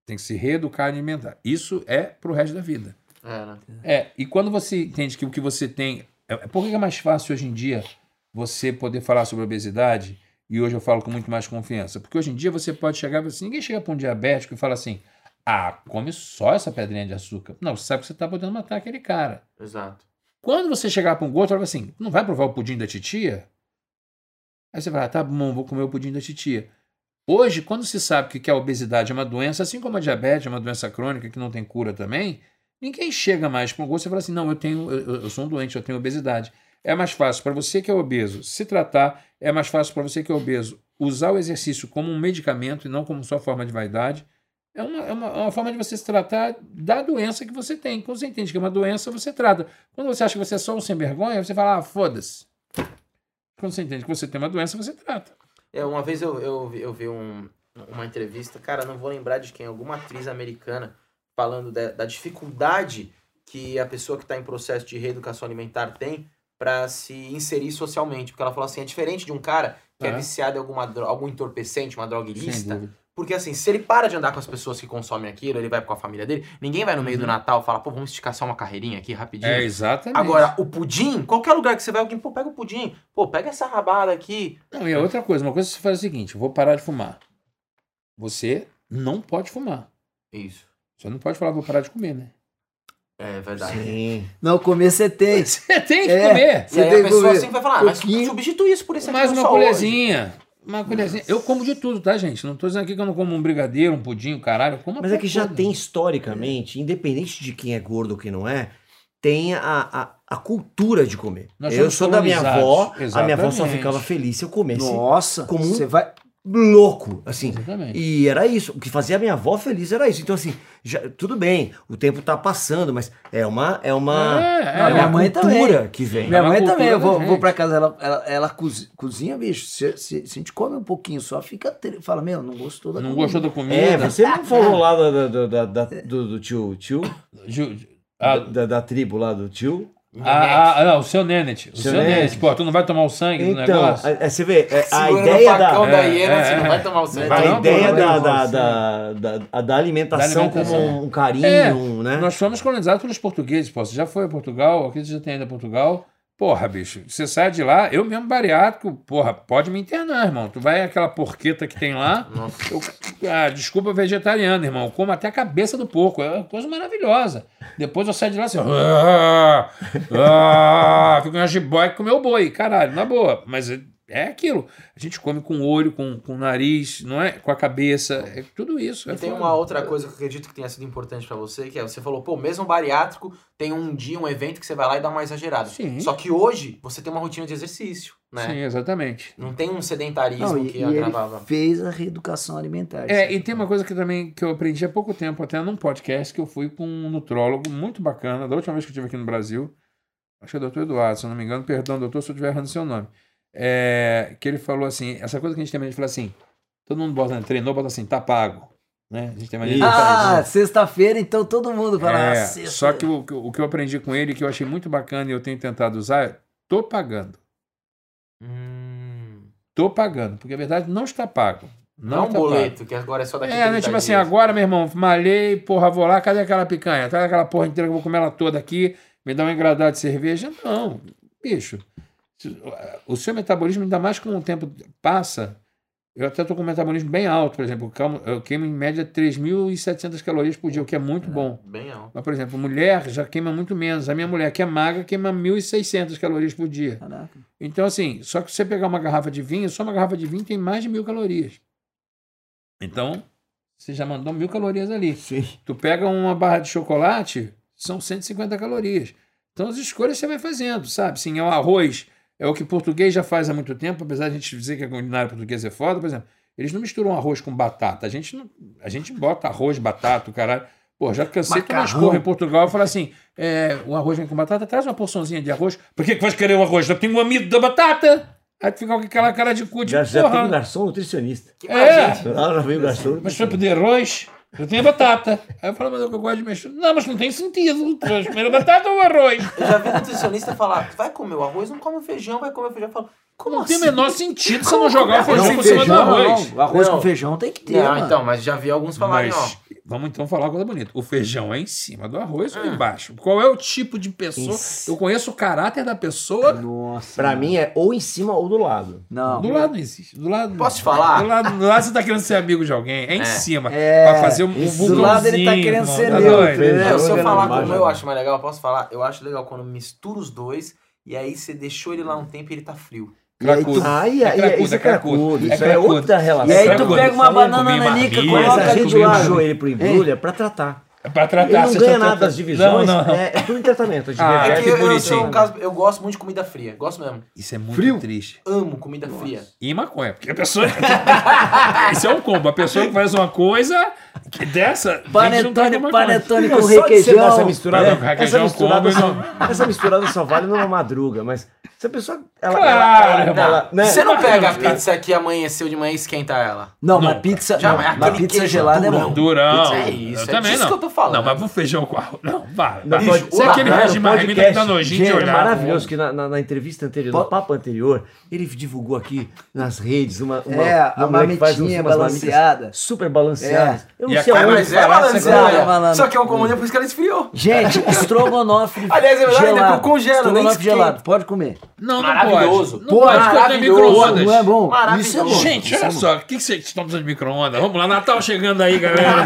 Tem que se reeducar alimentar. Isso é pro resto da vida. É, né? É, e quando você entende que o que você tem. É, por que é mais fácil hoje em dia você poder falar sobre obesidade? E hoje eu falo com muito mais confiança. Porque hoje em dia você pode chegar assim, ninguém chega para um diabético e fala assim: ah, come só essa pedrinha de açúcar. Não, você sabe que você está podendo matar aquele cara. Exato. Quando você chegar para um gordo, fala assim: não vai provar o pudim da titia? Aí você vai, ah, tá bom, vou comer o pudim da titia. Hoje, quando se sabe que a obesidade é uma doença, assim como a diabetes é uma doença crônica que não tem cura também, ninguém chega mais um gordo e fala assim: não, eu tenho, eu, eu sou um doente, eu tenho obesidade. É mais fácil para você que é obeso se tratar, é mais fácil para você que é obeso usar o exercício como um medicamento e não como só forma de vaidade. É uma, é, uma, é uma forma de você se tratar da doença que você tem. Quando você entende que é uma doença, você trata. Quando você acha que você é só um sem vergonha, você fala, ah, foda-se. Quando você entende que você tem uma doença, você trata. É, uma vez eu, eu, eu vi um- uma entrevista, cara, não vou lembrar de quem, alguma atriz americana falando da, da dificuldade que a pessoa que está em processo de reeducação alimentar tem para se inserir socialmente. Porque ela falou assim, é diferente de um cara que é, É. viciado em alguma, algum entorpecente, uma droga ilícita. Porque assim, se ele para de andar com as pessoas que consomem aquilo, ele vai com a família dele, ninguém vai no meio do Natal e fala, pô, vamos esticar só uma carreirinha aqui rapidinho. É, exatamente. Agora, o pudim, qualquer lugar que você vai, alguém, pô, pega o pudim, pô, pega essa rabada aqui. Não, e a outra coisa, uma coisa que você faz é o seguinte: eu vou parar de fumar. Você não pode fumar. Isso. Você não pode falar, vou parar de comer, né? É verdade. Sim. Não, comer você tem. *laughs* Você tem que É. comer. E aí tem a pessoa que comer sempre vai falar, ah, mas substitui isso por esse Mais uma hoje. colherzinha. Uma colherzinha. Eu como de tudo, tá, gente? Não tô dizendo aqui que eu não como um brigadeiro, um pudim, um caralho. Eu como a Mas é que já tem historicamente, independente de quem é gordo ou quem não é, tem a, a, a cultura de comer. Nós eu sou da minha avó, colonizados. a minha avó só Exatamente. ficava feliz se eu comesse Nossa, Como um- você vai. Louco, assim. Exatamente. E era isso. O que fazia a minha avó feliz era isso. Então, assim, já- tudo bem, o tempo tá passando, mas é uma, é uma, É, é. é uma Minha mãe cultura que vem. Minha uma mãe também, eu vou, vou pra casa, ela, ela, ela cozi- cozinha, bicho. Se, se, se a gente come um pouquinho só, fica. Fala, meu, não gostou da Não comida. gostou da comida? É, você não falou lá da, da- da- da- do, do tio, tio Ju- ju- ah, da, da tribo lá do tio? Ah, ah, não, o seu Nenet. O seu, Seu Nenet. Nenet. Pô, tu não vai tomar o sangue do Então, negócio? é, é, você vê, é, a Segura ideia no da. facão da É, hiena, é, você é. não vai tomar o sangue. Vai A não, ideia da, não, da, sim. da, da, da alimentação Da alimentação. como um carinho, É, né? Nós fomos colonizados pelos portugueses, pô. Você já foi a Portugal, aqui você já tem ido a Portugal. Porra, bicho, você sai de lá, eu mesmo bariátrico, porra, pode me internar, irmão. Tu vai aquela porqueta que tem lá. *laughs* Eu, ah, desculpa, vegetariano, irmão. Eu como até a cabeça do porco. É uma coisa maravilhosa. Depois eu saio de lá assim, ah, ah, fico uma jiboia com meu boi. Caralho, na boa. Mas é, aquilo. A gente come com o olho, com, com o nariz, não é? Com a cabeça. É tudo isso. É E tem foda. uma outra coisa que eu acredito que tenha sido importante pra você, que é você falou, pô, mesmo bariátrico tem um dia, um evento que você vai lá e dá uma exagerada. Sim. Só que hoje você tem uma rotina de exercício, né? Sim, exatamente. Não tem um sedentarismo Não, e, que e ele agravava. fez a reeducação alimentar. É, e tem uma coisa que também que eu aprendi há pouco tempo, até num podcast que eu fui com um nutrólogo muito bacana, da última vez que eu estive aqui no Brasil, acho que é o doutor Eduardo, se eu não me engano, perdão, doutor, se eu estiver errando seu nome. É, que ele falou assim, essa coisa que a gente tem mania de falar assim, todo mundo bota, treinou, bota assim, tá pago. Né? A gente tem mania de Ah, sexta-feira, então todo mundo fala. É, ah, sexta. só que o, o que eu aprendi com ele, que eu achei muito bacana e eu tenho tentado usar, é tô pagando. Hum, Tô pagando, porque a verdade não está pago. não, um está boleto, que agora é só daqui a É, né? 30 Tipo assim, dias. agora, meu irmão, malhei, porra, vou lá, cadê aquela picanha? Cadê aquela porra inteira que eu vou comer ela toda aqui? Me dá um engradado de cerveja? Não, bicho. O seu metabolismo, ainda mais com o tempo passa, eu até tô com um metabolismo bem alto, por exemplo, eu queimo- em média 3.700 calorias por dia, o que é muito bom. Bem alto. Mas, por exemplo, mulher já queima muito menos. A minha mulher, que é magra, queima 1.600 calorias por dia. Caraca. Então, assim, só que você pegar uma garrafa de vinho, só uma garrafa de vinho tem mais de mil calorias. Então, você já mandou mil calorias ali. Sim. Tu pega uma barra de chocolate, são 150 calorias. Então, as escolhas você vai fazendo, sabe? Sim, é o arroz, é o que o português já faz há muito tempo, apesar de a gente dizer que a culinária portuguesa é foda, por exemplo, eles não misturam arroz com batata. A gente, não, a gente bota arroz, batata, o caralho. Pô, já cansei de tomar esporro em Portugal e falar assim: é, o arroz vem com batata, traz uma porçãozinha de arroz. Por que, que vai querer o arroz? Já tem um amido da batata. Aí tu fica com aquela cara de cu de Já, já tem um porra. garçom nutricionista. Que É. gente. Lá já veio o garçom. Mas vai pedir arroz, eu tenho batata. Aí eu falo, mas eu gosto de mexer. Não, mas não tem sentido. Tu vai comer a batata ou o arroz? Eu já vi nutricionista falar, vai comer o arroz, não come o feijão, vai comer o feijão. Eu falo, como Não assim? tem o menor sentido você não jogar o feijão por cima do arroz. não. Arroz Não. com feijão tem que ter. Não, mano. então, mas já vi alguns falarem, ó. Mas vamos então falar uma coisa bonita. O feijão é em cima do arroz ou embaixo? Qual é o tipo de pessoa? Isso. Eu conheço o caráter da pessoa. Nossa. Pra mim é ou em cima ou do lado. Não. Do lado não existe. Do lado. Posso te falar? Do lado, do lado você tá querendo ser amigo de alguém. É em É. cima. É, pra fazer um, um isso. Do lado ele tá vulcãozinho, querendo irmão, ser tá neutro, né? Não, se eu Eu falar não como eu acho mais legal, eu posso falar? Eu acho legal quando mistura os dois e aí você deixou ele lá um tempo e ele tá frio. Cracudo. Aí, É cracudo, isso é é cracudo. É é outra relação. E aí tu pega uma banana nanica, coloca a gente do lado. puxou ele pro embrulha pra tratar. É Pra tratar. Ele não ganha tá nada das divisões. Não, não. É, é tudo em tratamento. Ah, É que que eu, eu, bonitinho. um caso, eu gosto muito de comida fria. Gosto mesmo. Isso é muito Frio. triste. Amo comida fria. E maconha, porque a pessoa. *laughs* Isso é um combo. A pessoa que faz uma coisa que dessa. não tá Panetone, com panetone Não, com dar requeijão. essa misturada, É, essa requeijão misturada, combo, só, essa misturada só vale numa madruga, mas se a pessoa ela, Claro, ela, ela, né? Você não pega a pizza que amanheceu de manhã e esquenta ela. Não, Não, mas pizza, já, não, mas pizza gelada é durão. bom. Durão. É isso, eu é também disso não. que eu tô falando. Não, mas pro feijão com arroz. Não. Não, pode- Isso é aquele no marmita que dá nojinho de gente, olhar. É maravilhoso que na, na, na entrevista anterior, no papo anterior, ele divulgou aqui nas redes uma, uma, É, a marmitinha balanceada. super balanceadas. Eu não Sei aonde Mas é fala- Só que eu como por isso que ela esfriou. Gente, *laughs* estrogonofe Aliás, é verdade, gelado. congela, Estrogonofe gelado, pode comer. Não, não Maravilhoso. pode. Não pode, porque tem Maravilhoso. micro-ondas. Não é bom? Maravilhoso. Isso é bom. Gente, olha só, o que que vocês estão precisando de micro-ondas? Vamos lá, Natal chegando aí, galera.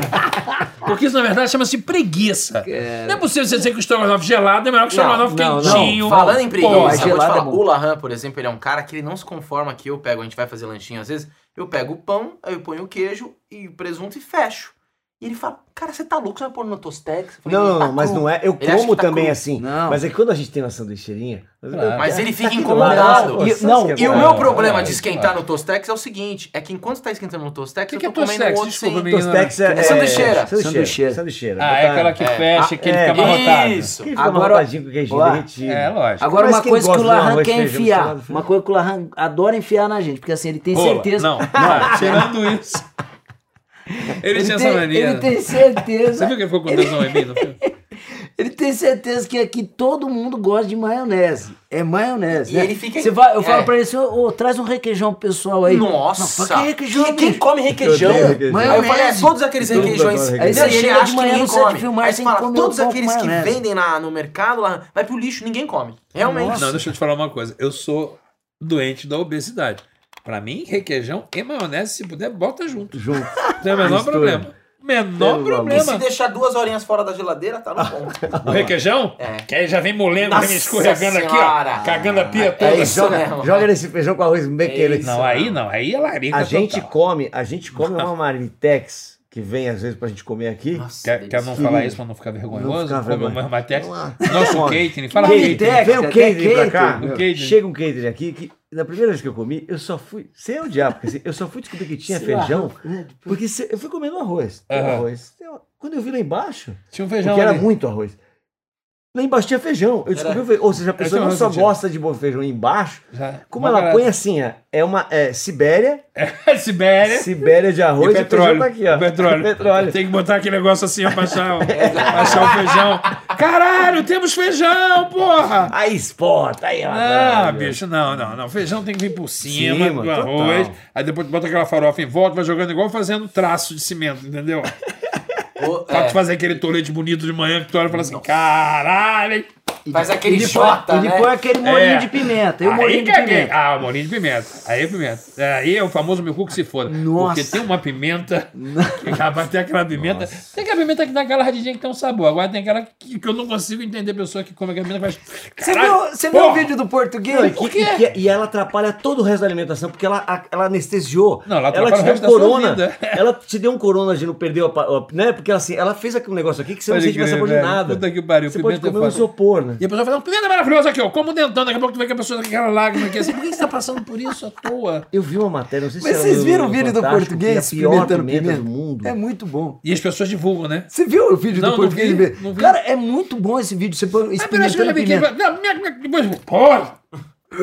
Porque isso, na verdade, chama-se preguiça. Não é possível você dizer que o estrogonofe gelado é melhor que o estrogonofe quentinho. Falando em preguiça, eu vou te falar, é o Lahan, por exemplo, ele é um cara que ele não se conforma que eu pego, a gente vai fazer lanchinho às vezes, eu pego o pão, aí eu ponho o queijo e o presunto e fecho. E ele fala, cara, você tá louco, você vai pôr no Tostex? Eu falei, Não, não, "Tá mas cru." não é. Eu Ele como que tá também cru. assim. Não. Mas é que quando a gente tem uma sanduicheirinha. Claro. Mas ele fica lado, incomodado. pô, E- não, que é E o meu problema de esquentar no Tostex é o seguinte, é que enquanto tá esquentando no Tostex, Que eu que tô é comendo outro Desculpa. Tostex é, É sanduicheira. Sanduicheira. Sanduicheira. Ah, é aquela que É. fecha, que ele É, fica amarrotado. Isso. Que fica Agora- amarrotadinho com queijinho Ó, derretido. É, lógico. Agora, uma coisa que o Lahan quer enfiar. Uma coisa que o Lahan adora enfiar na gente. Porque assim, ele tem certeza. Não, não, *laughs* tirando isso. Ele, Ele tinha tem, essa mania. ele tem certeza. Você viu que ele ficou com tesão em mim? *laughs* Ele tem certeza que aqui todo mundo gosta de maionese. É maionese. E né? ele fica- Você vai, eu é. falo pra ele assim, ô, traz um requeijão pro pessoal aí. Nossa! Não, que requeijão, Quem, come requeijão? Requeijão. Aí eu falei, é, Maionese. todos aqueles Todo requeijões. Aí ele você chega acha de que manhã ninguém no set de come. filmagem, Aí você tem fala, que comer todos aqueles que maionese. vendem na, no mercado lá, vai pro lixo, ninguém come. Realmente. Não, deixa eu te falar uma coisa. Eu sou doente da obesidade. Pra mim, requeijão e maionese, se puder, bota junto. Junto. *laughs* Não tem o menor Mistura. problema. Menor Pelo E problema. se deixar duas horinhas fora da geladeira, tá no ponto. *laughs* O requeijão? É. Que aí já vem molengo, Nossa vem escorregando aqui, ó. Cagando a pia É toda. Isso joga, mesmo. joga nesse feijão com arroz bem querido. Não, aí não. Aí é larica A gente total. come, a gente come *laughs* uma marmitex que vem às vezes pra gente comer aqui. Nossa, Quer, quer não falar isso pra não ficar vergonhoso? ficar Come vergonha. uma lá. Nosso catering. Fala Catering. Vem o catering pra cá. catering, meu. Catering. Chega um catering aqui que na primeira vez que eu comi, eu só fui. Sem o diabo, porque assim, eu só fui descobrir que tinha Sei lá, feijão. né? Porque se- eu fui comendo arroz. tem Aham. arroz. Quando eu vi lá embaixo, Tinha um feijão porque era ali. muito arroz. Lá embaixo tinha feijão. Eu descobri o feijão. Ou seja, a pessoa tinha não só gosta de bom feijão embaixo, Já. como Mó ela barato. põe assim, ó, é uma é, Sibéria, *laughs* Sibéria. Sibéria de arroz E e, petróleo. tá aqui, ó. petróleo. *laughs* petróleo. Tem que botar aquele negócio assim pra achar, o- *laughs* pra achar o feijão. Caralho, temos feijão, porra! Aí exporta, aí, ó. Ah, bicho, não, não, não. Feijão tem que vir por cima Cima, do total. arroz. Aí depois bota aquela farofa em volta, vai jogando igual fazendo traço de cimento, entendeu? Pra é, fazer aquele tolete bonito de manhã que tu olha e fala assim: caralho! Hein? faz aquele E depois, Jota, e né? depois aquele molinho É. de pimenta. E o molinho de caguei. pimenta. Ah, molinho de pimenta. Aí é pimenta. Aí é o famoso meu cu que se foda. Nossa. Porque tem uma pimenta. *laughs* Que, rapaz, tem aquela pimenta. Tem aquela pimenta que dá aquela radidinha que tem um sabor. Agora tem aquela que, que eu não consigo entender pessoa que come aquela pimenta e faz. Você "Caralho, viu, você viu o porra!" vídeo do português? Não, e, que- e que- e ela atrapalha todo o resto da alimentação, porque ela, a- ela anestesiou. Não, ela ela te o deu sua corona. vida. *laughs* Ela te deu um corona de não perder, a, né? Porque assim, ela fez aquele negócio aqui que você não sente mais sabor de velho. nada. Puta que pariu, Você pimenta pode é comer um isopor, né? E a pessoa fala, pimenta maravilhosa aqui, ó. Como dentando, daqui a pouco tu vê que a pessoa tá com aquela lágrima aqui assim. Por que você tá passando por isso à toa? Eu vi uma matéria, não sei se Mas vocês viram o vídeo do Fantástico, português que é a pior pimenta pimenta? do mundo. É muito bom. E as pessoas divulgam, né? Você viu o vídeo Não, do não português? vi, não vi. Cara, é muito bom esse vídeo. Você põe Ah, peraí, deixa eu experimentando pimenta. depois. Porra!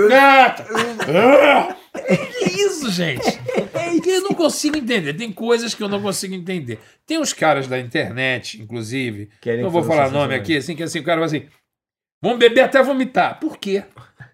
Gata! Ah! *laughs* Que isso, gente? Que eu não consigo entender. Tem coisas que eu não consigo entender. Tem uns caras da internet, inclusive. Querem não vou falar nome aqui, assim, que assim, o cara vai assim. Vamos beber até vomitar. Por quê?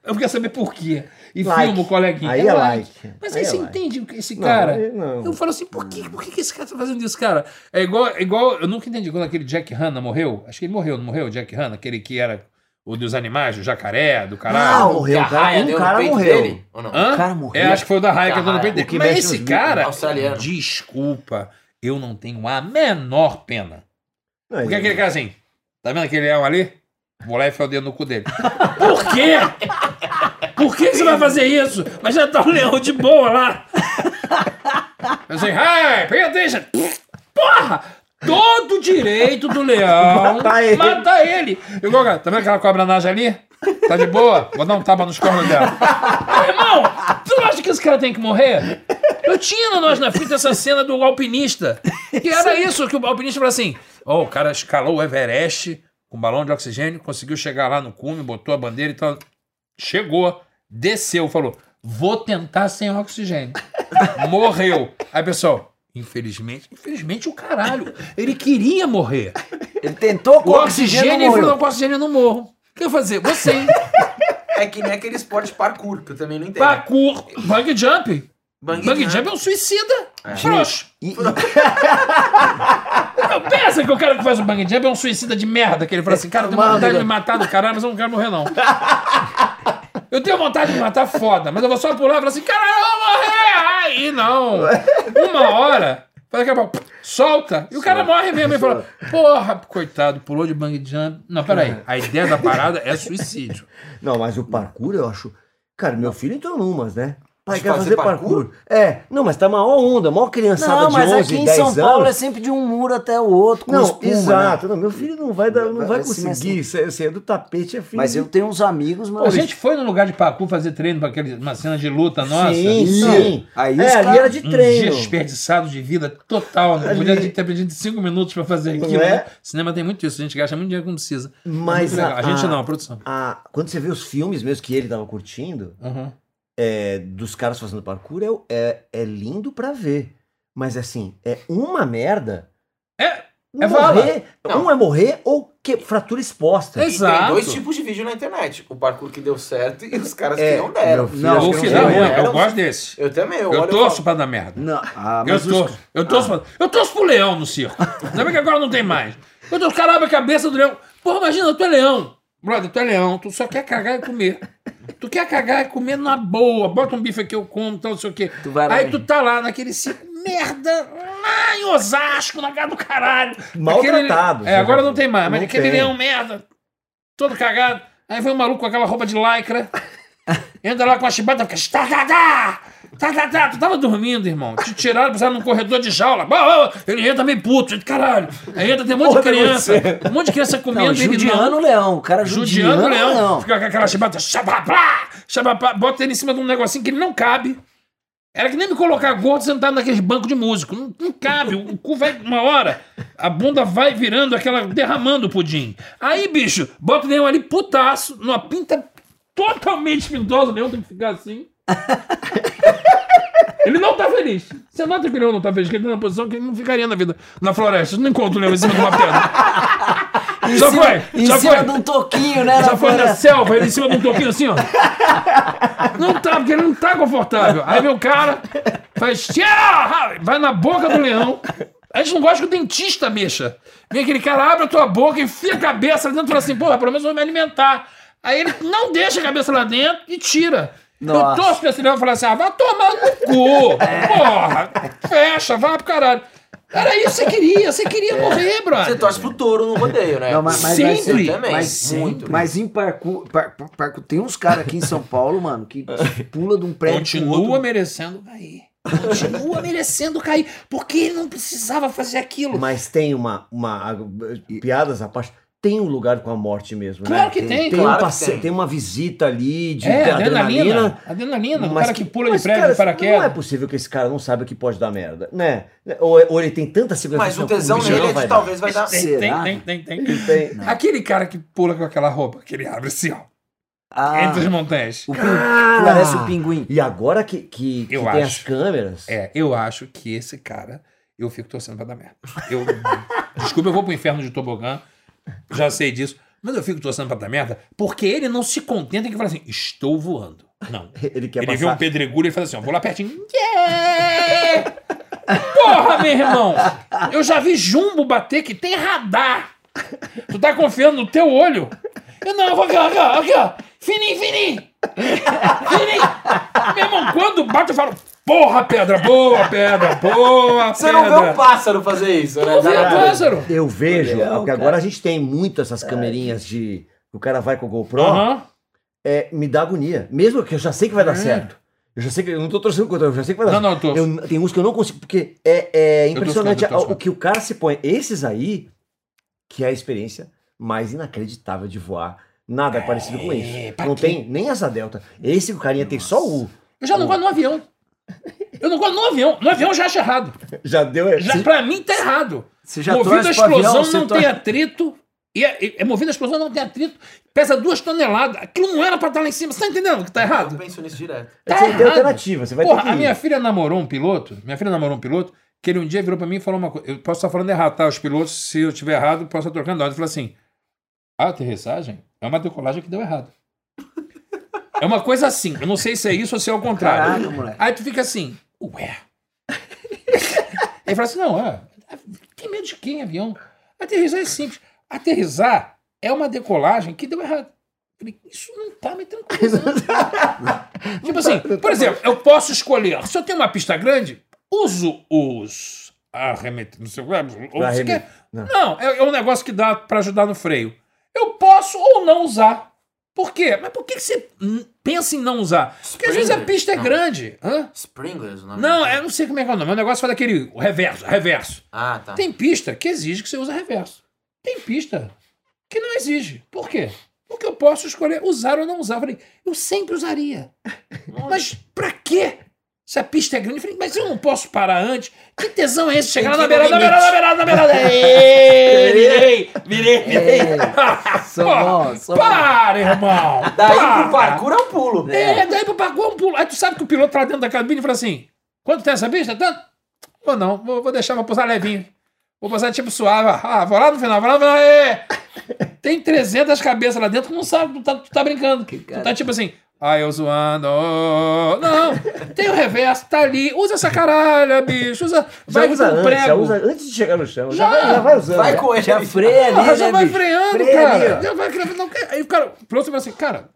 Eu quero saber por quê. E Like. filma o coleguinha. Aí é like. Mas Aí aí, é você like. entende o que esse Não, cara. aí não. Eu falo assim, por que, por que que esse cara tá fazendo isso, cara? É igual, é igual. Eu nunca entendi quando aquele Jack Hanna morreu. Acho que ele morreu, não morreu? Jack Hanna, aquele que era o dos animais, do jacaré, do Ah, caralho. morreu, Que um a cara, um deu cara morreu. dele, ou não? Hã? O cara morreu. É, acho que foi o da raia que eu tô no peito o dele. Mas esse cara. Australiano. Desculpa, eu não tenho a menor pena. Não, Porque ele- aquele cara assim, tá vendo aquele leão ali? Vou lá e enfiar o dedo no cu dele. *laughs* Por quê? Por que você vai fazer isso? Mas já tá o leão de boa lá. Assim, ai, pay attention. Porra! Todo direito do leão Matar ele. matar ele. Igual, tá vendo aquela cobra naja ali? Tá de boa? Vou dar um tapa nos cornos dela. Meu irmão, tu não acha que esse cara tem que morrer? Eu tinha no Nós na Fita essa cena do alpinista. Que era isso, que o alpinista falou assim: Ó, o cara escalou o Everest com balão de oxigênio, conseguiu chegar lá no cume, botou a bandeira e tal. Chegou, desceu, falou: Vou tentar sem oxigênio. *laughs* Morreu. Aí, pessoal, infelizmente, infelizmente o caralho. Ele queria morrer. Ele tentou com O oxigênio, oxigênio, ele falou: com oxigênio eu não morro. O que eu vou fazer? Você, hein? É que nem aquele esporte parkour, que eu também não entendo. Parkour, bang jump. Bang Bang jump. é um suicida. Frouxo. E- e- Não, pensa que o cara que faz o bang jump é um suicida de merda. Que ele fala assim, cara, eu tenho Mano, vontade de me matar do caralho, mas eu não quero morrer, não. Eu tenho vontade de me matar foda, mas eu vou só pular e falar assim, caralho, eu vou morrer. Aí não. Uma hora, que a pouco, solta. E o cara morre mesmo. Ele fala, porra, coitado, pulou de bang jump. Não, peraí. A ideia da parada é suicídio. Não, mas o parkour eu acho. Cara, meu filho entrou numas, né? Pai, De quer fazer fazer parkour? É, não, mas tá maior onda, maior criançada Não, de mas 11, aqui em 10 São anos. Paulo é sempre de um muro até o outro, com Não, espuma, né? exato. Não, meu filho não vai, dar, não vai Vai se conseguir. É, assim, é do tapete, é filho. Mas de- eu tenho uns amigos, A mas... gente foi no lugar de Pacu fazer treino pra aquele, uma cena de luta nossa. Sim, sim. Aí é, ali era de um treino. dia desperdiçado de vida total. Né? Ali- Podia ter perdido cinco minutos pra fazer aquilo. é? né? Cinema tem muito isso. A gente gasta muito dinheiro quando precisa. Mas legal. a- a, gente a- não, a produção. Ah, quando você vê os filmes mesmo que ele tava curtindo, Uhum. É, dos caras fazendo parkour, é, é, é lindo pra ver. Mas assim, é uma merda. É, É morrer, Não. um é morrer ou que, fratura exposta. E Exato. tem dois tipos de vídeo na internet. O parkour que deu certo e os caras É, que não deram. filho, Não, O que não Era eu gosto desse. Eu também. Eu, Eu e torço pra dar merda. Não, ah, Eu torço, eu torço, pra, eu torço pro leão no circo. Ainda bem que agora não tem mais. Eu torço, caramba, a cabeça do leão. Porra, imagina, tu é leão. Brother, tu é leão, tu só quer cagar e comer. Tu quer cagar e comer na boa. Bota um bife aqui, eu como, então não sei o quê. Tu vai lá Aí tu tá lá naquele circo, merda, lá em Osasco, na casa do caralho. Maltratado, É, agora não tem mais, mas Não aquele leão, merda, todo cagado. Aí vem um maluco com aquela roupa de lycra, *laughs* entra lá com a chibata, fica. Tá, tá, tá, tá, tá. Tu tava dormindo, irmão. Te tiraram, passaram num corredor de jaula. Ele entra meio puto, caralho. Aí entra, tem um monte de Porra, criança, você. um monte de criança comendo. Não, judiando o leão. O cara Judiando judiando o leão, leão. fica com aquela chibata, xabapá, xabapá, bota ele em cima de um negocinho que ele não cabe. Era que nem me colocar gordo sentado naqueles bancos de músico. Não, não cabe. O cu vai, uma hora, a bunda vai virando aquela, derramando o pudim. Aí, bicho, bota o leão ali putaço, numa pinta totalmente pintosa. O leão tem que ficar assim. *laughs* Ele não tá feliz. Você nota que o leão não tá feliz, que ele tá na posição que ele não ficaria na vida. Na floresta. Não encontra o leão em cima de uma pedra. *laughs* Em Já cima, foi, Em já cima foi. de um toquinho, né? Já na foi na floresta. selva, ele em cima de um toquinho assim, ó. Não tá, porque ele não tá confortável. Aí vem o cara, faz. Vai na boca do leão. A gente não gosta que o dentista mexa. Vem aquele cara, abre a tua boca, enfia a cabeça lá dentro e fala assim, porra, pelo menos eu vou me alimentar. Aí ele não deixa a cabeça lá dentro e tira. Nossa. Eu torço pra esse leão e falar assim, ah, vai tomar no cu. Porra, fecha, vai pro caralho. Era isso que você queria, você queria morrer, brother. Você torce pro touro no rodeio, né? Não, mas, mas, Sempre. também. mas, muito. mas em parkour, par, par- parkour- tem uns caras aqui em São Paulo, mano, que pula de um prédio Continua outro. merecendo cair. Continua merecendo cair. Porque ele não precisava fazer aquilo. Mas tem uma, uma. Piadas à parte. Tem um lugar com a morte mesmo, Claro né? que tem, Tem, claro um que passe... tem. tem. uma visita ali de É, adrenalina. adrenalina. Adrenalina. O cara que pula de prédio cara, de paraquedas. Não é possível que esse cara não saiba que pode dar merda, né? Ou, ou ele tem tanta segurança Mas o tesão nele é de talvez vai dar. Tem, Será? tem, tem, tem, tem. Tem. Aquele cara que pula com aquela roupa, que ele abre assim, ó. Ah, Entre as montanhas. o Cara! parece o pinguim. E agora que, que, que Eu tem acho. as câmeras. É, eu acho que esse cara, eu fico torcendo pra dar merda. Eu, desculpa, eu vou pro inferno de tobogã, já sei disso, mas eu fico torcendo pra dar merda, porque ele não se contenta em que fala assim, estou voando. Não. *laughs* Ele quer ele vê um passar. pedregulho e fala assim, ó, vou lá pertinho. Yeah! Porra, meu irmão! Eu já vi jumbo bater que tem radar. Tu tá confiando no teu olho? Eu não, eu vou aqui, ó, aqui, ó, aqui, ó. Fininho, fininho. Fininho. Meu irmão, quando bate, eu falo, porra, pedra, boa pedra, boa Você pedra. não vê um pássaro fazer isso, né? Não vê o Cara, pássaro. Eu vejo, Legal, porque cara. agora a gente tem muito essas camerinhas de. O cara vai com o GoPro, Aham. é, me dá agonia. Mesmo que eu já sei que vai dar certo. Eu já sei que. Eu não tô torcendo contra, eu já sei que vai dar Não, não, eu torço. Eu, tem uns que eu não consigo, porque é, é impressionante torço o que o cara se põe. Esses aí, que é a experiência mais inacreditável de voar. Nada é parecido com isso. Não quê? tem nem asa delta. Esse o carinha tem só o. Eu já não gosto no avião. Eu não gosto no avião. No avião eu já acho errado. Já deu. Já, pra mim tá errado. Você já movido a torce avião, explosão você não torce- tem atrito. E é, é movido a explosão não tem atrito. Pesa duas toneladas. Aquilo não era pra estar lá em cima. Você tá entendendo que tá Eu errado? penso nisso direto. Tá Você tem errado. alternativa, você vai Porra, ter que. a minha filha namorou um piloto. Minha filha namorou um piloto que ele um dia virou pra mim e falou uma coisa. Eu posso estar falando errado, tá? Os pilotos, se eu estiver errado, posso estar trocando ordem. Ele falou assim: a aterrissagem é uma decolagem que deu errado. É uma coisa assim. Eu não sei se é isso ou se é o contrário. Caraca, moleque. Aí tu fica assim, ué. Aí fala assim, não, é, tem medo de quem, avião? Aterrissar é simples. Aterrissar é uma decolagem que deu errado. Isso não tá me tranquilizando. *laughs* tipo assim, por exemplo, eu posso escolher, se eu tenho uma pista grande, uso os arremeter, não sei ou você quer- não. Não, é, é um negócio que dá pra ajudar no freio. Eu posso ou não usar. Por quê? Mas por que que você pensa em não usar? Porque às vezes a pista é Não. grande. Hã? Springlers, o nome Não, daquilo. eu não sei como é que é o nome. O negócio faz daquele reverso, reverso. Ah, tá. Tem pista que exige que você use reverso. Tem pista que não exige. Por quê? Porque eu posso escolher usar ou não usar. Eu falei, eu sempre usaria. Mas pra quê? Se a pista é grande, eu falei, mas eu não posso parar antes. Que tesão é esse? Chegar lá na beirada, na beirada, na beirada, *laughs* na beirada. Virei, virei, virei. Sou bom, sou. Para, irmão. *laughs* Daí para. pro parkour é um pulo. É, daí pro parkour é um pulo. Aí tu sabe que o piloto tá lá dentro da cabine e fala assim: quanto tem essa pista? Tanto? Vou não, vou, vou deixar, vou pousar levinho. Vou passar tipo suave. Ah, vou lá no final, vou lá no final. É. Tem 300 cabeças lá dentro, tu não sabe, tu tá, tu tá brincando. Tu tá tipo assim, ah, eu zoando. Não, tem o reverso, tá ali. Usa essa caralha, bicho. Usa, vai usa com antes, prego. já usa antes de chegar no chão. Já, Já. vai, já vai usando. Vai né? com ele. Já freia ali, Ah, já né, vai bicho? freando, Freia ali, cara. ó. já vai. Não, quer- aí o cara, pronto, você assim, cara,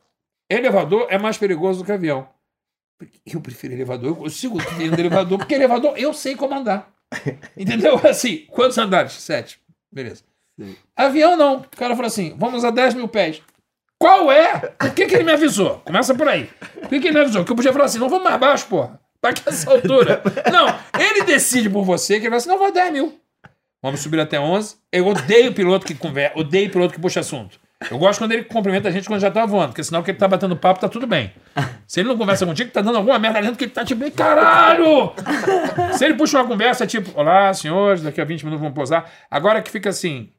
elevador é mais perigoso do que avião. Eu prefiro elevador, eu consigo ir no elevador, porque elevador eu sei como andar. Entendeu? *laughs* Assim, quantos andares? Sete. Beleza. Avião não. O cara falou assim, vamos a 10 mil pés. Qual é? Por que, que ele me avisou? Começa por aí. Por que, que ele me avisou? Que eu podia falar assim, não vamos mais baixo, porra. Pra que essa altura? Não, ele decide por você que ele vai assim, não, vou a 10 mil. Vamos subir até 11. Eu odeio piloto que conversa, odeio piloto que puxa assunto. Eu gosto quando ele cumprimenta a gente quando já tá voando, porque senão que ele tá batendo papo, tá tudo bem. Se ele não conversa contigo, tá dando alguma merda dentro que ele tá tipo, "Ei, caralho! Se ele puxa uma conversa, tipo, olá, senhores, daqui a 20 minutos vamos pousar. Agora que fica assim,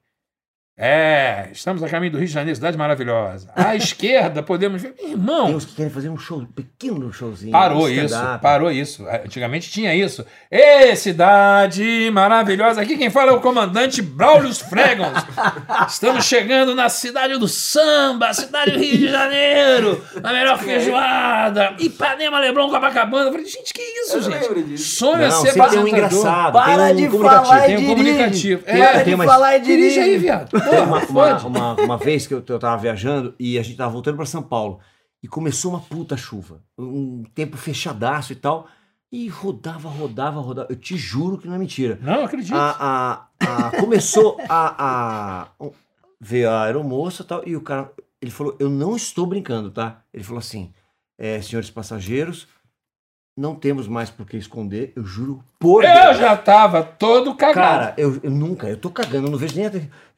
é, estamos a caminho do Rio de Janeiro, cidade maravilhosa. À *laughs* esquerda, podemos ver. Tem Irmão, uns que querem fazer um show, um pequeno showzinho. Parou um isso, parou isso. Antigamente tinha isso. Ê, cidade maravilhosa. Aqui quem fala é o comandante Braulio Fregons. *laughs* Estamos chegando na cidade do samba, cidade do Rio de Janeiro. A melhor *laughs* feijoada. Ipanema, Leblon, Copacabana. Eu falei, gente, que isso, Eu gente? Sonho é ser tem um engraçado. Para tem um de falar e Tem um comunicativo. Para É, de tem mais- falar e Dirige aí, dirige. viado. Tem uma, uma, uma, uma vez que eu, eu tava viajando e a gente tava voltando pra São Paulo e começou uma puta chuva. Um tempo fechadaço e tal. E rodava, rodava, rodava. Eu te juro que não é mentira. Não, acredito. A, a, a- começou a, a ver a aeromoça e tal. E o cara, ele falou: Eu não estou brincando, tá? Ele falou assim: é, Senhores passageiros, não temos mais por que esconder. Eu juro por eu Deus. já tava todo cagado. Cara, eu, eu nunca, eu tô cagando, eu não vejo nem a.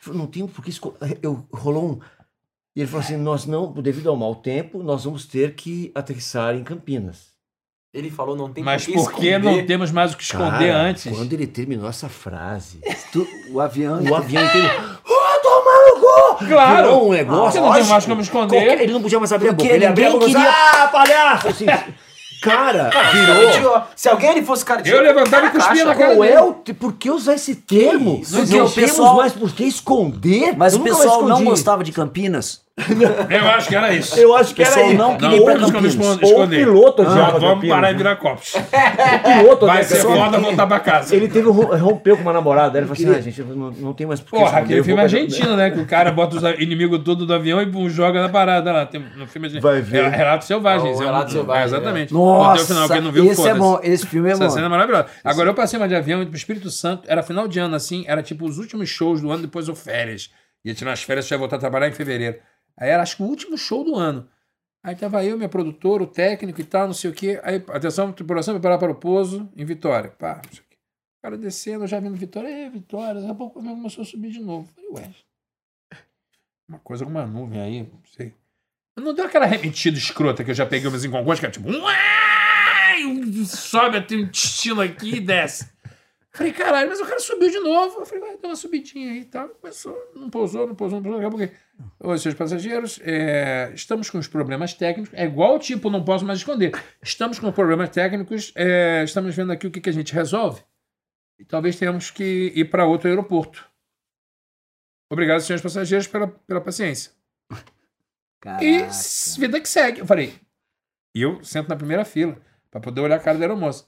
Não tenho por que esconder. Eu, rolou um. E ele falou assim: nós não, devido ao mau tempo, nós vamos ter que aterrissar em Campinas. Ele falou, não tem Mas por que não temos mais o que esconder Cara, antes? Quando ele terminou essa frase, Tu- o avião. o avião inteiro. *gasps* Oh, toma no cu! Claro! Virou um negócio. Você não tem mais como esconder. Qualquer- ele não podia mais abrir a boca. Ele abria a boca falava, Ah, palhaço! Assim, cara, virou. Se alguém ali fosse cardíaco, Eu levantava e cuspia na cara Qual é o. Por que usar esse termo? isso? Não Porque temos o pessoal- mais por que esconder. Mas Eu o pessoal não gostava de Campinas. Eu acho que era isso. Eu acho que era isso. não Não, queria Campinas. esconder. Ou o esconder. piloto Não, odiava vamos Campinas, parar de né? virar copos. O *laughs* piloto Vai odeia ser foda voltar pra casa. Ele teve rompeu com uma namorada. Ele falou assim: ah, gente, não, não tem mais Porra, esconder, aquele filme pra- argentino, né? Que o cara bota os inimigos todos do avião e joga na parada lá. Tem, no filme argentino. Vai ver. É Relatos Selvagens. É é um- Relatos Selvagens, é, exatamente. Nossa, final, quem não viu, esse é bom. Esse filme é Essa bom. cena é maravilhosa. Agora, eu passei uma de avião pro Espírito Santo, era final de ano, assim, era tipo os últimos shows do ano, depois o férias. Ia tirar as férias, já ia voltar a trabalhar em fevereiro. Aí era, acho que o último show do ano. Aí tava eu, minha produtora, o técnico e tal, não sei o quê. Aí, atenção, tripulação, preparar para o pouso em Vitória. Pá, não sei o quê. O cara descendo, já vindo Vitória, é, Vitória. Daqui a pouco começou a subir de novo. Falei, ué, uma coisa com uma nuvem aí, não sei. Não deu aquela remetida escrota que eu já peguei umas inconcordes, que era tipo, uai, sobe até o intestino aqui e desce. Falei, caralho, mas o cara subiu de novo. Eu falei, vai, deu uma subidinha aí e tal. Começou, não pousou, não pousou, não pousou. Daqui a pouco, Oi, seus passageiros, é, estamos com os problemas técnicos. É igual tipo, não posso mais esconder. Estamos com problemas técnicos, é, estamos vendo aqui o que, que a gente resolve. E talvez tenhamos que ir para outro aeroporto. Obrigado, senhores passageiros, pela, pela paciência. E Caraca. s- vida que segue. Eu falei, e eu sento na primeira fila, para poder olhar a cara da aeromoça.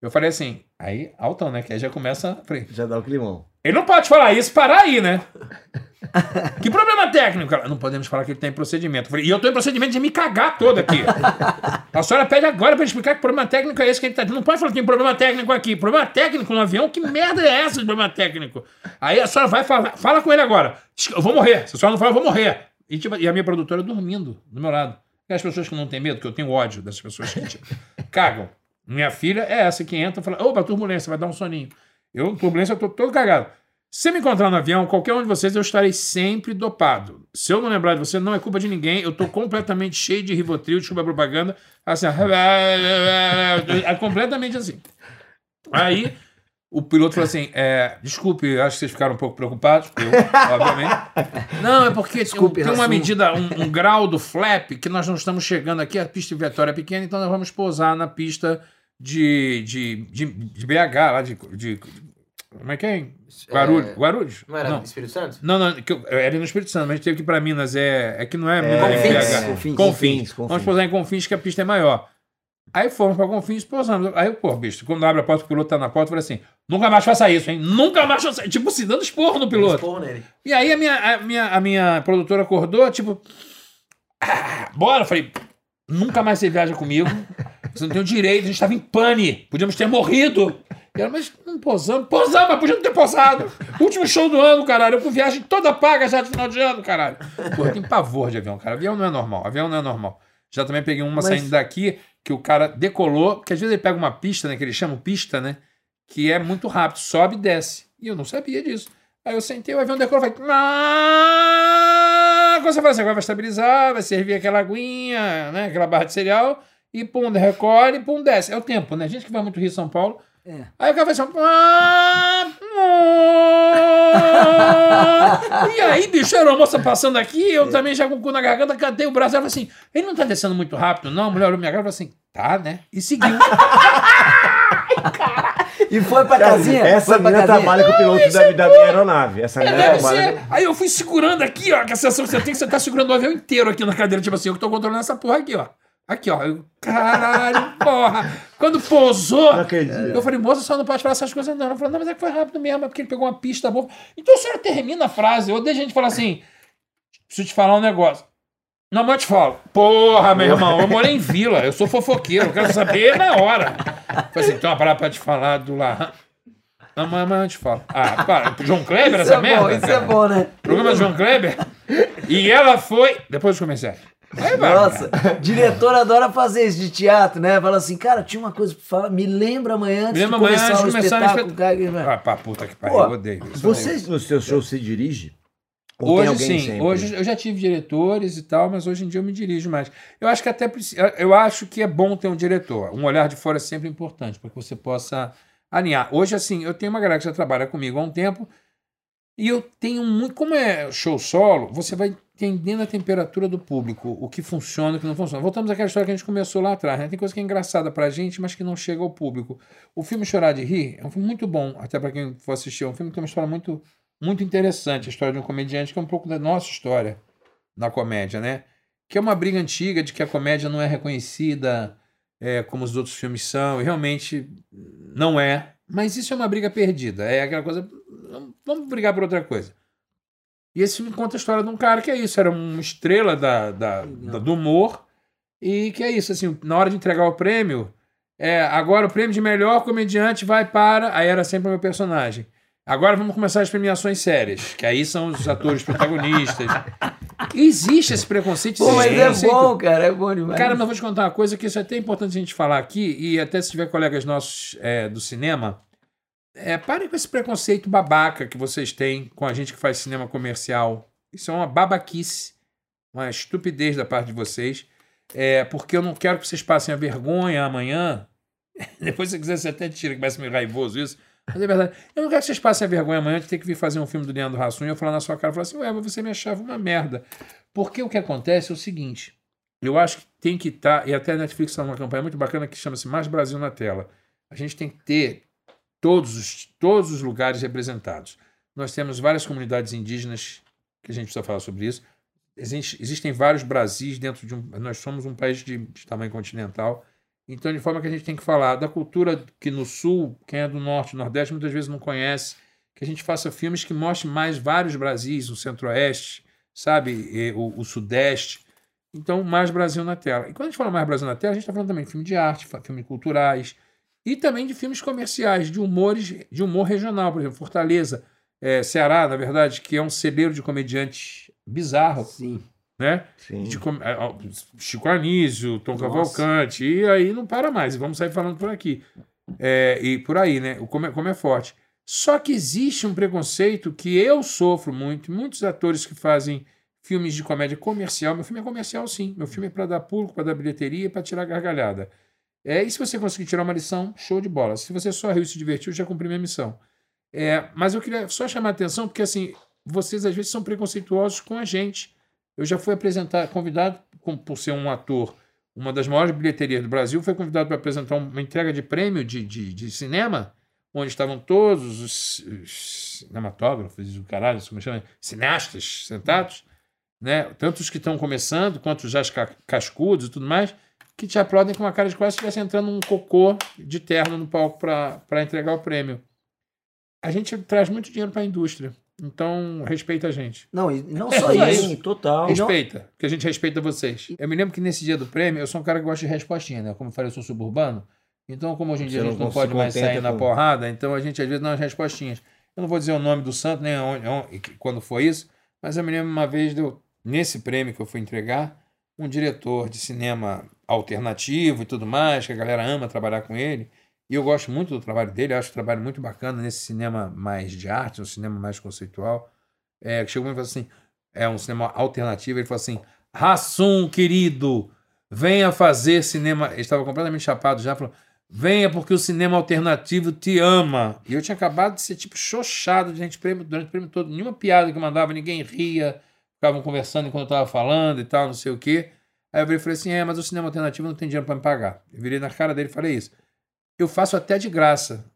Eu falei assim, aí, altão, né? Que aí já começa. Já dá o climão. ele não pode falar isso, parar aí, né? que problema técnico? Não podemos falar que ele tem procedimento. Eu falei, e eu tô em procedimento de me cagar todo aqui. A senhora pede agora pra explicar que problema técnico é esse que ele tá. Não pode falar que tem problema técnico aqui. Problema técnico no avião? Que merda é essa de problema técnico? Aí a senhora vai falar, fala com ele agora. Eu vou morrer. Se a senhora não falar, eu vou morrer. E, tipo, e a minha produtora dormindo do meu lado. E as pessoas que não têm medo, que eu tenho ódio dessas pessoas que tipo, cagam. Minha filha é essa que entra e fala: opa, turbulência, vai dar um soninho. Eu, turbulência, eu tô todo cagado. Se me encontrar no avião, qualquer um de vocês, eu estarei sempre dopado. Se eu não lembrar de você, não é culpa de ninguém. Eu tô completamente *laughs* cheio de Rivotril, desculpa a propaganda. Assim, *laughs* é completamente assim. Aí, o piloto falou assim: é, desculpe, acho que vocês ficaram um pouco preocupados, eu, obviamente. *laughs* Não, é porque tem, Desculpe, tem uma medida, um, um grau do flap que nós não estamos chegando aqui. A pista de Vitória é pequena, então nós vamos pousar na pista de, de, de, de BH, lá de, de Como é que é? Guarulhos. É, Guarulhos? Não era Não. Espírito Santo? Não, não, que eu, eu era no Espírito Santo, mas teve que ir pra Minas. É, é que não é, Minas Confins. BH. Confins. Confins. Confins. Vamos pousar em Confins, que a pista é maior. Aí fomos pra Confins, pousamos. Aí, pô, bicho, quando abre a porta, o piloto tá na porta, eu falei assim: nunca mais faça isso, hein? Nunca mais faça Tipo, se dando esporro no piloto. Esporro nele. E aí a minha, a minha, a minha produtora acordou, tipo, "Ah, bora. Eu falei, nunca mais você viaja comigo. Você não tem o direito, a gente tava em pane. Podíamos ter morrido. E ela, mas não posamos. Posamos, mas podia não ter posado. Último show do ano, caralho. Eu com viagem toda paga já de final de ano, caralho. Pô, eu tenho pavor de avião, cara. Avião não é normal. Avião não é normal. Já também peguei uma Mas- saindo daqui que o cara decolou, porque às vezes ele pega uma pista, né? Que eles chamam pista, né? Que é muito rápido, sobe e desce. E eu não sabia disso. Aí eu sentei, o avião decolou, falei. "Ah!" Quando você fala assim, agora vai estabilizar, vai servir aquela aguinha, né? Aquela barra de cereal, e pum, recolhe, pum, desce. É o tempo, né? Gente que vai muito Rio São Paulo. É. Aí o cara vai assim, "Ah, ah." E aí, bicho, era uma moça passando aqui, eu também já com o cu na garganta, cantei o braço, ela falou assim, ele não tá descendo muito rápido, não? A mulher olhou minha cara e falou assim, tá, né? E seguiu. E foi pra casinha? Essa menina casinha? trabalha com o piloto da, da minha aeronave. Essa menina Deve trabalha. ser. Aí eu fui segurando aqui, ó, que a sensação que você tem que você tá segurando o avião inteiro aqui na cadeira, tipo assim, eu que tô controlando essa porra aqui, ó. Aqui, ó. Eu, caralho, porra. Quando pousou, eu falei, moça, só não pode falar essas coisas, não. Ela falou, não, mas é que foi rápido mesmo, é porque ele pegou uma pista boa. Então a senhora termina a frase. Eu odeio gente falar assim, preciso te falar um negócio. Não, mas eu te falo. Porra, meu irmão, eu morei em vila, eu sou fofoqueiro, eu quero saber na hora. Falei assim, tem uma parada pra te falar do lá. Não, mas eu te falo. Ah, para. João Kleber, Isso essa é merda? bom, isso cara? é bom, né? Programa do João Kleber. E ela foi. Depois dos comerciais. Aí vai. Nossa, diretor adora fazer isso de teatro, né? Fala assim, cara, tinha uma coisa pra falar, me lembra amanhã antes Me lembra de amanhã começar antes o de começar espetáculo. cara. Ah, pra puta que pariu, eu odeio isso. Você, no seu show, se dirige? Ou Hoje alguém sim, sempre? hoje eu já tive diretores e tal, mas hoje em dia eu me dirijo mais. Eu acho que até eu acho que é bom ter um diretor. Um olhar de fora é sempre importante para que você possa alinhar. Hoje assim, eu tenho uma galera que já trabalha comigo há um tempo e eu tenho muito, como é show solo, você vai entendendo a temperatura do público, o que funciona, o que não funciona. Voltamos àquela história que a gente começou lá atrás, né? Tem coisa que é engraçada pra gente, mas que não chega ao público. O filme Chorar de Rir é um filme muito bom, até para quem for assistir. É um filme que tem uma história muito muito interessante, a história de um comediante que é um pouco da nossa história na comédia, né? Que é uma briga antiga de que a comédia não é reconhecida é, como os outros filmes são, e realmente não é. Mas isso é uma briga perdida. É aquela coisa. Vamos brigar por outra coisa. E esse filme conta a história de um cara que é isso, era uma estrela da, da, da- do humor, e que é isso, assim, na hora de entregar o prêmio, é, agora o prêmio de melhor comediante vai para. Aí era sempre o meu personagem. Agora vamos começar as premiações sérias, que aí são os atores protagonistas. *laughs* Existe esse preconceito. Pô, mas é bom, cara, é bom demais. Cara, mas eu vou te contar uma coisa que isso é até importante a gente falar aqui, e até se tiver colegas nossos é, do cinema, é, parem com esse preconceito babaca que vocês têm com a gente que faz cinema comercial. Isso é uma babaquice, uma estupidez da parte de vocês, é, porque eu não quero que vocês passem a vergonha amanhã. *laughs* Depois, se quiser, você até tira, que parece meio raivoso isso. Mas é verdade. Eu não quero que vocês passem a vergonha amanhã de ter que vir fazer um filme do Leandro Hassum e eu falar na sua cara e falar assim, ué, mas você me achava uma merda. Porque o que acontece é o seguinte: eu acho que tem que estar, e até a Netflix está numa campanha muito bacana que chama-se Mais Brasil na Tela. A gente tem que ter todos os, todos os lugares representados. Nós temos várias comunidades indígenas que a gente precisa falar sobre isso. Existe- existem vários Brasis dentro de um. Nós somos um país de, de tamanho continental. Então, de forma que a gente tem que falar da cultura que no sul, quem é do norte, nordeste, muitas vezes não conhece, que a gente faça filmes que mostrem mais vários Brasis, o centro-oeste, sabe, o, o sudeste. Então, mais Brasil na tela. E quando a gente fala mais Brasil na tela, a gente está falando também de filme de arte, filmes culturais e também de filmes comerciais, de humores, de humor regional, por exemplo, Fortaleza, eh, Ceará, na verdade, que é um celeiro de comediantes bizarro, Sim. né? Sim. de é, Chico Anísio, Tom Nossa. Cavalcante, e aí não para mais, vamos sair falando por aqui. É, e por aí, né? O como é, como é forte. Só que existe um preconceito que eu sofro muito, e muitos atores que fazem filmes de comédia comercial. Meu filme é comercial, sim. Meu filme é para dar público, para dar bilheteria, para tirar gargalhada. É, e se você conseguir tirar uma lição, show de bola. Se você só riu e se divertiu, já cumpri minha missão. É, mas eu queria só chamar a atenção, porque assim, vocês às vezes são preconceituosos com a gente. Eu já fui apresentar, convidado com- por ser um ator, uma das maiores bilheterias do Brasil, foi convidado para apresentar uma entrega de prêmio de, de, de cinema onde estavam todos os, os cinematógrafos, o caralho, como chama, cineastas sentados, né? Tanto os que estão começando, quanto já os ca- cascudos e tudo mais, que te aplaudem com uma cara de quase se estivesse entrando um cocô de terno no palco para entregar o prêmio. A gente traz muito dinheiro para a indústria. Então, respeita a gente. Não, e não É, só isso. Sim, total. Respeita, porque a gente respeita vocês. Eu me lembro que nesse dia do prêmio, eu sou um cara que gosta de respostinha, né? Como eu falei, eu sou suburbano. Então, como hoje em dia Você a gente não não pode mais sair na com- porrada, então a gente às vezes dá umas respostinhas. Eu não vou dizer o nome do santo, nem onde, onde- quando foi isso, mas eu me lembro uma vez, do, nesse prêmio que eu fui entregar, um diretor de cinema alternativo e tudo mais, que a galera ama trabalhar com ele. E eu gosto muito do trabalho dele, acho o trabalho muito bacana nesse cinema mais de arte, um cinema mais conceitual. É, chegou e falou assim: é um cinema alternativo. Ele falou assim: Rassum, querido, venha fazer cinema. Ele estava completamente chapado já, falou: venha porque o cinema alternativo te ama. E eu tinha acabado de ser tipo xoxado de gente prêmio, durante o prêmio todo. Nenhuma piada que eu mandava, ninguém ria, ficavam conversando enquanto eu estava falando e tal, não sei o quê. Aí eu virei e falei assim: é, mas o cinema alternativo não tem dinheiro para me pagar. Eu virei na cara dele e falei isso. Eu faço até de graça,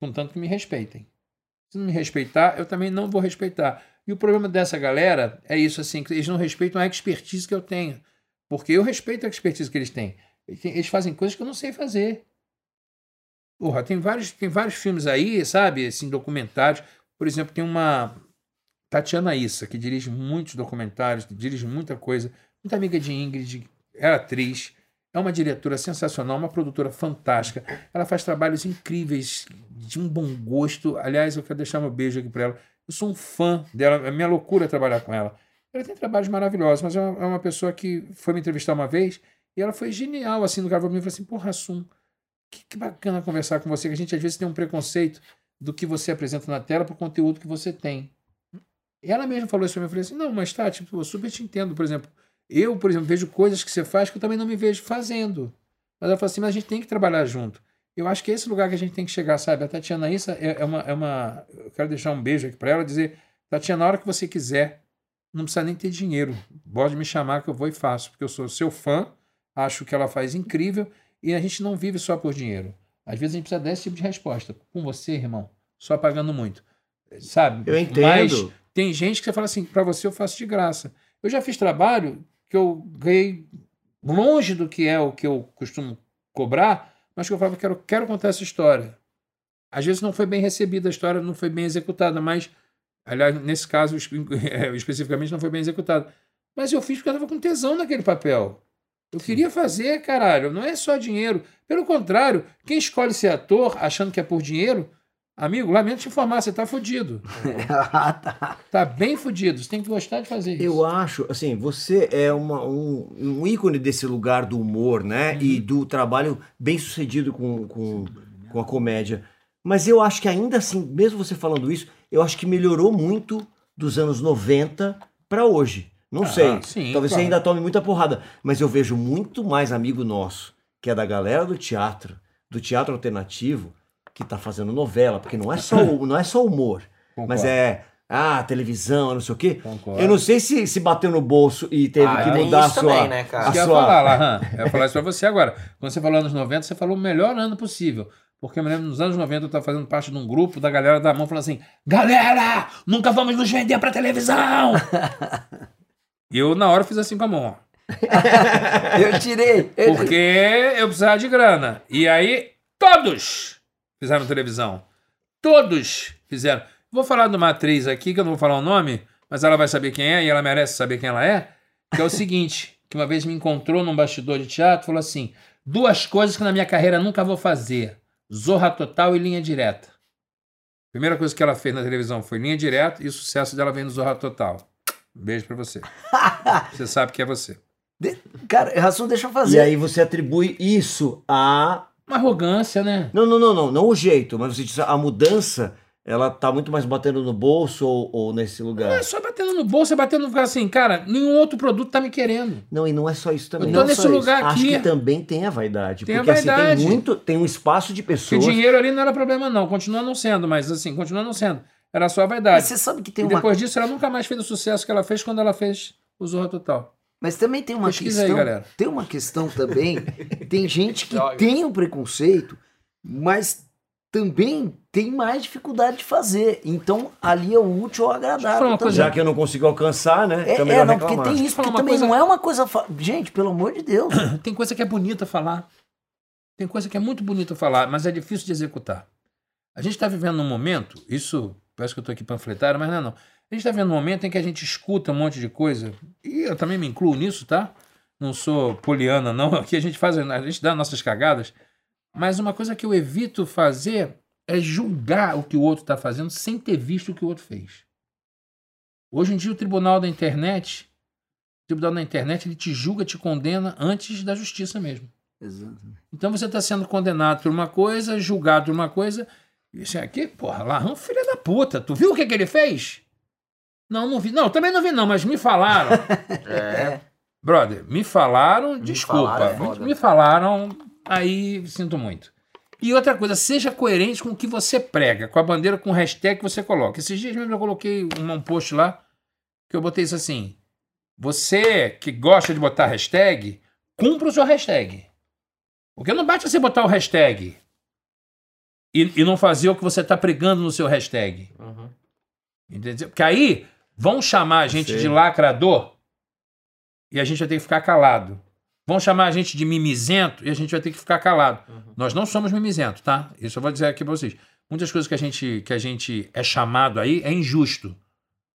contanto que me respeitem. Se não me respeitar, eu também não vou respeitar. E o problema dessa galera é isso, assim, que eles não respeitam a expertise que eu tenho. Porque eu respeito a expertise que eles têm. Eles fazem coisas que eu não sei fazer. Porra, tem vários, tem vários filmes aí, sabe, assim, documentários. Por exemplo, tem uma Tatiana Issa, que dirige muitos documentários, dirige muita coisa. Muita amiga de Ingrid, é atriz, é uma diretora sensacional, uma produtora fantástica. Ela faz trabalhos incríveis, de um bom gosto. Aliás, eu quero deixar meu beijo aqui para ela. Eu sou um fã dela, é minha loucura trabalhar com ela. Ela tem trabalhos maravilhosos, mas é uma, é uma pessoa que foi me entrevistar uma vez e ela foi genial, assim, no cara falou mim, falou assim, porra, Assum, que, que bacana conversar com você, que a gente às vezes tem um preconceito do que você apresenta na tela pro conteúdo que você tem. Ela mesma falou isso pra mim, eu falei assim, não, mas tá, tipo, eu super te entendo, por exemplo, eu, por exemplo, vejo coisas que você faz que eu também não me vejo fazendo. Mas ela falou assim, mas a gente tem que trabalhar junto. Eu acho que é esse lugar que a gente tem que chegar, sabe? A Tatiana Issa é, é uma, é uma. Eu quero deixar um beijo aqui para ela dizer: Tatiana, na hora que você quiser, não precisa nem ter dinheiro. Pode me chamar que eu vou e faço, porque eu sou seu fã, acho que ela faz incrível e a gente não vive só por dinheiro. Às vezes a gente precisa desse tipo de resposta. Com você, irmão, só pagando muito. Sabe? Eu entendo. Mas tem gente que você fala assim: para você eu faço de graça. Eu já fiz trabalho que eu ganhei longe do que é o que eu costumo cobrar, mas que eu falava, quero, quero contar essa história. Às vezes não foi bem recebida a história, não foi bem executada, mas, aliás, nesse caso eh, *laughs* especificamente não foi bem executada. Mas eu fiz porque eu estava com tesão naquele papel. Eu queria fazer, caralho, não é só dinheiro. Pelo contrário, quem escolhe ser ator achando que é por dinheiro, amigo, lamento te informar, você tá fudido. *laughs* Ah, tá. Tá bem fudido, você tem que gostar de fazer isso. Eu acho, assim, você é uma- um, um ícone desse lugar do humor, né? E do trabalho bem sucedido com, com, com a comédia. Mas eu acho que ainda assim, mesmo você falando isso, eu acho que melhorou muito dos anos 90 para hoje. Não Ah, sei. sim, Talvez você claro. ainda tome muita porrada. Mas eu vejo muito mais amigo nosso, que é da galera do teatro, do teatro alternativo, que tá fazendo novela, porque não é só, não é só humor. Mas Concordo, é, ah, televisão, não sei o quê. concordo. Eu não sei se, se bateu no bolso e teve Ah, que tem mudar a isso sua. também, né, cara? a que eu ia sua- falar, Lahan. *laughs* Eu ia falar isso pra você agora. Quando você falou anos 90, você falou o melhor ano possível. Porque eu me lembro, nos anos 90, eu estava fazendo parte de um grupo da galera da mão falando assim: Galera, nunca vamos nos vender pra televisão! e *laughs* eu, na hora, fiz assim com a mão, ó. *laughs* Eu tirei. Eu Porque eu precisava de grana. E aí, todos fizeram televisão. Todos fizeram. Vou falar de uma atriz aqui, que eu não vou falar o nome, mas ela vai saber quem é e ela merece saber quem ela é. Que é o seguinte: *laughs* que uma vez me encontrou num bastidor de teatro e falou assim: duas coisas que na minha carreira nunca vou fazer: Zorra Total e Linha Direta. Primeira coisa que ela fez na televisão foi linha direta e o sucesso dela vem no Zorra Total. Um beijo pra você. *laughs* Você sabe que é você. De- Cara, Rassum, deixa eu E fazer. aí você atribui isso a. Uma arrogância, né? Não, não, não, não, não o jeito, mas você diz a mudança, ela tá muito mais batendo no bolso ou, ou nesse Não lugar. é só batendo no bolso, é batendo no lugar assim, cara, nenhum outro produto tá me querendo. Não, e não é só isso também. Eu tô Não nesse só isso. lugar Acho aqui. que também tem a vaidade. Tem a porque assim, vaidade. tem muito, tem um espaço de Porque pessoas. dinheiro ali não era problema, não. Continua não sendo, mas assim, continua não sendo. Era só a Mas vaidade. você sabe que tem E uma. depois disso, ela nunca mais fez o sucesso que ela fez quando ela fez o Zorra Total. Mas também tem uma Pesquisa aí, questão. galera. Tem uma questão também. *laughs* tem gente que Droga. tem o preconceito, mas também tem mais dificuldade de fazer. Então, ali é o útil eu falar agradável. coisa. Já que eu não consigo alcançar, né? É, é, não, porque tem isso, porque também coisa- não é uma coisa. fa- Gente, pelo amor de Deus. *coughs* Tem coisa que é bonita falar. Tem coisa que é muito bonita falar, mas é difícil de executar. A gente está vivendo um momento, isso parece que eu estou aqui panfletário, mas não é não. A gente está vivendo um momento em que a gente escuta um monte de coisa, e eu também me incluo nisso, tá? Não sou poliana, não. *laughs* Aqui a gente faz, a gente dá nossas cagadas, mas uma coisa que eu evito fazer é julgar o que o outro está fazendo sem ter visto o que o outro fez. Hoje em dia, o tribunal da internet, o tribunal da internet, ele te julga, te condena antes da justiça mesmo. Exato. Então você está sendo condenado por uma coisa, julgado por uma coisa. E Isso aqui, porra, Larrão, filho da puta. Tu viu o que, que ele fez? Não, não vi. Não, também não vi, não, mas me falaram. *laughs* É. Brother, me falaram, desculpa. falaram é me, me falaram, aí sinto muito. E outra coisa, seja coerente com o que você prega, com a bandeira, com o hashtag que você coloca. Esses dias mesmo eu coloquei um, um post lá, que eu botei isso assim. Você que gosta de botar hashtag, cumpra o seu hashtag. Porque não basta você botar o hashtag e, e não fazer o que você está pregando no seu hashtag. Uhum. Entendeu? Porque aí vão chamar a gente de lacrador e a gente vai ter que ficar calado. Vão chamar a gente de mimizento e a gente vai ter que ficar calado. Uhum. Nós não somos mimizento, tá? Isso eu vou dizer aqui pra vocês. Muitas coisas que a gente, que a gente é chamado aí é injusto.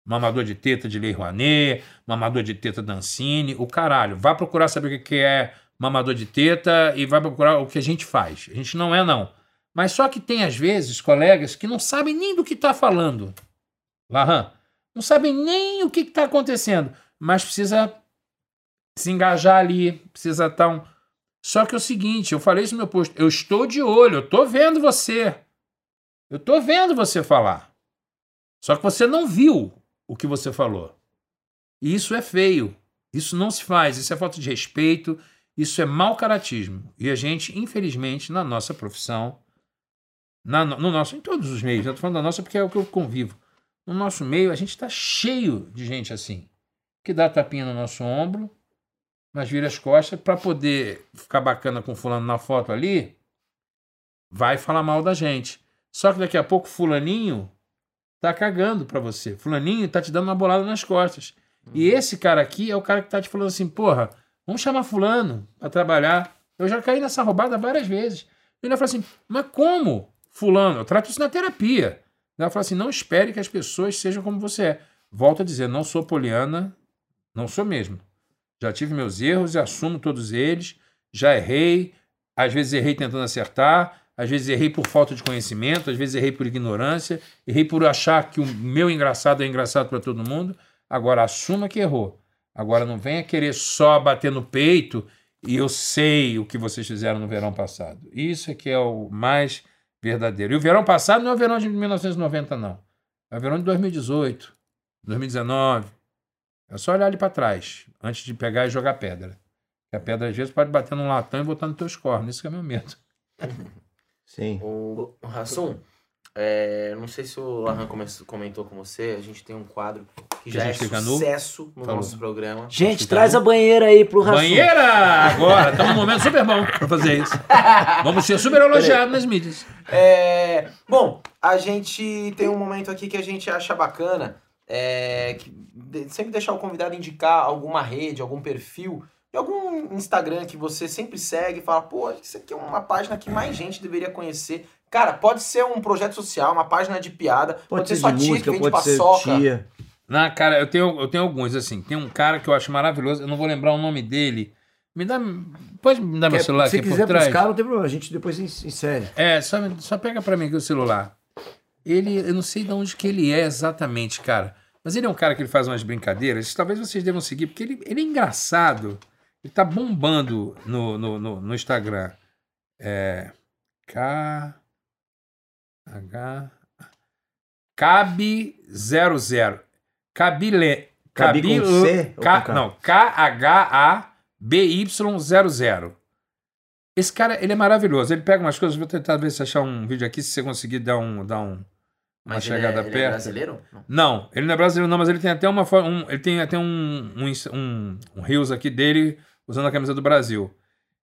Mamador de teta de Lei Rouanet, mamador de teta da Ancine, o caralho. Vai procurar saber o que é mamador de teta e vai procurar o que a gente faz. A gente não é, não. Mas só que tem, às vezes, colegas que não sabem nem do que está falando. Larran, não sabem nem o que está acontecendo, mas precisa se engajar ali, precisa estar um. Só que é o seguinte, eu falei isso no meu post, eu estou de olho, eu estou vendo você. Eu estou vendo você falar. Só que você não viu o que você falou. E isso é feio. Isso não se faz, isso é falta de respeito, isso é mau caratismo. E a gente, infelizmente, na nossa profissão, na, no nosso, em todos os meios, eu tô falando da nossa porque é o que eu convivo. No nosso meio, a gente está cheio de gente assim, que dá tapinha no nosso ombro, mas vira as costas para poder ficar bacana com fulano na foto ali, vai falar mal da gente. Só que daqui a pouco fulaninho tá cagando para você. Fulaninho tá te dando uma bolada nas costas. E esse cara aqui é o cara que tá te falando assim, porra, vamos chamar fulano para trabalhar. Eu já caí nessa roubada várias vezes. Ele fala assim, mas como? Fulano, eu trato isso na terapia. Ela fala assim: não espere que as pessoas sejam como você é. Volto a dizer, não sou poliana, não sou mesmo. Já tive meus erros e assumo todos eles. Já errei, às vezes errei tentando acertar, às vezes errei por falta de conhecimento, às vezes errei por ignorância, errei por achar que o meu engraçado é engraçado para todo mundo. Agora assuma que errou. Agora não venha querer só bater no peito e eu sei o que vocês fizeram no verão passado. Isso é que é o mais verdadeiro. E o verão passado não é o verão de 1990, não. É o verão de 2018, 2019. É só olhar ali para trás, antes de pegar e jogar pedra. Porque a pedra, às vezes, pode bater num latão e botar no teu cornos. Isso que é meu medo. Sim. O Rassum, é, não sei se o Lahan come- comentou com você, a gente tem um quadro que, já é sucesso no Falou. nosso programa. Gente, traz a banheira aí pro Rassum. Banheira! Agora! Estamos num momento super bom para fazer isso. *laughs* Vamos ser super elogiados nas mídias. É, bom, a gente tem um momento aqui que a gente acha bacana, é, de- sempre deixar o convidado indicar alguma rede, algum perfil, de algum Instagram que você sempre segue e fala, pô, isso aqui é uma página que mais gente deveria conhecer. Cara, pode ser um projeto social, uma página de piada, pode, Pode, ser ser sua tia música, que vende pode ser paçoca. tia. Na cara, eu tenho, eu tenho alguns, assim. Tem um cara que eu acho maravilhoso, eu não vou lembrar o nome dele. Me dá. Pode me dar meu Quer- celular se aqui quiser por trás? buscar, não tem problema. A gente depois ins- insere. É, só, só pega pra mim aqui o celular. Ele, eu não sei de onde que ele é exatamente, cara. Mas ele é um cara que ele faz umas brincadeiras. Talvez vocês devam seguir, porque ele, ele é engraçado. Ele tá bombando no, no, no, no Instagram. É. K. H. Cabe 00. Cabile. Cabi com Cabile- C K- com K? não, K-H-A-B-Y00. Esse cara, ele é maravilhoso. Ele pega umas coisas, vou tentar ver se achar um vídeo aqui, se você conseguir dar um, dar um, uma Mas ele é, chegada ele é perto. brasileiro? Não. Não, ele não é brasileiro, não, mas ele tem até uma um, ele tem até um, um, um, um Reels aqui dele usando a camisa do Brasil.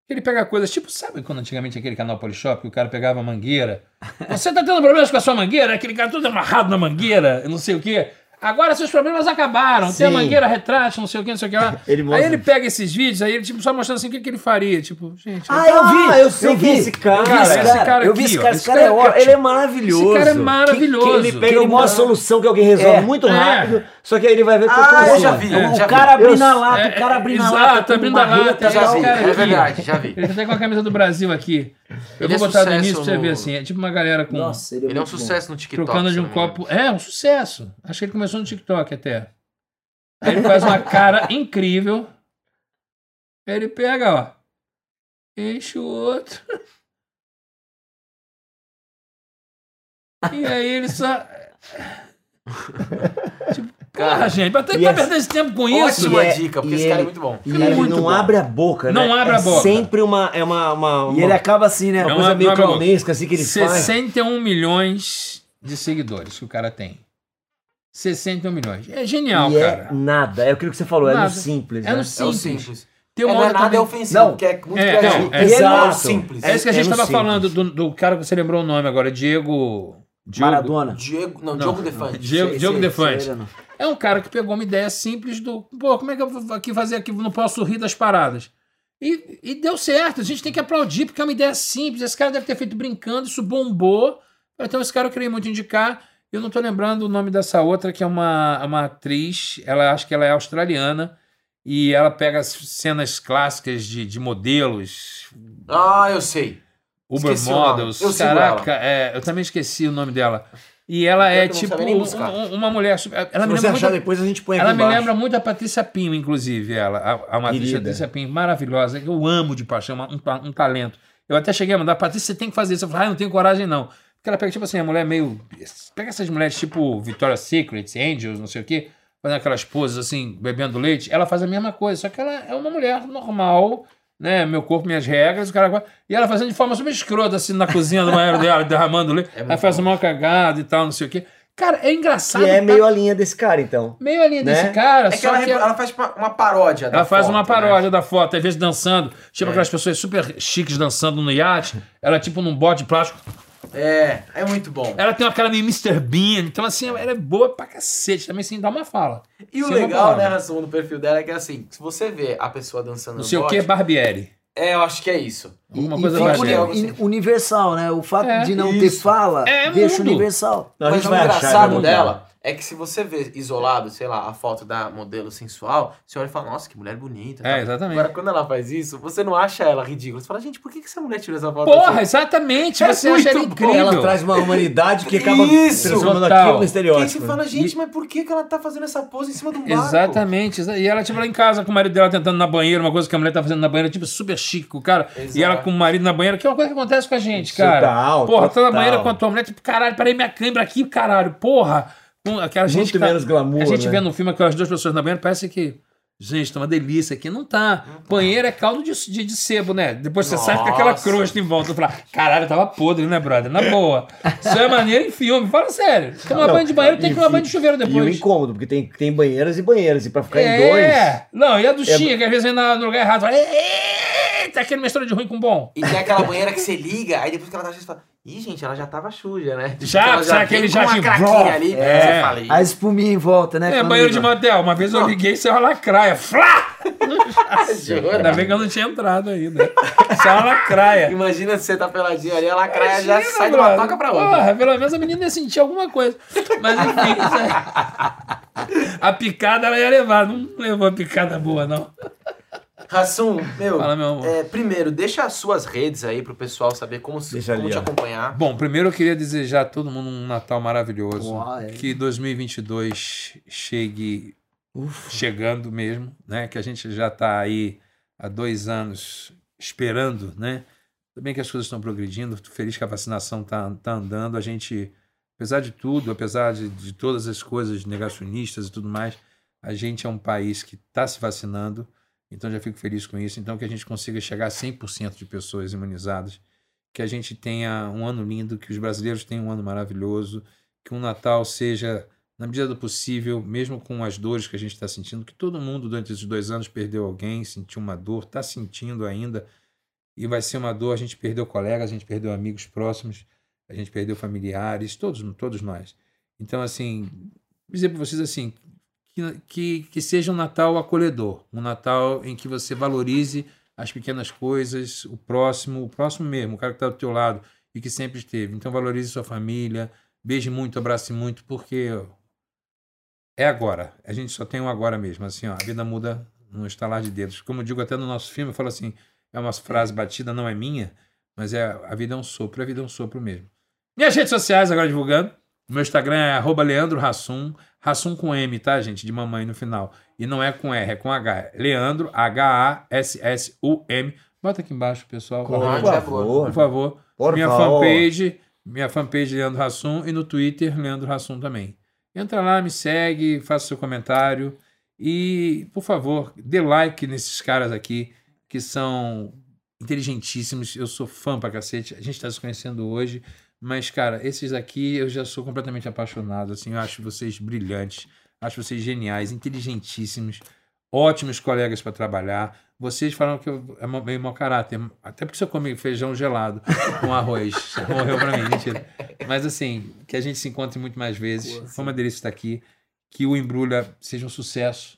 Ele pega coisas, tipo, sabe quando antigamente aquele canal Polishop, que o cara pegava a mangueira? Você tá tendo problemas com a sua mangueira? Aquele cara todo amarrado na mangueira, não sei o quê. Agora seus problemas acabaram. Tem a Sim. mangueira retrátil, não sei o que, não sei o que lá. *laughs* Ele aí ele pega esses vídeos, aí ele tipo, só mostrando assim o que, que ele faria. Tipo, gente. Ah, eu vi! Ah, eu sei eu é vi. esse cara. Eu vi esse Esse cara. cara eu vi aqui, esse cara. Esse Esse cara é cara- ótimo. Ele é maravilhoso. Esse cara é maravilhoso. Que, que ele pega ele uma mostra- solução que alguém resolve É. muito É. rápido, só que aí ele vai ver Ah, como eu já ó. vi. É. já O cara vi. abrindo a Eu- lata, é, o cara abrindo a exato, lata, com abrindo a lata, Eu já esse vi, é aqui, verdade, já vi. Ele tá até com a camisa do Brasil aqui. Eu Ele vou é botar no sucesso início pra você no- ver assim. É tipo uma galera com. Nossa, ele é, Ele é um sucesso no TikTok. trocando de um copo. É, um sucesso. Acho que ele começou no TikTok até. Aí ele faz uma cara incrível. Aí ele pega, ó. Enche o outro. E aí ele só. tipo, Cara, gente, pra ter que tá é- perdendo esse tempo com isso. Ótima é- dica, porque esse cara é ele- muito bom. E ele muito não bom. abre a boca, Não né? abre a é boca. sempre uma, é uma, uma, uma, E ele acaba assim, né? uma Não coisa abre- meio não abre a clownesca, assim, que ele faz. 61 milhões de seguidores que o cara tem. 61 milhões. É genial, e cara. é nada, é aquilo que você falou, é Nada. no simples, É né? no É o simples. simples. Tem É, uma não é outra nada é também- ofensivo, Não. que é muito É, não, é- é o Exato. simples. É isso que a É gente estava falando do, do cara que você lembrou o nome agora, Diego. Diogo- Maradona. Diego, não, Não, Diogo não. Defante. Diego, Sei, Diogo sei, Defante. sei. É um cara que pegou uma ideia simples do. Pô, como é que eu vou aqui fazer aqui? Não posso rir das paradas. E, e deu certo. A gente tem que aplaudir, porque é uma ideia simples. Esse cara deve ter feito brincando, isso bombou. Então, esse cara eu queria muito indicar. Eu não tô lembrando o nome dessa outra, que é uma, uma atriz. Ela acho que ela é australiana. E ela pega as cenas clássicas de, de modelos, Ah, eu sei. Uber Esqueci. Models. Eu Caraca, é, eu também esqueci o nome dela. E ela é eu não tipo um- um- uma mulher. super- Ela Se me você lembra achar muito, depois, a gente põe aqui ela me embaixo. lembra muito a Patrícia Pinho, inclusive, ela. A, a uma atriz Querida. Patrícia Pinho, maravilhosa, que eu amo de paixão, um, um talento. Eu até cheguei a mandar, Patrícia, você tem que fazer isso. Eu falei, ah, não tenho coragem, não. Ela pega, tipo assim, a mulher meio. Pega essas mulheres tipo Victoria's Secret, Angels, não sei o quê, fazendo aquelas poses assim, bebendo leite. Ela faz a mesma coisa, só que ela é uma mulher normal, né? Meu corpo, minhas regras, o cara. E ela fazendo de forma super escrota, assim, na cozinha do banheiro dela, derramando leite. *laughs* É aí faz uma cagada e tal, não sei o quê. Cara, é engraçado. Que é tá? meio a linha desse cara, então. meio a linha né? desse cara, É que só ela, que repro- ela faz uma, paródia da ela faz foto, uma né? paródia da foto, às vezes dançando, tipo É. aquelas pessoas super chiques dançando no iate, ela tipo num bote de plástico, É, é muito bom. ela tem uma cara meio Mr. Bean, então assim, ela é boa pra cacete, também sem dar uma fala. E o uma legal, né, Rassum, do perfil dela é que assim, se você vê a pessoa dançando Não sei o que, Barbieri. É, eu acho que é isso. Alguma E- coisa e assim. universal, né? O fato É, de não ter isso. fala É deixa mundo. universal. Não, a Mas gente o vai achar, engraçado dela é que se você vê isolado, sei lá, a foto da modelo sensual, você olha e fala, nossa, que mulher bonita. É, tal. exatamente. Agora, quando ela faz isso, você não acha ela ridícula. Você fala, gente, por que essa mulher tirou essa foto Porra, assim? exatamente, É você acha ela incrível. Ela traz uma humanidade que acaba Isso, transformando total. aquilo no estereótipo. você fala, gente, mas por que que ela tá fazendo essa pose em cima do barco? Exatamente. exa- E ela, tipo, lá em casa com o marido dela tentando na banheira, uma coisa que a mulher tá fazendo na banheira, tipo, super chique com o cara. Exato. E ela com o marido na banheira, que é uma coisa que acontece com a gente, cara. Total, Porra, tá na total. banheira com a tua mulher, tipo, caralho, parei minha câimbra aqui, caralho, porra. Com aquela gente Muito que tá- menos glamour, A gente né? vê no filme aquelas duas pessoas na banheira, parece que. Gente, tá uma delícia aqui. Não tá. Banheiro é caldo de, de, de sebo, né? Depois você sai com aquela Nossa. crosta em volta. Fala, caralho, tava podre, né, brother? Na boa. Isso é maneiro em filme. Fala sério. Tomar Não, banho de banheiro tem e- que tomar banho de chuveiro E o depois. incômodo, porque tem, tem banheiras e banheiras. E pra ficar em dois. É. Não, e a duchinha, que às vezes vem na- no lugar errado. Fala, eita, aquele mistura de ruim com bom. E tem aquela banheira que você liga, aí depois que ela tá cheia, você fala, ih, gente, ela já tava suja, né? *laughs* Já, Ela precisa vem aquele com já uma de craquinha ali. É. Você fala, "Ih, A espuminha em volta, né? É, banheiro de motel. Uma vez eu liguei e saiu uma lacraia. Flá! jura?" Ainda bem que eu não tinha entrado ainda. Saiu uma lacraia. Imagina se você tá peladinho ali, a lacraia já Imagina, sai de uma brother. toca pra outra. Porra, pelo menos a menina ia sentir alguma coisa. Mas enfim, *laughs* a picada ela ia levar. Não levou a picada boa, não. Rassum, meu, Fala, meu amor. é, primeiro, deixa as suas redes aí pro pessoal saber como, se- como ali, te ó. acompanhar. Bom, primeiro eu queria desejar a todo mundo um Natal maravilhoso. Uau, é. Que 2022 chegue chegando mesmo, né? Que a gente já está aí há dois anos esperando, né? Tudo bem que as coisas estão progredindo, tô feliz que a vacinação está tá andando. A gente, apesar de tudo, apesar de, de todas as coisas negacionistas e tudo mais, a gente é um país que está se vacinando, então já fico feliz com isso. Então que a gente consiga chegar a 100% de pessoas imunizadas, que a gente tenha um ano lindo, que os brasileiros tenham um ano maravilhoso, que um Natal seja, na medida do possível, mesmo com as dores que a gente está sentindo, que todo mundo durante esses dois anos perdeu alguém, sentiu uma dor, está sentindo ainda, E vai ser uma dor. A gente perdeu colegas, a gente perdeu amigos próximos, a gente perdeu familiares, todos, todos nós. Então, assim, dizer para vocês assim, que, que, que seja um Natal acolhedor, um Natal em que você valorize as pequenas coisas, o próximo, o próximo mesmo, o cara que está do teu lado e que sempre esteve. Então valorize sua família, beije muito, abrace muito, porque é agora. A gente só tem um agora mesmo. Assim, ó, a vida muda no estalar de dedos. Como eu digo até no nosso filme, eu falo assim, é uma frase batida, não é minha, mas é a vida é um sopro, a vida é um sopro mesmo. Minhas redes sociais agora divulgando. O meu Instagram é arroba Hassum com M, tá, gente? De mamãe no final. E não é com R, é com H. Leandro, H-A-S-S-U-M. Bota aqui embaixo, pessoal. Por Por favor. Por favor. Por minha favor. fanpage, minha fanpage Leandro Hassum e no Twitter Leandro Hassum também. Entra lá, me segue, faça seu comentário e, por favor, dê like nesses caras aqui que são inteligentíssimos. Eu sou fã pra cacete. A gente está se conhecendo hoje, mas cara, esses aqui eu já sou completamente apaixonado. Assim, eu acho vocês brilhantes, acho vocês geniais, inteligentíssimos, ótimos colegas para trabalhar. Vocês falam que eu é meio mau caráter, até porque você come feijão gelado com arroz. *laughs* Morreu pra mim, mentira. Mas assim, que a gente se encontre muito mais vezes. Foi uma delícia estar aqui. Que o Embrulha seja um sucesso.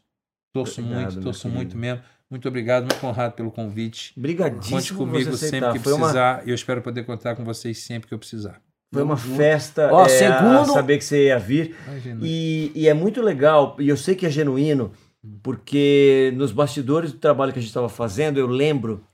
Torço Obrigado, muito, torço muito mesmo. Muito obrigado, muito honrado pelo convite. Brigadíssimo Conte comigo você sempre que Foi uma, precisar. E eu espero poder contar com vocês sempre que eu precisar. foi uma festa Ó, é, segundo- a saber que você ia vir. Imagina. E, e é muito legal, e eu sei que é genuíno, porque nos bastidores do trabalho que a gente estava fazendo, eu lembro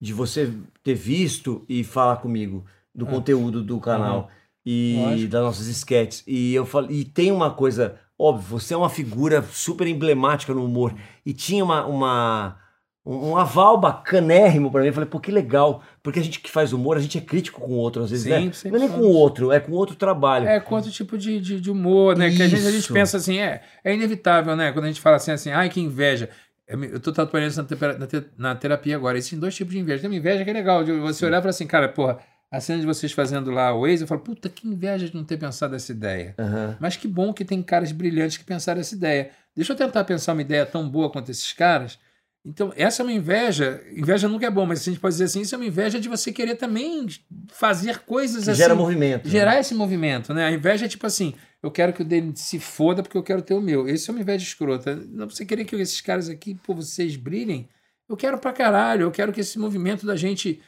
de você ter visto e falar comigo do Ah. conteúdo do canal e Lógico. das nossas sketches. E eu falei, e tem uma coisa, óbvio, você é uma figura super emblemática no humor. E tinha uma, uma um um aval bacanérrimo pra mim. Eu falei, pô, que legal. Porque a gente que faz humor, a gente é crítico com o outro, às vezes, Sim, né? sempre Não é nem com o outro, é com outro trabalho. É, com outro tipo de, de, de humor, né? Que a gente, a gente Isso. pensa assim, é, é inevitável, né? Quando a gente fala assim, assim, ai, que inveja. Eu eu tô tatuando isso na, na terapia agora. Existem dois tipos de inveja. Tem uma inveja que é legal, de você olhar e falar assim, cara, porra, a cena de vocês fazendo lá o Waze, eu falo, puta, que inveja de não ter pensado essa ideia. Aham. Mas que bom que tem caras brilhantes que pensaram essa ideia. Deixa eu tentar pensar uma ideia tão boa quanto esses caras. Então, essa é uma inveja. Inveja nunca é bom, mas se a gente pode dizer assim, isso é uma inveja de você querer também fazer coisas Que assim. gera movimento. né? Gerar esse movimento, né? A inveja é tipo assim, eu quero que o dele se foda porque eu quero ter o meu. Esse é uma inveja escrota. Não você querer que esses caras aqui, por vocês brilhem, eu quero pra caralho. Eu quero que esse movimento da gente,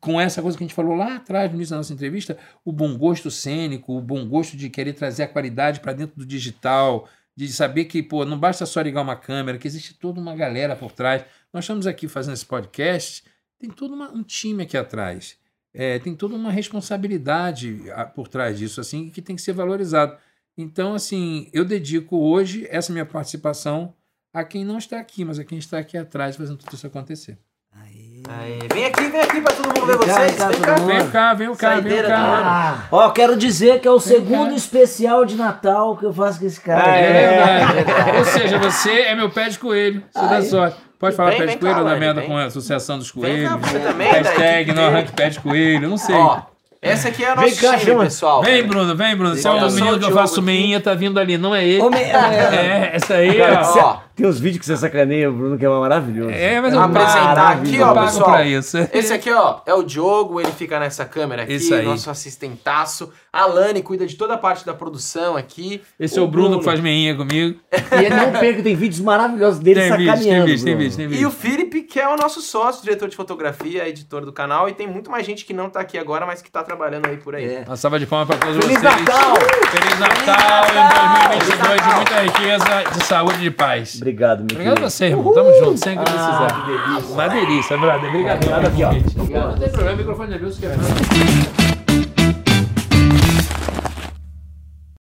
com essa coisa que a gente falou lá atrás, no início da nossa entrevista, o bom gosto cênico, o bom gosto de querer trazer a qualidade pra dentro do digital, de saber que, pô, não basta só ligar uma câmera, que existe toda uma galera por trás. Nós estamos aqui fazendo esse podcast, tem todo uma- um time aqui atrás. É, tem toda uma responsabilidade ah, por trás disso, assim, que tem que ser valorizado. Então, assim, eu dedico hoje essa minha participação a quem não está aqui, mas a quem está aqui atrás fazendo tudo isso acontecer. Aí. Aí, vem aqui, vem aqui pra todo mundo ver Vem cá, vocês. vem cá, Vem cá. mundo. Vem cá, vem cá, vem Saideira cá. Ah, Ó, quero dizer que é o segundo cá. especial de Natal que eu faço com esse cara. Ah, É é? verdade. Ou seja, você é meu pé de coelho. Você dá sorte. Pode falar Vem, pé vem de coelho cá, ou da merda vem. com a associação dos Vem coelhos? cá, você também, Hashtag não arranque pé de coelho, não sei. Ó, essa aqui é a nossa Vem cá, time, chama. pessoal. Vem, Bruno, vem, Bruno. Esse é o menino que eu faço meinha, tá vindo ali, não é ele. É, essa aí, ó. Tem uns vídeos que você sacaneia o Bruno que é maravilhoso. É, mas eu apresentar aqui, eu ó, pessoal. pra isso. *laughs* Esse aqui, ó, é o Diogo, ele fica nessa câmera aqui, Isso aí. nosso assistentaço. A Lani cuida de toda a parte da produção aqui. Esse é o Bruno que faz meinha comigo. E não perca, tem vídeos maravilhosos dele Tem vídeo, tem sacaneando. vídeo, tem Bruno. vídeo, tem E o vídeo. Felipe, que é o nosso sócio, diretor de fotografia, editor do canal. E tem muito mais gente que não tá aqui agora, mas que tá trabalhando aí por aí. É. Uma salva de palmas pra todos Feliz vocês. Natal! Feliz Natal em 2022 de muita riqueza, de saúde e de paz. Obrigado, meu Obrigado a você, irmão. Tamo junto, sempre que Ah, precisar. que delícia. Uma delícia, brother. Obrigado. Obrigado aqui, ó. Não tem problema, o microfone é meu, se quer.